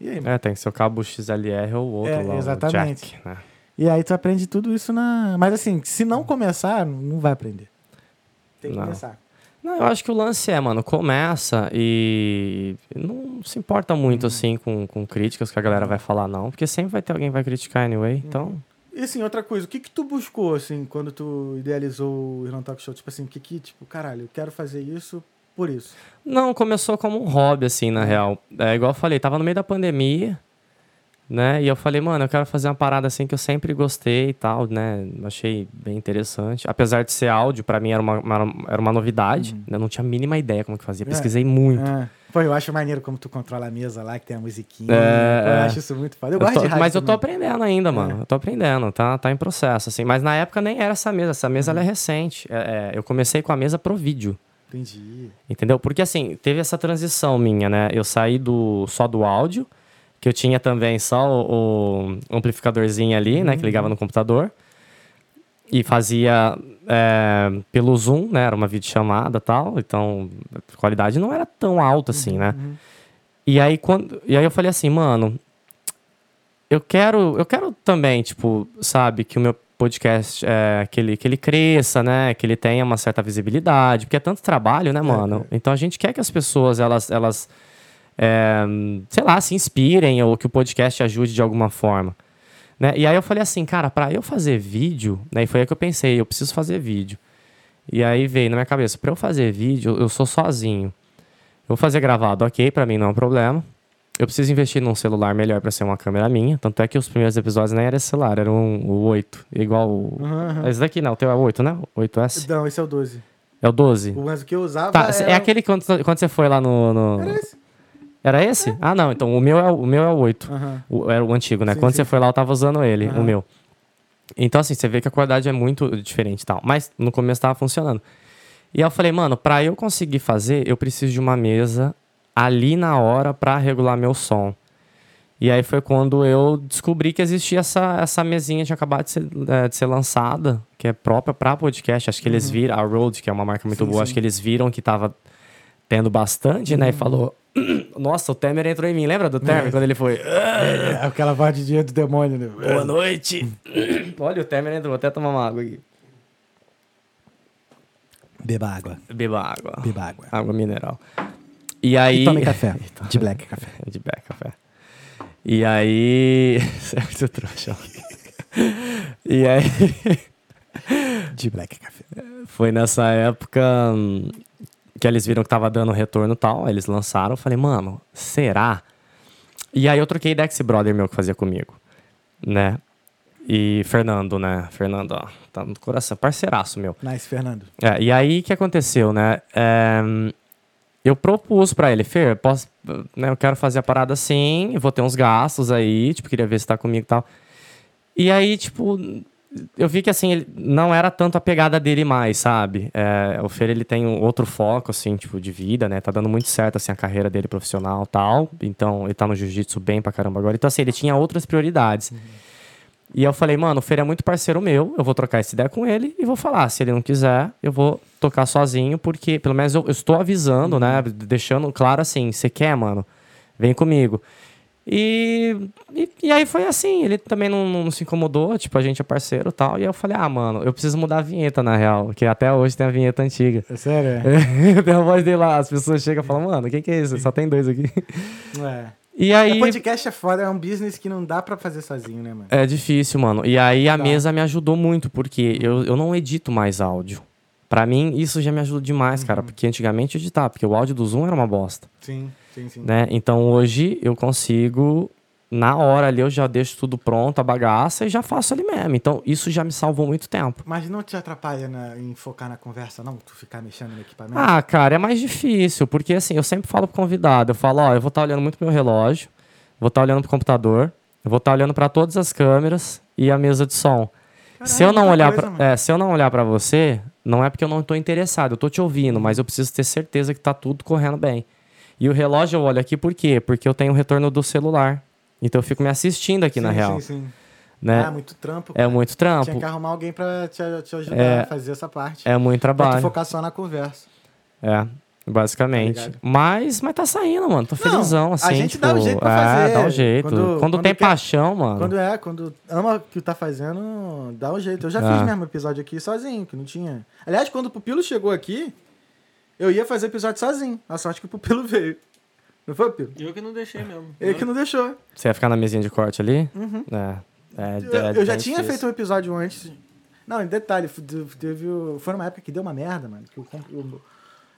E aí, É, tem que ser o cabo XLR ou outro É, lá, exatamente. jack, né? E aí tu aprende tudo isso na. Mas assim, se não começar, não vai aprender. Tem que Não. começar. Não, eu acho que o lance é, mano, começa e não se importa muito, assim, com, com críticas que a galera vai falar, não. Porque sempre vai ter alguém que vai criticar anyway, então... E assim, outra coisa, o que que tu buscou, assim, quando tu idealizou o Irlanda Talk Show? Tipo assim, o que que, tipo, caralho, eu quero fazer isso por isso. Não, começou como um hobby, assim, na real. É igual eu falei, tava no meio da pandemia, né? E eu falei, mano, eu quero fazer uma parada assim que eu sempre gostei e tal, né? Achei bem interessante. Apesar de ser áudio, pra mim era uma, uma- era uma novidade. né? Eu não tinha a mínima ideia como que fazia. É. Pesquisei muito. É. Pô, eu acho maneiro como tu controla a mesa lá, que tem a musiquinha. É, eu é. acho isso muito foda. Eu, Eu gosto tô- de rádio mas eu tô também. aprendendo ainda, É. mano. Eu tô aprendendo, tá, tá em processo, assim. Mas na época nem era essa mesa. Essa mesa ela é recente. É, é, eu comecei com a mesa pro vídeo. Entendi. Entendeu? Porque assim, teve essa transição minha, né? Eu saí do só do áudio, que eu tinha também só o, o amplificadorzinho ali, né? Que ligava no computador. E fazia é, pelo Zoom, né? Era uma videochamada e tal. Então, a qualidade não era tão alta assim, né? Uhum. E aí, quando, e aí eu falei assim, mano, eu quero, eu quero também, tipo, sabe, que o meu podcast, é, que, ele, que ele cresça, né? Que ele tenha uma certa visibilidade, porque é tanto trabalho, né, mano? Então a gente quer que as pessoas, elas, elas é, sei lá, se inspirem ou que o podcast ajude de alguma forma. Né? E aí eu falei assim, cara, pra eu fazer vídeo, né? E foi aí que eu pensei, eu preciso fazer vídeo. E aí veio na minha cabeça, pra eu fazer vídeo, eu sou sozinho. Eu vou fazer gravado, ok, pra mim não é um problema. Eu preciso investir num celular melhor pra ser uma câmera minha. Tanto é que os primeiros episódios nem era esse celular, era um, o 8. Igual o. Uhum. Esse daqui não, o teu é o 8, né? 8S? Não, esse é o 12. É o 12. O que eu usava Tá, era... é aquele quando, quando você foi lá no. no- Era esse. Era esse? Ah, não, então o meu é, o meu é o 8. Aham. O- era o antigo, né? Sim, Quando sim. você foi lá, eu tava usando ele, Aham. o meu. Então, assim, você vê que a qualidade é muito diferente e tal. Mas no começo tava funcionando. E aí eu falei, mano, pra eu conseguir fazer, eu preciso de uma mesa ali na hora pra regular meu som. E aí foi quando eu descobri que existia essa, essa mesinha de acabar de ser, é, de ser lançada, que é própria pra podcast. Acho que eles viram, a Rode, que é uma marca muito Uhum. Sim, boa, sim. acho que eles viram que tava tendo bastante, né? E falou, nossa, o Temer entrou em mim. Lembra do Temer quando ele foi? É, aquela voz de dia do demônio, né? Boa noite. Olha, o Temer entrou, vou até tomar uma água aqui. Beba água. Beba água. Beba água. Água mineral. E aí. E tome café. De black café. De black café. E aí. Você é muito trouxa. e aí. De black café. Foi nessa época hum, que eles viram que tava dando retorno e tal. Eles lançaram. Eu falei, mano, será? E aí eu troquei ideia com esse brother meu que fazia comigo. Né? E Fernando, né? Fernando, ó, tá no coração. Parceiraço meu. Nice, Fernando. É, e aí o que aconteceu, né? É, eu propus pra ele, Fer, posso, né, eu quero fazer a parada assim, vou ter uns gastos aí, tipo, queria ver se tá comigo e tal. E aí, tipo, eu vi que assim, ele não era tanto a pegada dele mais, sabe? É, o Fer, ele tem um outro foco, assim, tipo, de vida, né? Tá dando muito certo, assim, a carreira dele profissional tal. Então, ele tá no jiu-jitsu bem pra caramba agora. Então, assim, ele tinha outras prioridades. E eu falei, mano, o Fer é muito parceiro meu, eu vou trocar essa ideia com ele e vou falar. Se ele não quiser, eu vou tocar sozinho, porque pelo menos eu, eu estou avisando, né? Deixando claro assim, você quer, mano? Vem comigo. E, e, e aí foi assim, ele também não, não se incomodou, tipo, a gente é parceiro e tal. E eu falei, ah, mano, eu preciso mudar a vinheta, na real, que até hoje tem a vinheta antiga. É sério? É. tem a voz dele lá, as pessoas chegam e falam, mano, quem que é isso? Só tem dois aqui. é. E aí. O podcast é foda, é um business que não dá pra fazer sozinho, né, mano? É difícil, mano. E aí a mesa me ajudou muito, porque eu, eu não edito mais áudio. Pra mim, isso já me ajuda demais, Uhum. cara. Porque antigamente eu editava, porque o áudio do Zoom era uma bosta, Sim, sim, sim. né? Então hoje eu consigo, na hora ali, eu já deixo tudo pronto, a bagaça, e já faço ali mesmo. Então isso já me salvou muito tempo. Mas não te atrapalha na- em focar na conversa, não? Tu ficar mexendo no equipamento? Ah, cara, é mais difícil, porque assim, eu sempre falo pro convidado, eu falo, ó, eu vou estar olhando muito pro meu relógio, vou estar olhando pro computador, eu vou estar olhando pra todas as câmeras e a mesa de som. Caralho, se eu não olhar coisa, pra, é, se eu não olhar para você, não é porque eu não tô interessado, eu tô te ouvindo, mas eu preciso ter certeza que tá tudo correndo bem. E o relógio eu olho aqui por quê? Porque eu tenho o retorno do celular. Então eu fico me assistindo aqui na Sim, real, Sim, sim. né? Ah, muito trampo. é muito Tinha trampo, que arrumar alguém pra te, te ajudar É. a fazer essa parte. é muito pra tu trabalho. focar só na conversa. É, basicamente. Tá mas, mas tá saindo, mano. Tô Não, felizão, a assim. gente tipo, dá um jeito pra é, fazer. dá um jeito. Quando- Quando, quando tem paixão, mano. Quando é, quando ama o que tá fazendo, dá um jeito. Eu já Ah. fiz mesmo episódio aqui sozinho, que não tinha. Aliás, quando o Pupilo chegou aqui, eu ia fazer episódio sozinho. A sorte que o Pupilo veio. Não foi, Pupilo? Eu que não deixei mesmo. Ele que não deixou. Você ia ficar na mesinha de corte ali? É. É, Uhum. Eu, é- eu já é tinha difícil. feito um episódio antes. Não, em detalhe, teve, o- foi numa época que deu uma merda, mano. Que o, o-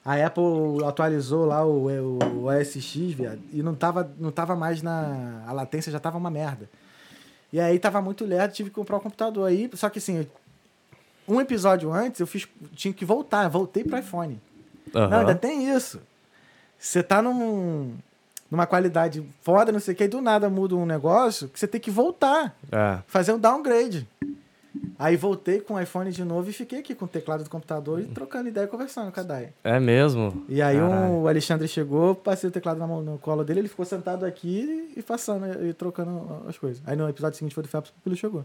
a Apple atualizou lá o, o, o OS X, viado, e não tava, não tava mais na. A latência já tava uma merda. E aí tava muito lerdo, tive que comprar o computador aí. Só que assim, um episódio antes eu fiz. Tinha que voltar, voltei pro iPhone. Não, Aham. ainda tem isso. Você tá num, numa qualidade foda, não sei o que, e do nada muda um negócio que você tem que voltar É. fazer um downgrade. Aí voltei com o iPhone de novo e fiquei aqui com o teclado do computador e trocando ideia e conversando com a Dai. É mesmo? E aí um- o Alexandre chegou, passei o teclado na mão, no colo dele, ele ficou sentado aqui e passando e trocando as coisas. Aí no episódio seguinte foi do Felps, ele chegou.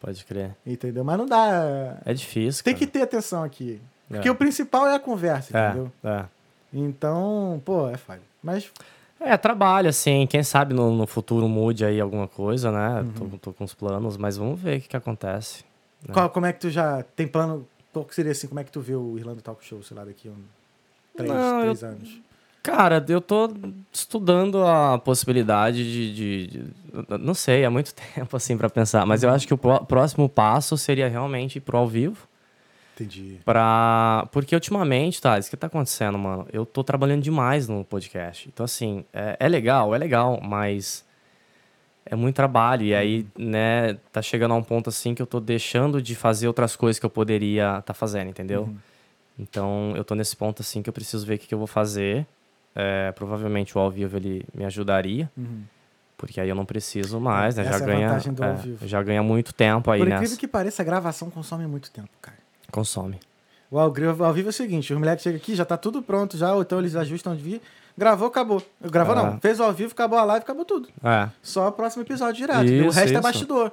Pode crer. Entendeu? Mas não dá. É difícil. Tem cara. que ter atenção aqui. Porque É. o principal é a conversa, entendeu? É, é. Então, pô, é falho. Mas É, trabalho, assim. Quem sabe no, no futuro mude aí alguma coisa, né? Uhum. Tô, tô com os planos, mas vamos ver o que, que acontece. É. qual, como é que tu já tem plano? Qual que seria assim? Como é que tu vê o Irlanda Talk Show, sei lá, daqui a um, três, Não, três anos? Cara, eu tô estudando a possibilidade de, de- de- Não sei, é muito tempo, assim, pra pensar. Mas eu acho que o pró- próximo passo seria realmente ir pro ao vivo. Entendi. Pra... Porque ultimamente, tá, isso que tá acontecendo, mano. Eu tô trabalhando demais no podcast. Então, assim, é, é legal, é legal, mas é muito trabalho. E aí, né, tá chegando a um ponto assim que eu tô deixando de fazer outras coisas que eu poderia tá fazendo, entendeu? Então, eu tô nesse ponto assim que eu preciso ver o que, que eu vou fazer. É, provavelmente o ao vivo ele me ajudaria, Uhum. porque aí eu não preciso mais, né? Essa Já é ganha, é, já ganha muito tempo aí, Por né? incrível que pareça, a gravação consome muito tempo, cara. Consome. O ao, ao vivo é o seguinte: os moleques chegam aqui, já tá tudo pronto, já, ou então eles ajustam de vir. Gravou, acabou. Gravou Ah. não. Fez o ao vivo, acabou a live, acabou tudo. É. Só o próximo episódio direto. o Isso, resto é isso. bastidor.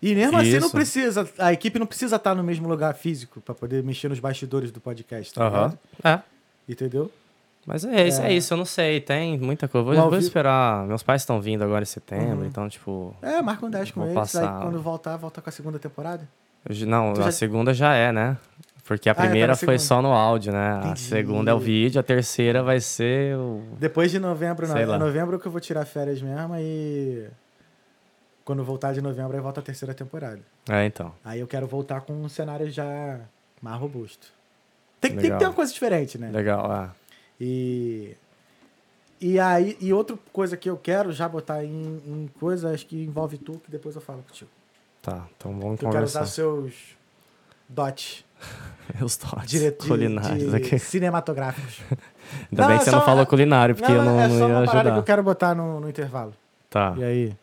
E mesmo assim não Isso. precisa, a equipe não precisa estar no mesmo lugar físico pra poder mexer nos bastidores do podcast, tá? É. Entendeu? Mas é, isso, é. É. isso, eu não sei. Tem muita coisa. O Vou, vou esperar. Meus pais estão vindo agora em setembro, Uhum. então, tipo. É, marca um 10 com eles, passar. aí quando voltar, volta com a segunda temporada. Não, a segunda já é, né? Porque a Ah, é, tá primeira foi só no áudio, né? A Entendi. segunda é o vídeo, a terceira vai ser o. Depois de novembro, não. Sei É lá. novembro que eu vou tirar férias mesmo e. Quando voltar de novembro, aí volta a terceira temporada. É, então. Aí eu quero voltar com um cenário já mais robusto. Tem, que- tem que ter uma coisa diferente, né? Legal, é. E. E aí, e outra coisa que eu quero já botar em, em coisa, acho que envolve tu, que depois eu falo contigo. Tá, então vamos Que eu quero usar conversar. seus dots Os dotes direto culinários de, aqui. cinematográficos. Ainda Não, bem é que você só- não falou culinário, porque não, eu não, é não só ia uma parada que eu ajudar. quero botar no, no intervalo. Tá. E aí?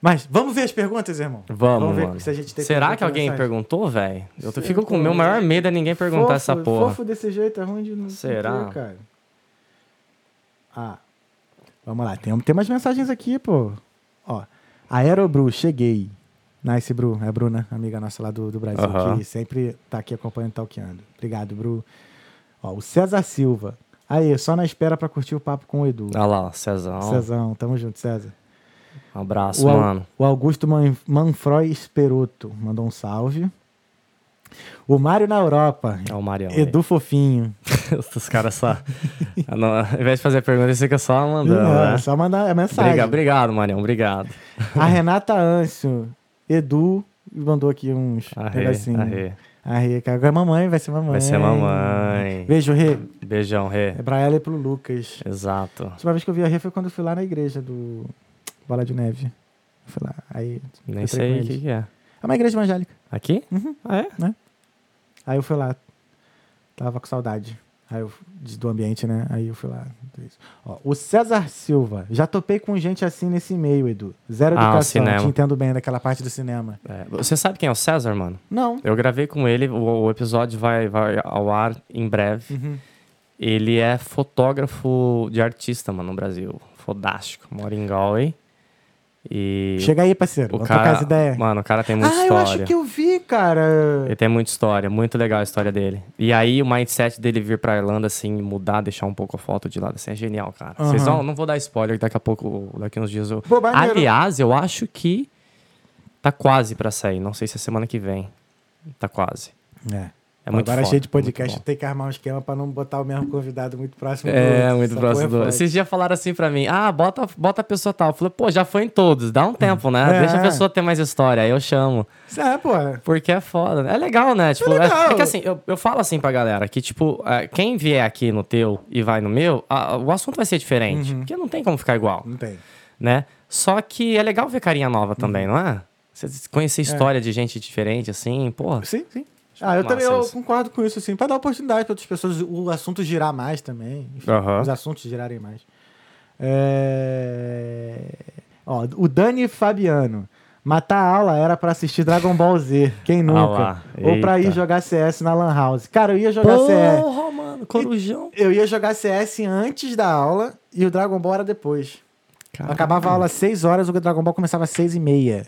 Mas vamos ver as perguntas, irmão? Vamos, ver mano. se a gente tem Será que alguém mensagem. perguntou, velho? Eu Sei, fico com o meu maior mas- medo é ninguém perguntar fofo, essa porra. Fofo desse jeito é ruim de não Será? entender, cara. Ah, vamos lá. Tem, tem umas mensagens aqui, pô. Ó, Aerobru, cheguei. Nice, Bru. É a Bruna, amiga nossa lá do, do Brasil, que sempre tá aqui acompanhando e talqueando. Obrigado, Bru. Ó, o César Silva. Aí, só na espera pra curtir o papo com o Edu. Olha lá, Cezão. Cezão, tamo junto, César. Um abraço, O, mano. o Augusto Man, Manfroy Esperoto mandou um salve. O Mário na Europa. É o Marião. Edu Fofinho. aí. Os caras só. Não, ao invés de fazer pergunta, eles ficam só mandando, Não, né? só mandar a mensagem. Obrigado, obrigado, Marião. Obrigado. A Renata Ancio. Edu mandou aqui uns Arre, negocinhos. arre. Arre, que agora é mamãe, vai ser mamãe. Vai ser mamãe. Beijo, Rê. Beijão, Rê. É pra ela e pro Lucas. Exato. A última vez que eu vi a Rê foi quando eu fui lá na igreja do Bola de Neve. Eu fui lá. Aí. Nem sei o que, que é. É uma igreja evangélica. Aqui? Uhum. Ah, é? Aí eu fui lá. Tava com saudade. Aí eu, do ambiente, né? Aí eu fui lá. Ó, o César Silva. Já topei com gente assim nesse e-mail, Edu. Zero Ah, o educação. cinema. Te entendo bem daquela parte do cinema. É. Você sabe quem é o César, mano? Não. Eu gravei com ele, o, o episódio vai, vai ao ar em breve. Uhum. Ele é fotógrafo de artista, mano, no Brasil. Fodástico. Mora em Galway. E Chega aí, parceiro. o cara, mano, o cara tem muita ah, história. eu acho que eu vi, cara. Ele tem muita história, muito legal a história dele. E aí o mindset dele vir pra Irlanda, assim, mudar, deixar um pouco a foto de lado, assim, é genial, cara. Vocês Aham. vão, não vou dar spoiler, daqui a pouco, daqui uns dias eu... Pô. Aliás, eu acho que tá quase pra sair, não sei se é semana que vem. Tá quase. É. É muito Agora foda, cheio de podcast, tem que armar um esquema pra não botar o mesmo convidado muito próximo do É, outro. muito Essa próximo do. é Esses dias falaram assim pra mim: ah, bota, bota a pessoa tal. Eu falei, pô, já foi em todos, dá um tempo, né? É. Deixa a pessoa ter mais história. Aí eu chamo. É, pô. Porque é foda. né? É legal, né? Tipo, é, legal. é que assim, eu, eu falo assim pra galera que, tipo, é, quem vier aqui no teu e vai no meu, a- o assunto vai ser diferente. Uhum. Porque não tem como ficar igual, Não tem. né? Só que é legal ver carinha nova também, Uhum. não é? Você conhecer história de gente diferente, assim, porra. Sim, sim. Ah, eu também eu isso. concordo com isso, assim, pra dar oportunidade pra outras pessoas, o assunto girar mais também. Enfim. Os assuntos girarem mais. É... Ó, o Dani Fabiano. Matar a aula era pra assistir Dragon Ball Z. Quem nunca? Ah lá, Ou pra ir jogar CS na Lan House. Cara, eu ia jogar CS. Porra, mano, corujão. Eu ia jogar CS antes da aula e o Dragon Ball era depois. Acabava a aula às 6 horas, o Dragon Ball começava às 6 e meia.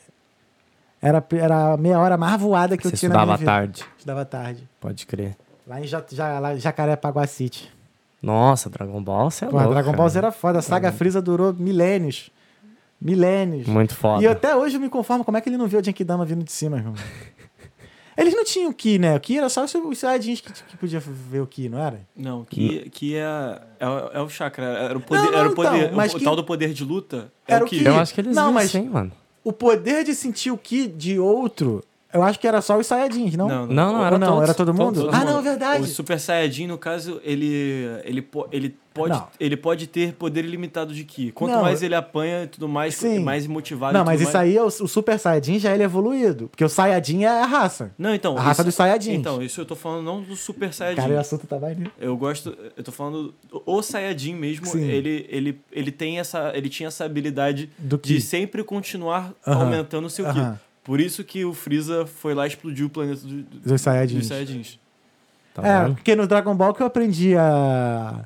Era, era a meia hora mais voada que Você eu tinha na minha vida. tarde, Estudava tarde. pode crer. Lá em ja, ja, lá Jacarepaguá City. Nossa, Dragon Ball, você é Porra, louco, Dragon. Ball era foda. A saga Freeza durou milênios. Milênios. Muito foda. E até hoje eu me conformo como é que ele não viu a Genkidama vindo de cima, irmão. Eles não tinham o Ki, né? O Ki era só os Saiyajins que, que podia ver o Ki, não era? Não, que, que é, é, o- é o chakra. Era o poder. Não, não, era o poder. então, mas o que- tal do poder de luta. é Era o o que- Eu acho que eles Não, mas... sim, mano. O poder de sentir o Ki de outro, eu acho que era só os Saiyajins, não? Não, Não, não, Ou era não, todos. era todo mundo? Todo ah, mundo. não, é verdade. O Super Saiyajin, no caso, ele, ele, ele, pode, Não. ele pode ter poder ilimitado de Ki. Quanto Não, mais ele apanha e tudo mais, Sim. mais motivado Não, mas tudo isso mais... aí, é o, o Super Saiyajin já ele é evoluído. Porque o Saiyajin é a raça. Não, então. A raça isso- dos Saiyajins. Então, isso eu tô falando não do Super Saiyajin. Cara, o assunto tá maneiro. Eu gosto, eu tô falando o Saiyajin mesmo, Sim. ele, ele, ele tem essa, ele tinha essa habilidade Do de sempre continuar Aham. aumentando o seu Ki. Aham. Por isso que o Freeza foi lá e explodiu o planeta do- do- Dos Saiyajins. dos Saiyajins. Tá é, vendo? porque no Dragon Ball que eu aprendi a,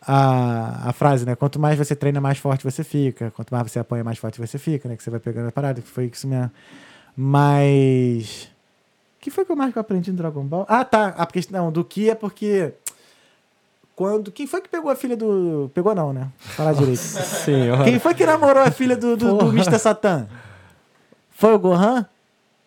a, a frase, né? Quanto mais você treina, mais forte você fica. Quanto mais você apanha, mais forte você fica, né? Que você vai pegando a parada. Foi isso mesmo. Mas. O que foi que eu mais que eu aprendi no Dragon Ball? Ah, tá. A questão do que é porque. Quando. Quem foi que pegou a filha do. Pegou não, né? Falar direito. Senhor. Quem foi que namorou a filha do, do, do Porra. Mr. Satan? Foi o Gohan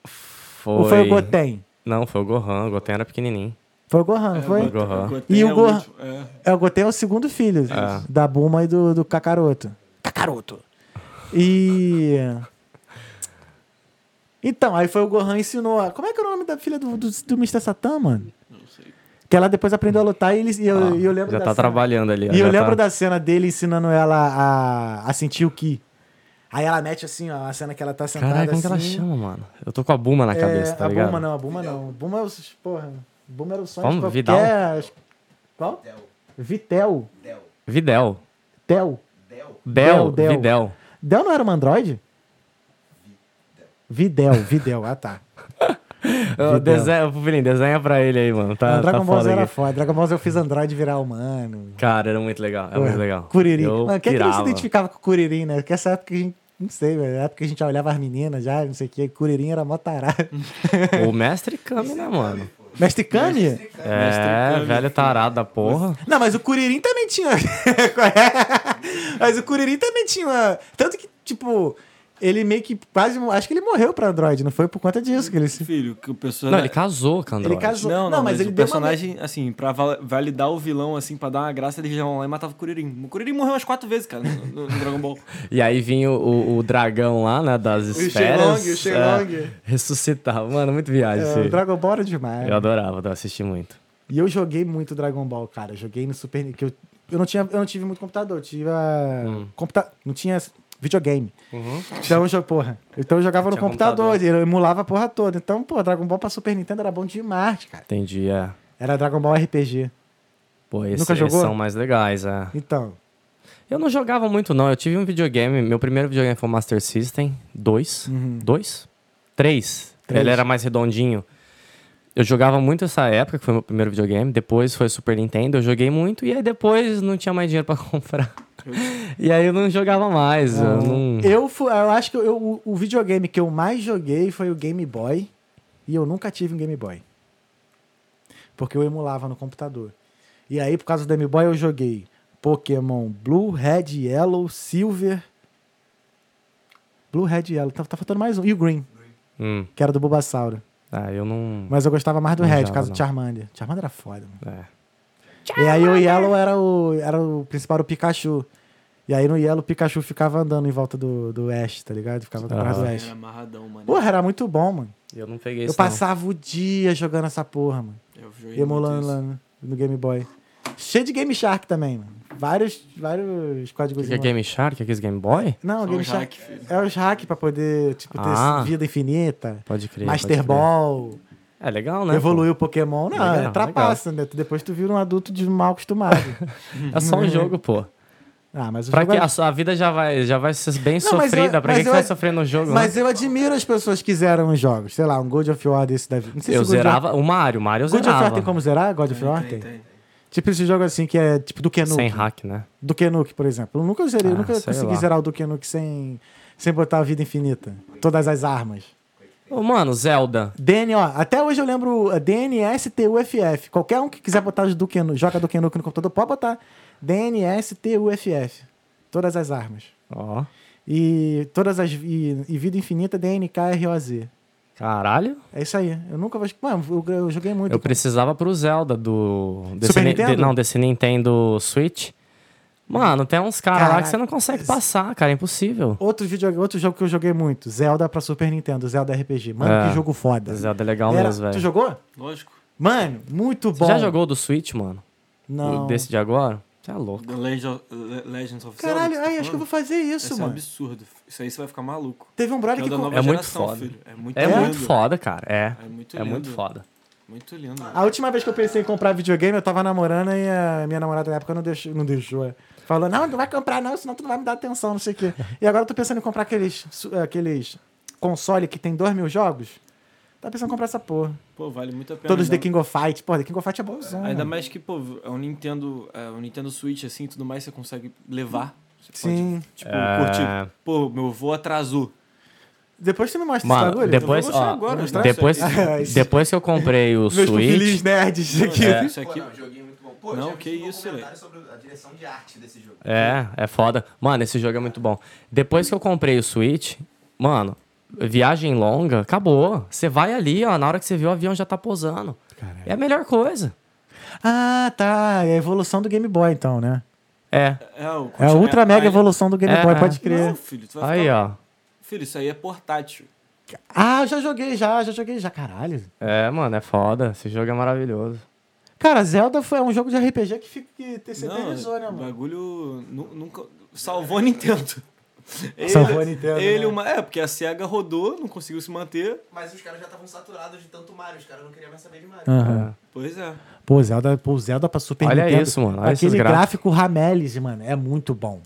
Foi... ou foi o Goten? Não, foi o Gohan. O Goten era pequenininho. Foi o Gohan, não foi? o Gohan. Goten E o é Gohan? último, é. É, o Goten é o segundo filho É. da Buma e do, do Kakaroto. Kakaroto. E. Então, aí foi o Gohan ensinou. a- Como é que é o nome da filha do, do, do Mr. Satan, mano? Não sei. Que ela depois aprendeu a lutar e, eles, e eu, Ah, e eu lembro já da tá cena- trabalhando ali. E eu já lembro tá... da cena dele ensinando ela a, a sentir o Ki. Aí ela mete assim, ó, a cena que ela tá sentada Caralho, como que ela assim. chama, mano? Eu tô com a Buma na É, cabeça, tá a ligado? Buma não, a Buma não. Buma é o. Porra. Buma era o sonho Vamos, de qualquer... Vidal? Qual? Del. Vitel. Del. Videl. Tel. Del. Del, Del. Videl. Del não era uma android? Videl, Videl, ah tá. Desenha, Pupilinho, desenha pra ele aí, mano. Tá, Dragon tá Ball Z foda era foda. Dragon Ball Z eu fiz android virar humano. Cara, era muito legal. É muito legal. Kuririn. Eu Mano, quem é que não se identificava com o Kuririn, né? Porque essa época a gente. Não sei, velho. Na época a gente olhava as meninas já, não sei o que. Kuririn era mó tarado. O mestre Kami, né, mano? Mestre Kami? É, Kami, velho tarado da porra. Não, mas o Kuririn também tinha. mas o Kuririn também tinha. Tanto que, tipo, ele meio que quase. Acho que ele morreu pra Android, não foi por conta disso que ele se. Filho, que o personagem. Não, ele casou com a Android. Ele casou. Não, não, mas, ele o deu uma- personagem, assim, pra val- validar o vilão, assim, pra dar uma graça, eles já lá e matavam o Kuririn. O Kuririn morreu umas quatro vezes, cara, no, no- Dragon Ball. E aí vinha o, o- o dragão lá, né, das esferas. Shenlong, o Shenlong. é, ressuscitava. Mano, muito viagem É, o Dragon Ball era demais. Eu adorava, eu assisti muito. E eu joguei muito Dragon Ball, cara. Joguei no Super que eu, eu não tinha Eu não tive muito computador. Eu tive a. Hum. Computa... Não tinha videogame. Então, eu, porra, então eu jogava no Tinha computador, computador. eu emulava a porra toda. Então, pô, Dragon Ball pra Super Nintendo era bom demais, cara. Entendi, é. Era Dragon Ball RPG. Pô, esses, Nunca esses jogou? são mais legais, é. Então, Eu não jogava muito, não. Eu tive um videogame. Meu primeiro videogame foi o Master System 2. Uhum. 2? 3. Três. Ele era mais redondinho. Eu jogava muito essa época, que foi meu primeiro videogame. Depois foi Super Nintendo, eu joguei muito. E aí depois não tinha mais dinheiro pra comprar. E aí eu não jogava mais. Eu não... eu, fu- eu acho que eu- o, o videogame que eu mais joguei foi o Game Boy. E eu nunca tive um Game Boy. Porque eu emulava no computador. E aí, por causa do Game Boy, eu joguei Pokémon Blue, Red, Yellow, Silver. Blue, Red, Yellow. Tá, tá faltando mais um. E o Green, Hum. que era do Bulbasauro. Ah, eu não... Mas eu gostava mais do Não Red, por causa do não. Charmander. Charmander era foda, mano. É. E aí o Yellow era o, era o principal, o Pikachu. E aí no Yellow o Pikachu ficava andando em volta do, do Ash, tá ligado? Ficava atrás do Aham. Ash. Era amarradão, mano. Porra, era muito bom, mano. Eu não peguei Eu isso, não. passava o dia jogando essa porra, mano. Eu joguei Emulando lá no, no Game Boy. Cheio de Game Shark também, mano. Vários, vários códigos. O que é Game Shark? Aqueles Game Boy? Não, Só Game os Shark. hack. É os hack pra poder, tipo, ter Ah. vida infinita. Pode crer. Master pode crer. Ball. É legal, né? Evoluir o Pokémon. Não, Legal, é trapaça, né? Tu- Depois tu vira um adulto de mal acostumado. É só um jogo, pô. ah, mas o Pra que é- a sua vida já vai, já vai ser bem Não, sofrida. eu- pra que, que eu- vai sofrer no jogo, Mas né? eu admiro as pessoas que zeram os jogos. Sei lá, um God of War desse da vida. Não sei Eu God zerava o Mario. O Mario eu God of War zerava. tem como zerar? God of War Tem, tem. tem, tem. Tipo esse jogo assim que é tipo do Nukem. Sem hack, né? Do Nukem, por exemplo. Eu nunca zerei, eu Ah, nunca consegui lá. zerar o do Nukem sem, sem botar a vida infinita. Todas as armas. Ô, mano, Zelda. DN, ó, até hoje eu lembro uh, DNSTUFF. Qualquer um que quiser botar os Duke Nukem, joga Duke Nukem no computador, pode botar DNSTUFF. Todas as armas. Ó. E todas as e, e vida infinita DNKROZ. Caralho. É isso aí. Eu nunca vou. Mano, eu, eu joguei muito. Eu precisava pro Zelda do. Super Ni- Nintendo? de- não, desse Nintendo Switch. Mano, tem uns caras lá que você não consegue passar, cara. É impossível. Outro, vídeo, outro jogo que eu joguei muito, Zelda pra Super Nintendo, Zelda RPG. Mano, É. que jogo foda. Zelda é legal Era- mesmo, Tu velho. jogou? Lógico. Mano, muito bom. Você já jogou do Switch, mano? Não. Desse de agora? Você é louco. The Legend of, Le- Legends of Caralho, Zelda. ai, você tá acho que eu vou fazer isso, Esse é um mano. absurdo. Isso aí você vai ficar maluco. Teve um brother É que. o da com- nova É muito geração, foda. filho. É muito É, lindo. muito foda, cara. É. É muito É lindo. muito foda. Muito lindo. A última vez que eu pensei em comprar videogame, eu tava namorando e a minha namorada na época não deixou. Não deixou é. Falou, não, não vai comprar não, senão tu não vai me dar atenção, não sei o quê. E agora eu tô pensando em comprar aqueles. su- Aqueles. console que tem 2 mil jogos, tá pensando em comprar essa porra. Pô, vale muito a pena. Todos The ainda, King of Fight. Pô, The King of Fight é bonzão. ainda mano. mais que, pô, é um Nintendo, é um Nintendo Switch, assim, tudo mais, você consegue levar. Você Sim. Pode, tipo, É. curtir. Pô, meu voo atrasou. Depois você me mostra Mano, esse bagulho. depois, Eu vou mostrar ó, agora, mostrar? depois, depois que eu comprei o Meus Switch, pupilinhos nerds aqui. É. Isso Pô, aqui, não, joguinho muito bom. Pô, Não, já que um isso, comentário sobre a direção de arte desse jogo. É, é foda. Mano, esse jogo é muito bom. Depois que eu comprei o Switch, mano, viagem longa, acabou. Você vai ali, ó, na hora que você vê o avião já tá pousando. Caralho. É a melhor coisa. Ah, tá. É a evolução do Game Boy, então, né? É. é, o É a ultra mega evolução do Game É, Boy, é. pode crer. Não, filho, tu vai Aí, ficar... ó. Filho, isso aí é portátil. Ah, eu já joguei, já, já joguei, já. Caralho. É, mano, é foda. Esse jogo é maravilhoso. Cara, Zelda foi um jogo de RPG que, fica, que terceirizou, né, o mano? bagulho nu- nunca... Salvou a Nintendo. Ele, Salvou a Nintendo, Ele, né? uma... É, porque a SEGA rodou, não conseguiu se manter. Mas os caras já estavam saturados de tanto Mario, os caras não queriam mais saber de Mario. Aham. Pois é. Pô, Zelda, pô, Zelda pra Super Olha Nintendo. isso, mano, olha Aquele gráfico Ramelis, mano, é muito bom.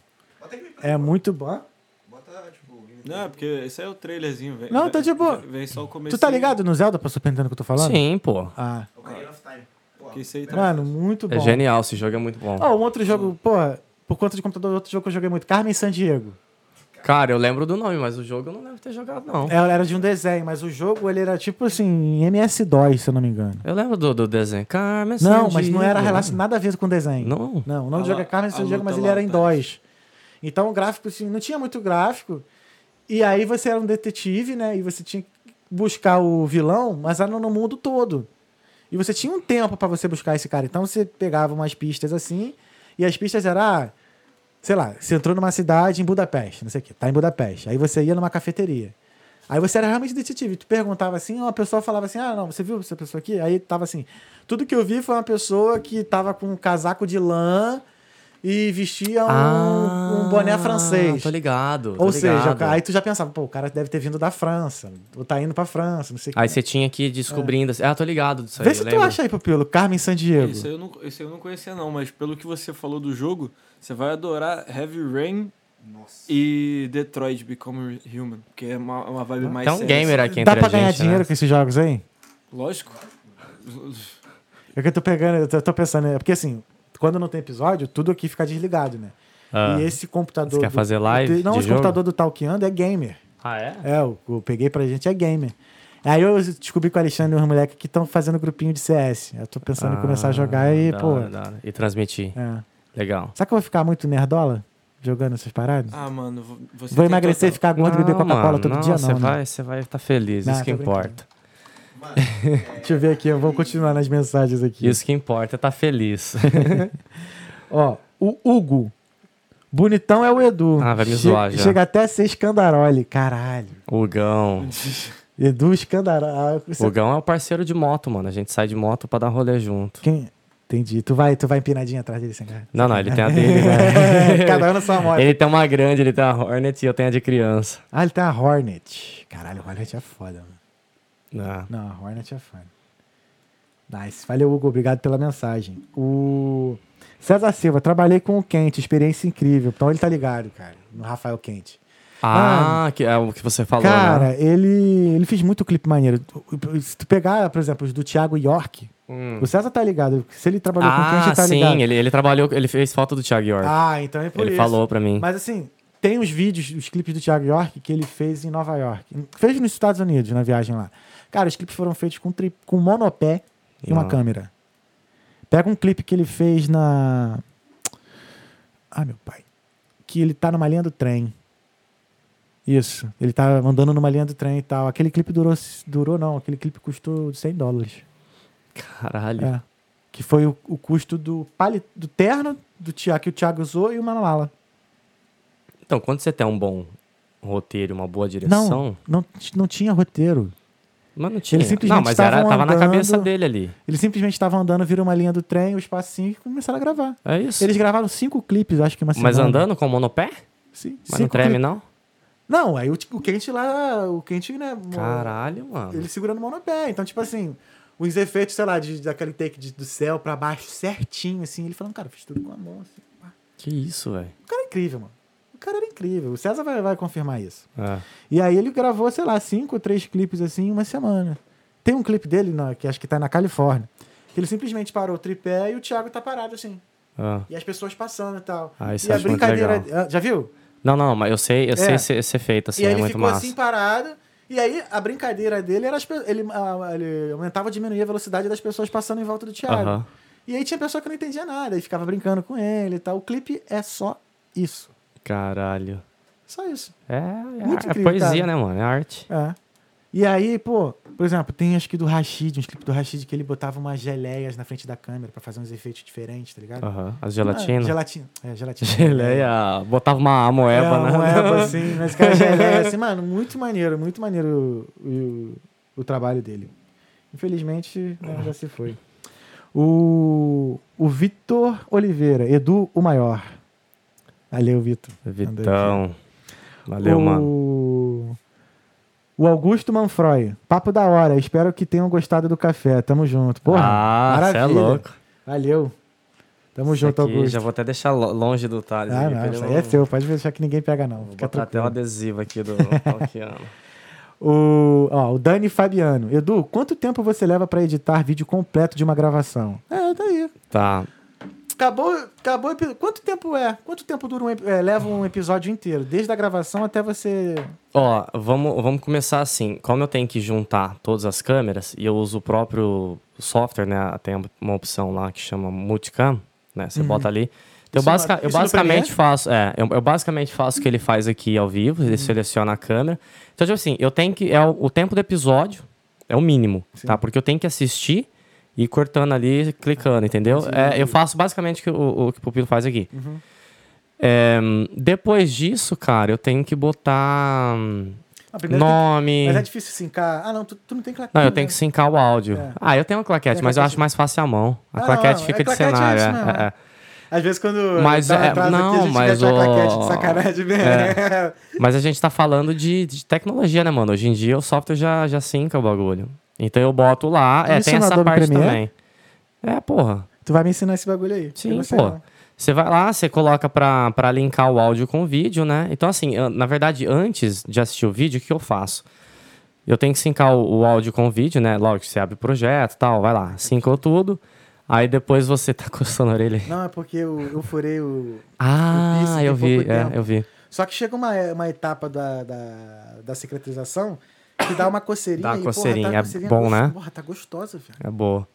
É muito bom. Bota, tipo. Não, é porque esse aí é o trailerzinho, velho. Não, tá de boa. Vem só o começo. Tu tá ligado no Zelda pra Super Nintendo que eu tô falando? Sim, pô. Ah, Ocarina of Time. Que esse aí tá... mano, muito bom. É genial, esse jogo é muito bom. Ó, um outro jogo, pô, por conta de computador, outro jogo que eu joguei muito, Carmen Sandiego. Cara, eu lembro do nome, mas o jogo eu não lembro de ter jogado, não. Ela era de um desenho, mas o jogo ele era tipo assim, MS-DOS, se eu não me engano. Eu lembro do, do desenho. Carmen Não, Sandiego. mas não era relacionado nada a ver com desenho. Não? Não, não A joga lu- Carmen a Sandiego, mas ele era em. DOS. Então o gráfico, assim, não tinha muito gráfico. E aí você era um detetive, né? E você tinha que buscar o vilão, mas era no mundo todo. E você tinha um tempo pra você buscar esse cara. Então você pegava umas pistas assim, e as pistas eram, ah, sei lá, você entrou numa cidade em Budapeste, não sei o quê, tá em Budapeste. Aí você ia numa cafeteria. Aí você era realmente detetive. Tu perguntava assim, uma pessoa falava assim: Ah, não, você viu essa pessoa aqui? Aí tava assim: Tudo que eu vi foi uma pessoa que tava com um casaco de lã e vestia um, um boné francês. Ah, Tô ligado. tô Ou seja, ligado. aí tu já pensava, pô, o cara deve ter vindo da França, ou tá indo pra França, não sei o que. Aí você tinha que ir descobrindo. assim- Ah, tô ligado disso aí. Vê se tu acha aí, Pupilo, Carmen Sandiego. Aí, eu não, aí eu não conhecia não, mas pelo que você falou do jogo, você vai adorar Heavy Rain Nossa. e Detroit Become Human, que é uma, uma vibe mais Tem um séria. gamer aqui Dá pra a ganhar gente, dinheiro né? com esses jogos aí? Lógico. É que eu tô pegando, eu tô, eu tô pensando, é porque assim, quando não tem episódio, tudo aqui fica desligado, né? Ah. E esse computador. Você quer do- fazer live Não, de esse jogo? computador do Talkando é gamer. Ah, é? É, o que eu peguei pra gente é gamer. Aí eu descobri com o Alexandre e os moleques que estão fazendo grupinho de CS. Eu tô pensando em começar a jogar e, Ah, da pô. hora. E transmitir. É. Legal. Será que eu vou ficar muito nerdola jogando essas paradas? Ah, mano, vo- você vou emagrecer e ficar gordo e beber Coca-Cola todo não, dia, Você não. né? vai, você vai estar feliz, Não, isso que importa. Mano, Deixa eu ver aqui, eu vou continuar nas mensagens aqui. Isso que importa é tá feliz. Ó, o Hugo. Bonitão é o Edu. Ah, vai me Che- zoar já. Chega até a ser escandarole. Caralho. o Gão. Edu escandarole. O Gão é o parceiro de moto, mano. A gente sai de moto pra dar rolê junto. Quem? Entendi. Tu vai, tu vai empinadinha atrás dele, sem cara. Não, não, ele tem a dele, né? Cada um na sua moto. Ele tem uma grande, ele tem a Hornet e eu tenho a de criança. Ah, ele tem a Hornet. Caralho, Hornet é foda, mano. Ah, Não, a Hornet é foda. Nice. Valeu, Hugo. Obrigado pela mensagem. O César Silva, trabalhei com o Quente, experiência incrível. Então ele tá ligado, cara, no Rafael Quente. Ah, que é o que você falou, cara, né? ele, ele fez muito clipe maneiro. Se tu pegar, por exemplo, os do Thiago York, Hum. o César tá ligado. Se ele trabalhou com o Ah, Quente, ele tá sim, ligado. ele, ele trabalhou, ele fez foto do Thiago York. Ah, então é por ele isso. falou pra mim. Mas assim, tem os vídeos, os clipes do Thiago York que ele fez em Nova York. Fez nos Estados Unidos, na viagem lá. Cara, os clipes foram feitos com, tri... com monopé e uma Não. câmera. Pega um clipe que ele fez na. Ah, meu pai. Que ele tá numa linha do trem. Isso. Ele tá andando numa linha do trem e tal. Aquele clipe durou. Durou, não. Aquele clipe custou 100 dólares. Caralho. É. Que foi o, o custo do, pali... do terno do Thiago, que o Thiago usou e uma mala. Então, quando você tem um bom roteiro, uma boa direção. Não, não, não tinha roteiro. Mas não tinha. simplesmente não, mas era, estavam tava na andando- cabeça dele ali. Eles simplesmente estavam andando, viram uma linha do trem, o espacinho e começaram a gravar. É isso. Eles gravaram cinco clipes, acho que uma Mas semana. andando com monopé? Sim, Mas não treme, clipes. não? Não, aí o, o quente lá, o quente, né? Caralho, mano. Ele segurando o monopé. Então, tipo assim, os efeitos, sei lá, de, daquele take de- do céu pra baixo certinho, assim. Ele falando, cara, fiz tudo com a mão, assim. Que isso, velho. O cara é incrível, mano. O cara era incrível. O César vai, vai confirmar isso. É. E aí ele gravou, sei lá, cinco, três clipes assim em uma semana. Tem um clipe dele, na- que acho que tá na Califórnia, que ele simplesmente parou o tripé e o Thiago tá parado assim. Ah. E as pessoas passando e tal. Ah, isso e a brincadeira. Já viu? Não, não, mas eu sei, eu É. sei ser, ser feito assim, e é ele muito ficou massa. assim parado. E aí a brincadeira dele era as ele, ele aumentava, diminuía a velocidade das pessoas passando em volta do Thiago. E aí tinha pessoa que não entendia nada e ficava brincando com ele e tal. O clipe é só isso. Caralho. Só isso. É, Muito é, é incrível, poesia, cara. né, mano? É arte. É. E aí, pô, por exemplo, tem acho que do Rashid, uns clipes do Rashid que ele botava umas geleias na frente da câmera pra fazer uns efeitos diferentes, tá ligado? Aham. As Ah, gelatina. É, gelatina. Geleia. Botava uma É, moeba, uma né? moeba, assim, mas cara, geleia, assim, mano, muito maneiro, muito maneiro o, o, o trabalho dele. Infelizmente, né, já se foi. O, o Vitor Oliveira, Edu, o maior. Valeu, Vitor. Vitão. Valeu, o... mano. O Augusto Manfroy. Papo da hora. Espero que tenham gostado do café. Tamo junto. Porra, ah, você é maravilha. louco. Valeu. Tamo Esse junto, aqui, Augusto. Já vou até deixar lo- longe do Thales. Ah, não, isso aí é seu. Pode deixar que ninguém pega, não. Vou Fica botar até o adesivo aqui do. O, ó, o Dani Fabiano. Edu, quanto tempo você leva pra editar vídeo completo de uma gravação? É, tá aí. tá. Acabou, acabou. Quanto tempo é? Quanto tempo dura um, é, leva um episódio inteiro? Desde a gravação até você. Ó, vamos, vamos começar assim. Como eu tenho que juntar todas as câmeras e eu uso o próprio software, né? Tem uma opção lá que chama Multicam, né? Você bota ali. Então, eu, basica- no- eu basicamente faço, é, eu, eu basicamente faço o que ele faz aqui ao vivo, ele seleciona a câmera. Então, tipo assim, eu tenho que, é o, o tempo do episódio, é o mínimo, tá? Porque eu tenho que assistir e cortando ali, clicando, entendeu? É, eu faço basicamente o, que o, o que o Pupilo faz aqui. É, depois disso, cara, eu tenho que botar hum, nome. que- Mas é difícil sincar. Ah, não, tu, tu não tem claquete. Não, eu tenho que sincar o áudio. É. Ah, eu tenho uma claquete, mas eu acho mais fácil a mão. A Ah, claquete não, fica é, de é cenário. é, é, é. Às vezes quando Mas é- atrás não, aqui, a gente mas o- claquete de sacanagem mesmo. É. Mas a gente tá falando de, de tecnologia, né, mano? Hoje em dia o software já, já sinca o bagulho. Então eu boto lá. É, tem essa parte também. É, porra. Tu vai me ensinar esse bagulho aí. Sim, pô. Você vai lá, você coloca pra, pra linkar o áudio com o vídeo, né? Então, assim, eu- na verdade, antes de assistir o vídeo, o que eu faço? Eu tenho que sincar o, o áudio com o vídeo, né? Logo que você abre o projeto e tal, vai lá, sincou tudo. Aí depois você tá coçando a orelha. Não, é porque eu, eu furei o. Ah, piercing eu vi, é, eu vi. Só que chega uma, uma etapa da, da, da cicatrização que dá uma coceirinha. Dá uma e, porra, coceirinha, tá é coceirinha bom, gost- né? Porra, tá gostosa, velho. É boa.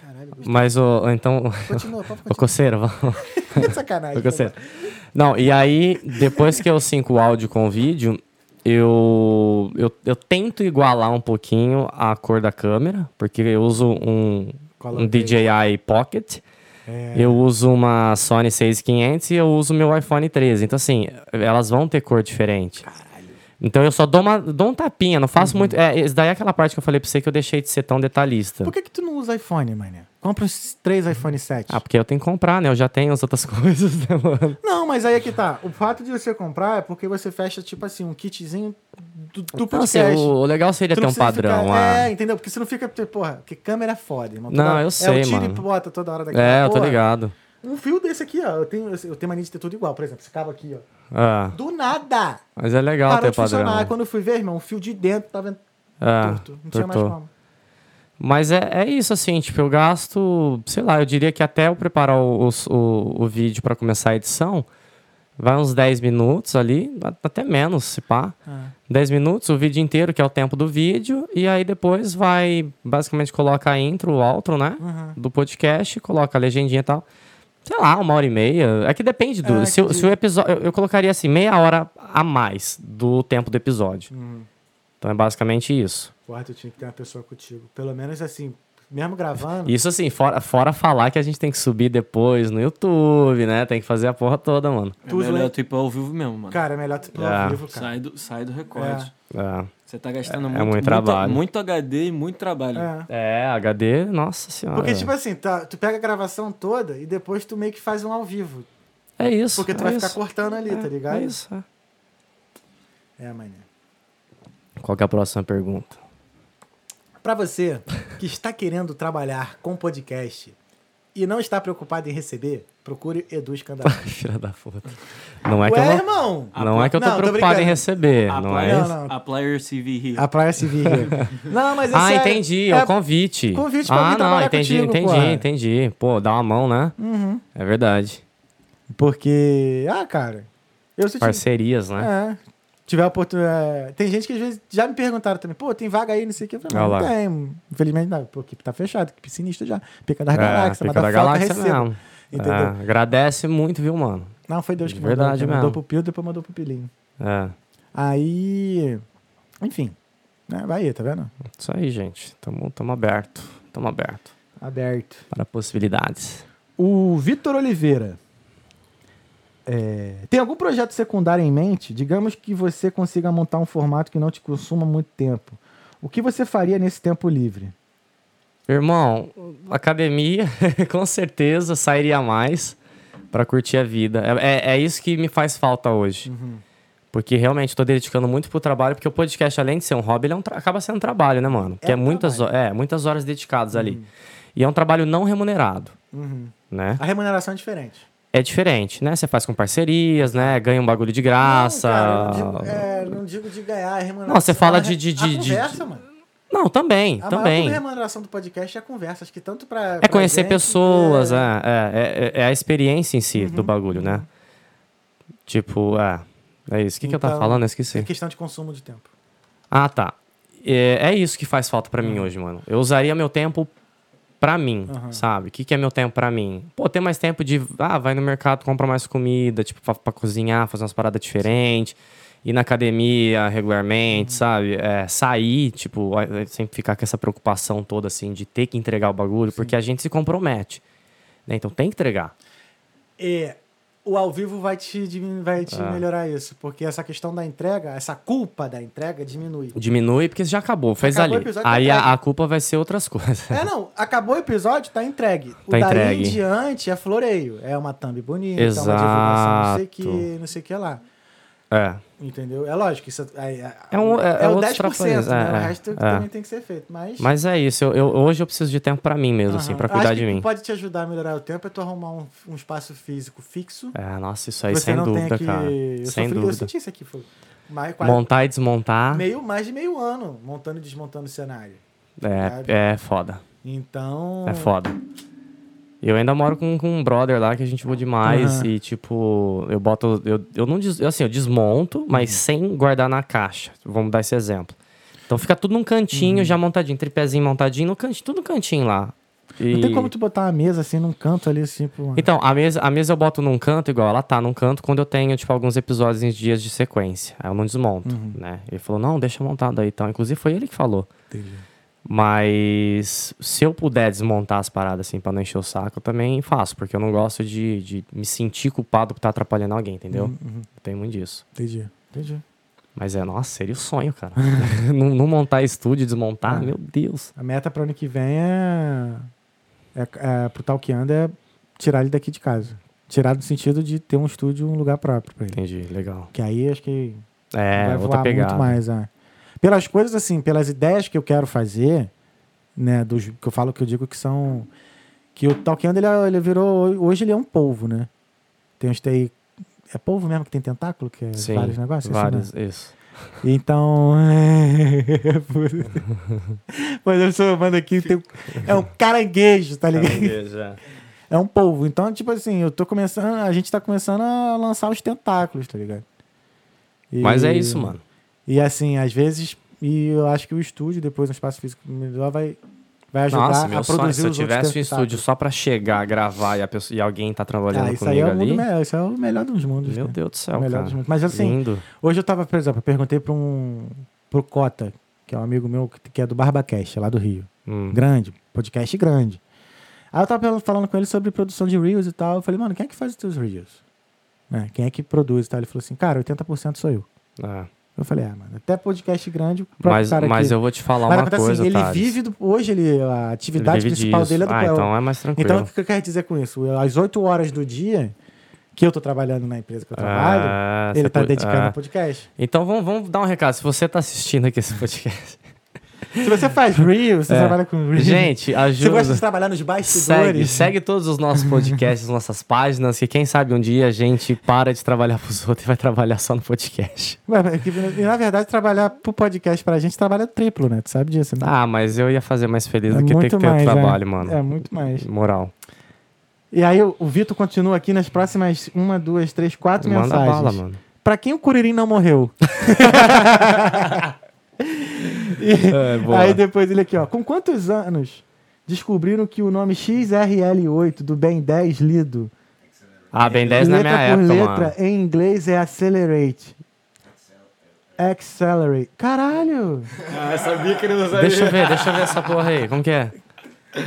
Caralho. Mas o. Então. Continua, pode continuar. coceira, vamos. Sacanagem. Ô, coceira. Não, e aí, depois que eu sinco o áudio com o vídeo, eu, eu, eu tento igualar um pouquinho a cor da câmera, porque eu uso um, um grade. DJI Pocket. É. Eu uso uma Sony 6500 e eu uso meu iPhone 13. Então, assim, elas vão ter cor diferente. Então eu só dou, uma, dou um tapinha, não faço Uhum. muito. É, isso daí é aquela parte que eu falei pra você que eu deixei de ser tão detalhista. Por que, que tu não usa iPhone, mané? Compra uns três iPhone 7. Ah, porque eu tenho que comprar, né? Eu já tenho as outras coisas, né, mano? Não, mas aí é que tá. O fato de você comprar é porque você fecha, tipo assim, um kitzinho do, do Então, assim, podcast. o, o legal seria Tu ter um padrão ficar- lá. É, entendeu? Porque você não fica, porra, porque câmera é foda, irmão. Não, Toda eu É sei, o tira e mano. bota toda hora daquela É, eu tô porra. ligado. Um fio desse aqui, ó. Eu tenho, eu tenho mania de ter tudo igual. Por exemplo, esse cabo aqui, ó. Ah, Do nada! mas é legal Parou ter de funcionar. padrão. Aí Quando eu fui ver, irmão, o fio de dentro tava Ah, torto. Não tinha mais como. Mas é, é isso, assim, tipo, eu gasto, sei lá, eu diria que até eu preparar o, o, o, vídeo pra começar a edição, vai uns 10 minutos ali, até menos, se pá. Ah. 10 minutos, o vídeo inteiro, que é o tempo do vídeo, e aí depois vai, basicamente, coloca a intro, o outro, né, Uhum. do podcast, coloca a legendinha e tal. Sei lá, uma hora e meia. É que depende do. É, se, o- entendi. se o episódio. Eu, eu colocaria assim, meia hora a mais do tempo do episódio. Uhum. Então é basicamente isso. Porra, tu tinha que ter uma pessoa contigo. Pelo menos assim, mesmo gravando. Isso assim, fora, fora falar que a gente tem que subir depois no YouTube, né? Tem que fazer a porra toda, mano. É melhor lembra- tu ir pra ao vivo mesmo, mano. Cara, é melhor tu ir É. ao vivo, cara. sai, do, sai do recorde. É. Você tá gastando É muito, muito trabalho. muito HD e muito trabalho. É. É, HD, nossa senhora. Porque, tipo assim, tá, tu pega a gravação toda e depois tu meio que faz um ao vivo. é isso. Porque tu é vai isso. ficar cortando ali, tá ligado? É isso. é. É, mané. Qual que é a próxima pergunta? Pra você que está querendo trabalhar com podcast e não está preocupado em receber, procure Edu Escandalo. Filha da puta. Não é que Ué, eu não, irmão! não é que eu tô Não, tô preocupado em brincando. receber, A não player, é? Não, não. a player CV here. A Praia Civil. não, mas é Ah, sério. entendi, é o convite. convite pra Ah, não, entendi, contigo, entendi, porra. entendi. Pô, dá uma mão, né? Uhum. É verdade. Porque, ah, cara, eu se Parcerias, né? É. Tiver oportunidade. Tem gente que às vezes já me perguntaram também, pô, tem vaga aí, não sei o que. Eu falei, não, tem. Infelizmente, não. Pô, a equipe tá fechada, equipe sinistra já. Pica das É, galáxias, fica da motherfucker, galáxia receba. mesmo. Entendeu? É, agradece muito, viu, mano? Não, foi Deus que Verdade mandou. mesmo. Mandou pro Pio, depois mandou pro Pilinho. É. Aí. Enfim. Né? Vai aí, tá vendo? Isso aí, gente. Tamo, tamo aberto. Tamo aberto Aberto. para possibilidades. O Vitor Oliveira. É, tem algum projeto secundário em mente? Digamos que você consiga montar um formato que não te consuma muito tempo. O que você faria nesse tempo livre? Irmão, academia, com certeza sairia mais pra curtir a vida. É, é, é isso que me faz falta hoje. Porque realmente tô dedicando muito pro trabalho, porque o podcast, além de ser um hobby, ele é um acaba sendo um trabalho, né, mano? Que É é, um muitas, é, muitas horas dedicadas ali. E é um trabalho não remunerado, Uhum. né? A remuneração é diferente. É diferente, né? Você faz com parcerias, né? Ganha um bagulho de graça. Não, cara, não, digo, é, não digo de ganhar a remuneração. Não, você fala A de- de- a de- de- conversa, mano. Não, também, A também. maior remuneração do podcast é a conversa. Acho que tanto pra. É conhecer gente, pessoas, é- é, é, é, é a experiência em si Uhum. do bagulho, né? Tipo, é. É isso. O que, que eu tava Então, falando? Eu É esqueci. questão de consumo de tempo. Ah, tá. É, é isso que faz falta pra Uhum. mim hoje, mano. Eu usaria meu tempo pra mim, Aham. sabe? O que, que é meu tempo pra mim? Pô, ter mais tempo de. Ah, vai no mercado, compra mais comida, tipo, pra, pra cozinhar, fazer umas paradas diferentes. Ir na academia regularmente, Uhum. sabe? É, sair, tipo, é, sempre ficar com essa preocupação toda, assim, de ter que entregar o bagulho, porque a gente se compromete. Né? Então tem que entregar. E o ao vivo vai te, vai te Ah. melhorar isso. Porque essa questão da entrega, essa culpa da entrega diminui. Diminui porque já acabou, fez Acabou o ali. tá Aí entregue. a, a culpa vai ser outras coisas. É, não. Acabou o episódio, tá entregue. O Tá daí entregue. em diante é floreio. É uma thumb bonita, é uma divulgação, não sei o que, Exato. não sei o que lá. É. Entendeu? É lógico, isso é, é, É um- é- é o outros 10%, trapalhões, né? é, o é, resto é. também tem que ser feito. Mas, Mas é isso, eu, eu- hoje eu preciso de tempo pra mim mesmo, assim, Aham. pra Acho cuidar de o que mim. pode te ajudar a melhorar o tempo é tu arrumar um, um espaço físico fixo. É, nossa, isso aí sem dúvida, cara. Eu, sem sofri, eu dúvida. senti isso aqui. Foi mais, quase, Montar e desmontar meio, mais de meio ano montando e desmontando o cenário. é, é foda. Então... É foda. Eu ainda moro com, com um brother lá que a gente voa demais Aham. e, tipo, eu boto. Eu, eu não des, assim, eu desmonto, mas Uhum. sem guardar na caixa. Vamos dar esse exemplo. Então fica tudo num Uhum. cantinho, já montadinho, tripézinho montadinho, no cantinho, tudo no cantinho lá. E- Não tem como tu botar uma mesa assim num canto ali, assim. Então, a mesa, a mesa eu boto num canto, igual ela tá num canto, quando eu tenho, tipo, alguns episódios em dias de sequência. Aí eu não desmonto, Uhum. né? Ele falou, não, deixa montado aí, então. Inclusive foi ele que falou. Entendi. Mas se eu puder desmontar as paradas assim pra não encher o saco, eu também faço, porque eu não gosto de, de me sentir culpado por estar atrapalhando alguém, entendeu? Uhum, Tem muito disso. Entendi. Entendi. Mas é, nossa, seria o sonho, cara. não, não montar estúdio, desmontar, Ah. meu Deus. A meta para ano que vem é, é, é pro Talkando é tirar ele daqui de casa. Tirar no sentido de ter um estúdio, um lugar próprio para ele. Entendi, legal. Que aí acho que É, vai outra voar pegada. muito mais. É. Pelas coisas assim, pelas ideias que eu quero fazer, né, dos, que eu falo que eu digo que são que o Talkando ele, é- ele virou hoje ele é um polvo, né? Tem uns tem é polvo mesmo que tem tentáculo, que é Sim, vários negócios, assim, né? vários, isso. Então. Mas eu sou, mano, aqui tem, é um caranguejo, tá ligado? É um polvo. Então, tipo assim, eu tô começando. A gente tá começando a lançar os tentáculos, tá ligado? E- Mas é isso, mano. E assim, às vezes. E eu acho que o estúdio, depois no espaço físico melhor, vai, vai ajudar Nossa, meu a sonho, produzir se eu tivesse um estúdio só pra chegar, gravar e, a pessoa, e alguém tá trabalhando Ah, isso aí comigo é o ali. melhor. Isso é o melhor dos mundos. Meu né? Deus do céu, melhor cara. dos mundos. Mas assim, Lindo. Hoje eu tava, por exemplo, eu perguntei para um pro Cota, que é um amigo meu que- é do BarbaCast, lá do Rio. Hum. Grande, podcast grande. Aí eu tava falando com ele sobre produção de Reels e tal. Eu falei, mano, quem é que faz os teus Reels? Né? Quem é que produz e tal? Ele falou assim, cara, 80% sou eu. É. Eu falei, ah, mano, até podcast grande, o Mas, cara mas eu vou te falar Mas uma coisa, assim, ele Thales. vive, do, hoje ele, a Ele atividade vive principal disso. dele é do Ah, então é mais tranquilo. Então, o que eu quero dizer com isso? Às 8 horas do dia que eu tô trabalhando na empresa que eu trabalho, É, ele tá pode- dedicando é. ao podcast. Então vamos, vamos dar um recado. Se você tá assistindo aqui esse podcast Se você faz Reels, você É. trabalha com Reels. Gente, Você ajuda. gosta de trabalhar nos Segue, bastidores. segue todos os nossos podcasts, nossas páginas, que quem sabe um dia a gente para de trabalhar pros outros e vai trabalhar só no podcast. Que- E na verdade, trabalhar pro podcast pra gente trabalha triplo, né? Tu sabe disso, né? Ah, mas eu ia fazer mais feliz É do que ter que ter o mais, trabalho, é. mano. É muito mais. Moral. E aí o, o Vitor continua aqui nas próximas uma, duas, três, quatro Manda mensagens. bala, mano. Pra quem o Curirim não morreu? É. Aí depois ele aqui, ó. Com quantos anos descobriram que o nome XRL8 do Ben 10 lido, Ah, bem 10 na letra minha por época, letra, mano. em inglês é Accelerate. Accelerate. Caralho! Ah, sabia que ele não sabia. Deixa eu ver, deixa eu ver essa porra aí. Como que é?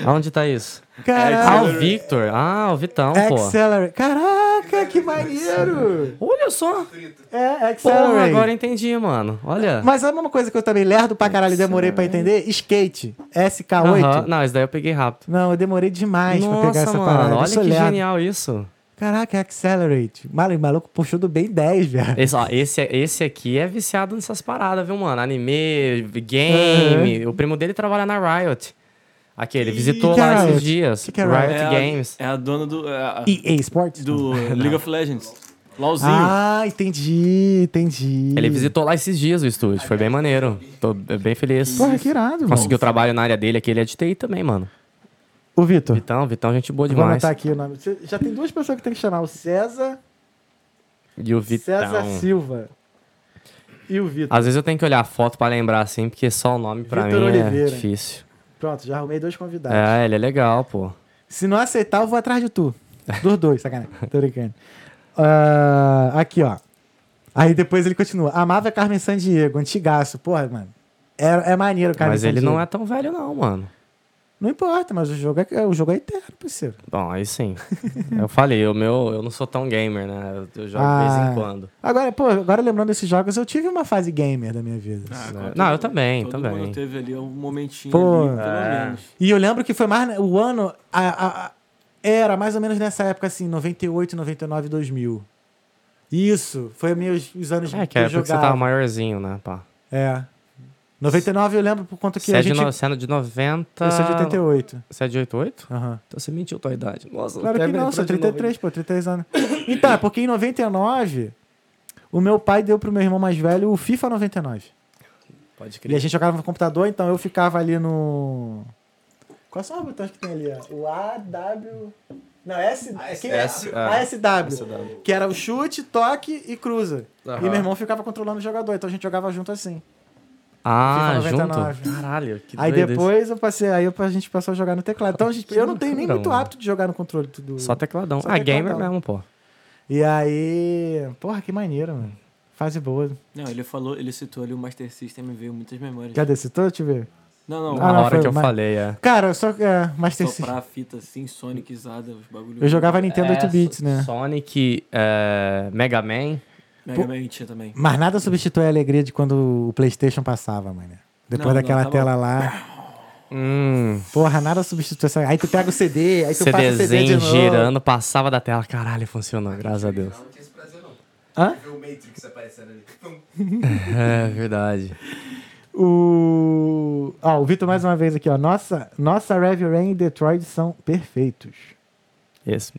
Aonde tá isso? Ah, Caralho! o Victor. Ah, o Vitão, pô. Accelerate. Caraca, que maneiro! Olha só. É, Accelerate. agora entendi, mano. Olha. Mas sabe uma coisa que eu também lerdo pra caralho e demorei pra entender? Skate. SK8. Aham. Não, isso daí eu peguei rápido. Não, eu demorei demais pra pegar Nossa, essa mano, parada. Eu olha sou que lerdo. genial isso. Caraca, Accelerate. Maluco, o maluco puxou do bem 10, velho. Esse, ó, esse, esse aqui é viciado nessas paradas, viu, mano? Anime, game. O primo dele trabalha na Riot. Aqui, ele visitou que é lá Riot? esses dias. Que que é Riot É a, Games. é a dona do, é a- EA Sports? do League of Legends. LOLzinho. Ah, entendi, entendi. Ele visitou lá esses dias o estúdio. Foi bem maneiro. Tô bem feliz. Porra, que irado, mano. Conseguiu trabalho na área dele aqui. Ele é de TI também, mano. O Vitor, Vitão, Vitão, gente boa vou demais. anotar aqui o nome. Já tem duas pessoas que tem que chamar. O César, E o Vitão. César Silva. E o Vitor. Às vezes eu tenho que olhar a foto pra lembrar, assim, porque só o nome pra Vitor mim Oliveira. é difícil. Pronto, já arrumei dois convidados. É, ele é legal, pô. Se não aceitar, eu vou atrás de tu. Dos dois, sacanagem. Tô brincando. Ah, aqui, ó. Aí depois ele continua. Amava Carmen Sandiego, antigaço. Porra, mano. É, é maneiro, Carmen Mas ele não é tão velho, não, mano. Não importa, mas o jogo é, o jogo é eterno, parceiro. Bom, aí sim. eu falei, o meu, eu não sou tão gamer, né? Eu, eu jogo de Ah. vez em quando. Agora, pô, agora lembrando desses jogos, eu tive uma fase gamer da minha vida. Ah, Não, eu também, todo também. mundo teve ali um momentinho Pô. ali, pelo É. menos. E eu lembro que foi mais o ano. a- a- era mais ou menos nessa época, assim, 98, 99, 2000. Isso, foi meus os anos É, que que é eu você jogava. tava maiorzinho, né, pá? É. 99 eu lembro por conta que Você a é, de gente. no, você é de 90... Eu sou de 88. Você é de 88? Aham. Então você mentiu tua idade. Nossa, Claro que não, sou de novo 33, pô, 33 anos. Então, é porque em 99, o meu pai deu pro meu irmão mais velho o FIFA 99. aí. Pode E a crer. gente jogava no computador, então eu ficava ali no. Quais são os botões que tem ali? ó? O A, W. Não, S. quem é? S, A é. SW. Que era o chute, toque e cruza. Aham. E meu irmão ficava controlando o jogador, então a gente jogava junto assim. Ah, FIFA 99. junto? Caralho, que aí depois eu passei, aí a gente passou a jogar no teclado. Então a gente- eu não tenho nem muito mano. hábito de jogar no controle tudo. Só tecladão. Só ah, gamer tecladão. mesmo, pô. E aí. Porra, que maneiro, mano. Fase boa. Não, ele falou, ele citou ali o Master System e veio muitas memórias. Cadê? Citou? Deixa eu ver. Não, não, Ah, hora foi que eu ma- falei, é. Cara, só que. É, Master System. soprar a fita assim, sonicizada, os bagulhos. Eu jogava Nintendo É, 8 bits, né? Sonic, é, Mega Man. Mega Man tinha também. Mas nada substitui a alegria de quando o PlayStation passava, mano. Depois Não, não, daquela tava- tela lá. Hum, Porra, nada substitui essa. Aí tu pega o CD, aí tu passa o CD de CDzinho novo. girando, passava da tela. Caralho, funcionou, graças a Deus. Não, não tinha esse prazer, não. Hã? Ver o Matrix aparecendo ali. É verdade. O. Ó, o Vitor mais uma vez aqui, ó. Nossa, nossa Heavy Rain e Detroit são perfeitos. Esse.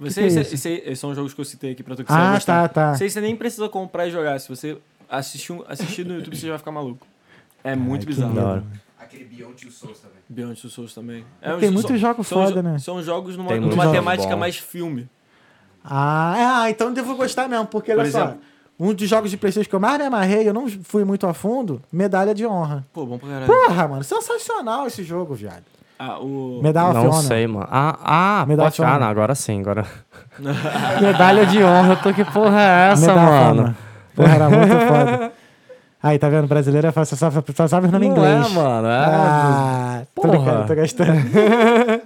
Você, que é esse- isso? esse- esses são os jogos que eu citei aqui pra tu que você Ah, gostar. tá, tá. Aí você nem precisa comprar e jogar. Se você assistir, um- assistir no YouTube, você já vai ficar maluco. É muito Ai, que bizarro. medo. Da hora. Aquele Beyond Two Souls também. Beyond Two Souls também. Tem são- muitos jogos são foda, jo- né? São jogos numa, Tem numa jogos temática bons. mais filme. Ah, ah, então eu devo gostar mesmo, porque Por olha só. exemplo- Um dos jogos de PlayStation que eu mais me amarrei, eu não fui muito a fundo, Medalha de Honra. Pô, bom pra caralho. Porra, mano, sensacional esse jogo, viado. Ah, o... Medal of Não Honor. sei, mano. Ah, ah, Medal pode... ah, não, agora sim, agora. Medalha de honra, eu tô que porra é essa, Medal of mano? Honor. Porra, era muito foda. Aí, tá vendo? Brasileiro é fácil, só, sabe- só sabe o nome em Não inglês. é, mano. É... Ah, tô Porra. brincando, tô gastando.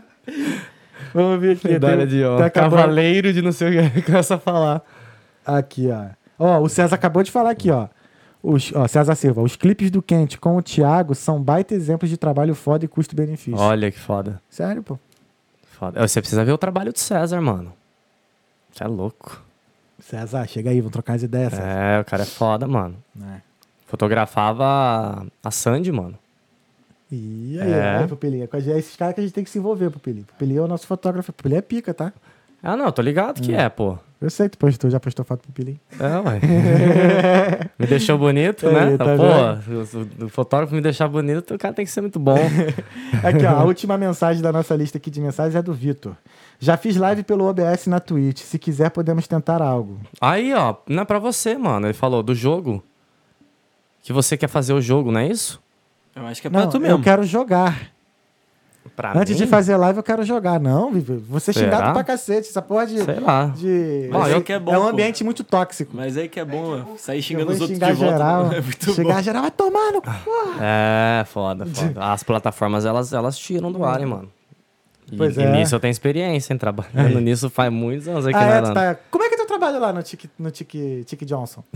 Vamos ver aqui. Medalha de tá honra. acabando- Cavaleiro de não sei o que. Começa a falar. Aqui, ó. Ó, o César acabou de falar aqui, ó. Os, ó, César Silva, os clipes do Quente com o Thiago são baita exemplos de trabalho foda e custo-benefício. Olha que foda. Sério, pô. foda. Você precisa ver o trabalho de César, mano. Você é louco. César, chega aí, vamos trocar as ideias, César. É, o cara é foda, mano. É. Fotografava a Sandy, mano. E aí, É. ó, Pupilinha. Com a gente- É esses caras que a gente tem que se envolver, Pupilinho. Pupilinho é o nosso fotógrafo. Pupilinho é pica, tá? Ah, não, tô ligado Hum. que é, pô. Eu sei que tu postou, já postou foto do Pupilinho. É, ué. me deixou bonito, Aí, né? tá pô, o, o fotógrafo me deixar bonito, o cara tem que ser muito bom. Aqui, ó, a última mensagem da nossa lista aqui de mensagens é do Vitor. Já fiz live pelo OBS na Twitch. Se quiser, podemos tentar algo. Aí, ó, não é pra você, mano. Ele falou do jogo. Que você quer fazer o jogo, não é isso? Eu acho que é pra Não, tu mesmo. eu quero jogar. Pra Antes de mim? fazer live, eu quero jogar. Não, Vivi, você é xingado pra cacete. Essa porra de. Sei lá. de... Mas aí eu- que é bom. é um pô. ambiente muito tóxico. Mas aí que é bom, ó, sair Eu xingando os outros de volta. geral. É muito Xingar bom. geral vai tomar no cu. É, foda, foda. As plataformas, elas, elas tiram do ar, hein, mano. E, Pois e é. nisso eu tenho experiência, hein? Trabalhando nisso faz muitos anos aqui Ah, na é, tu tá... Como é que é teu trabalho lá no Tic, no Tic, Tic Johnson?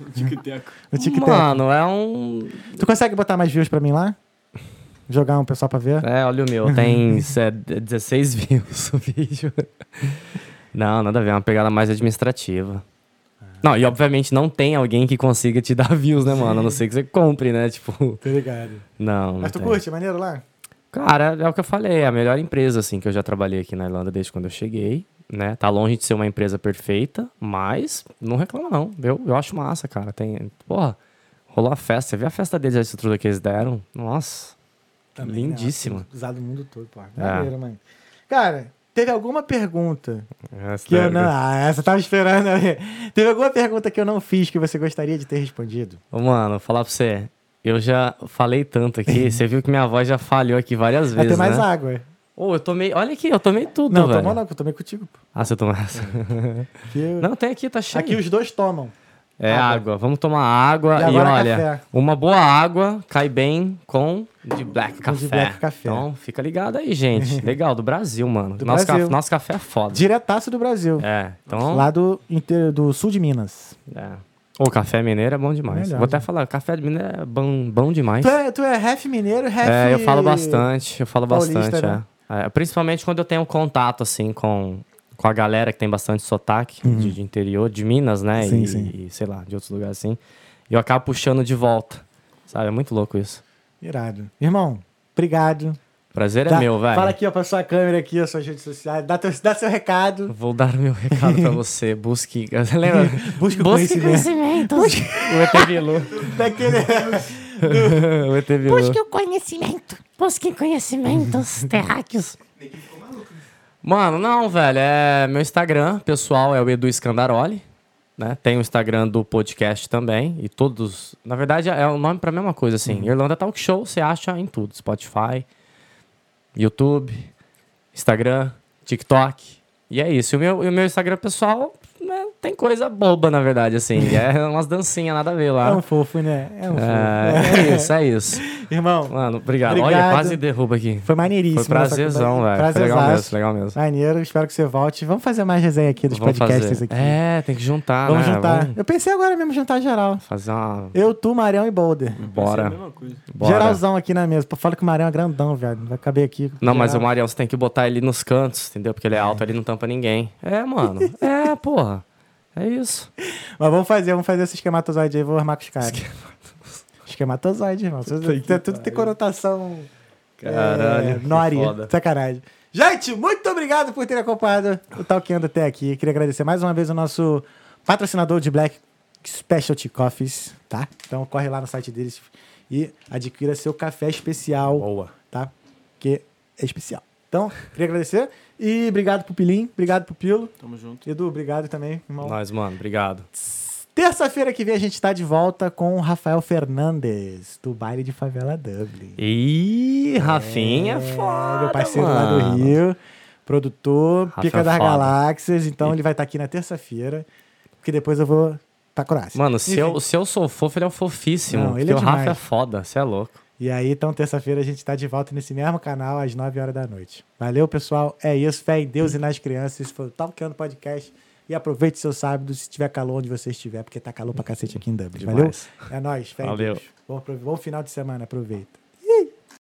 No Tic Tac? Mano, é um. Tu consegue botar mais views pra mim lá? Jogar um pessoal pra ver? É, olha o meu, tem é, 16 views o vídeo. Não, nada a ver, é uma pegada mais administrativa. Não, e obviamente não tem alguém que consiga te dar views, né, mano? A não ser que você compre, né? Tipo, Tô ligado. não. não Mas tu tem. curte? É maneiro lá? Cara, é o que eu falei, é a melhor empresa, assim, que eu já trabalhei aqui na Irlanda desde quando eu cheguei, né? Tá longe de ser uma empresa perfeita, mas não reclama não, eu, eu acho massa, cara. Tem, porra, rolou a festa, você viu a festa deles, a estrutura que eles deram? Nossa, Também, né? lindíssima. Usado no mundo todo, pô. É. Maneiro, mano. Cara, teve alguma pergunta Essa que eu daí- não... Ah, essa eu tava esperando. né? Teve alguma pergunta que eu não fiz que você gostaria de ter respondido? Ô, Mano, falar pra você, eu já falei tanto aqui, você viu que minha voz já falhou aqui várias Vai vezes, ter mais né? água. Ô, eu tomei, olha aqui, eu tomei tudo, Não, velho. tomou não, eu tomei contigo, pô. Ah, você tomou essa? Eu- não, tem aqui, tá cheio. aqui os dois tomam. É Água. água. Vamos tomar água E e, agora olha, café. uma boa água cai bem com de black café. de black café. Então, fica ligado aí, gente. Legal, do Brasil, mano. Do nosso, Brasil. Café, nosso café é foda. Diretaço do Brasil. É, então, Lá do, do sul de Minas. é. O café mineiro é bom demais. Melhor, Vou até né? falar, café de mineiro é bom, bom demais. Tu é, tu é ref mineiro, ref... É, eu falo bastante, eu falo paulista, bastante, né? é. É, Principalmente quando eu tenho contato, assim, com, com a galera que tem bastante sotaque de, de interior, de Minas, né? Uhum. Sim, e, sim. e, sei lá, de outros lugares assim. E eu acabo puxando de volta, sabe? É muito louco isso. Irado. Irmão, obrigado. Prazer é meu, velho. Fala aqui, ó, pra sua câmera aqui, ó, suas redes sociais. Dá, teu, dá seu recado. Vou dar meu recado pra você. Busque. Lembra? Busque o conhecimento. o ET Bilu. Daquele... o ET Bilu. Busque o conhecimento. Busque conhecimentos terráqueos. Mano, não, velho. É meu Instagram pessoal é o Edu Scandaroli. Né? Tem o Instagram do podcast também. E todos. Na verdade, é o nome pra mesma coisa, assim. Uhum. Irlanda Talk Show, você acha em tudo: Spotify, YouTube, Instagram, TikTok. E é isso. E o meu, e o meu Instagram pessoal né, tem coisa boba, na verdade, assim. É umas dancinhas, nada a ver É lá. um fofo, né? É um fofo. É, é isso, é isso. Irmão, Mano, obrigado. Obrigado. Olha, quase derruba aqui. foi maneiríssimo. Foi prazerzão, velho. Foi legal mesmo, legal mesmo. Maneiro, espero que você volte. Vamos fazer mais resenha aqui dos Vamos podcasts fazer. aqui. É, tem que juntar, Vamos né? juntar. Vamos Eu pensei agora mesmo juntar geral. fazer uma... Eu, tu, Marião e Boulder. Bora. Bora. Geralzão aqui na mesa. Fala que o Marião é grandão, velho. Vai caber aqui. Não, mas o Geral. Marião, você tem que botar ele nos cantos, entendeu? Porque ele é alto, ele não tampa ninguém. É, mano. É, porra. É isso. Mas vamos fazer, vamos fazer esse esquematozoide aí. Vou armar com os caras. Esquematozoide, irmão. Tudo, tudo, tudo tem conotação. Caralho, É, Nori. Sacanagem. Gente, muito obrigado por ter acompanhado o Talkando até aqui. Queria agradecer mais uma vez o nosso patrocinador de Black Specialty Coffees, tá? Então corre lá no site deles e adquira seu café especial, Boa. tá? Que é especial. Então, queria agradecer. E obrigado pro Pilim, obrigado pro Pilo. Tamo junto. Edu, obrigado também, irmão. Nós, mano. Obrigado. Terça-feira que vem a gente tá de volta com o Rafael Fernandes, do baile de Favela Dublin. Ih, Rafinha é É, foda, meu parceiro mano. lá do Rio, produtor, Rafa pica é das foda. galáxias. Então ele vai estar aqui na terça-feira, porque depois eu vou pra Croácia. Mano, se Enfim. eu, se eu sou fofo, ele é o fofíssimo. Não, ele porque é o Rafa demais. é foda, você é louco. E aí, então, terça-feira a gente tá de volta nesse mesmo canal às 9 horas da noite. Valeu, pessoal. É isso. Fé em Deus e nas crianças. Esse foi o Talkando Podcast. E aproveite seu sábado se tiver calor onde você estiver, porque tá calor pra cacete aqui em Dublin. Valeu? É nóis. Fé em Valeu. Deus. Bom, bom final de semana. Aproveita.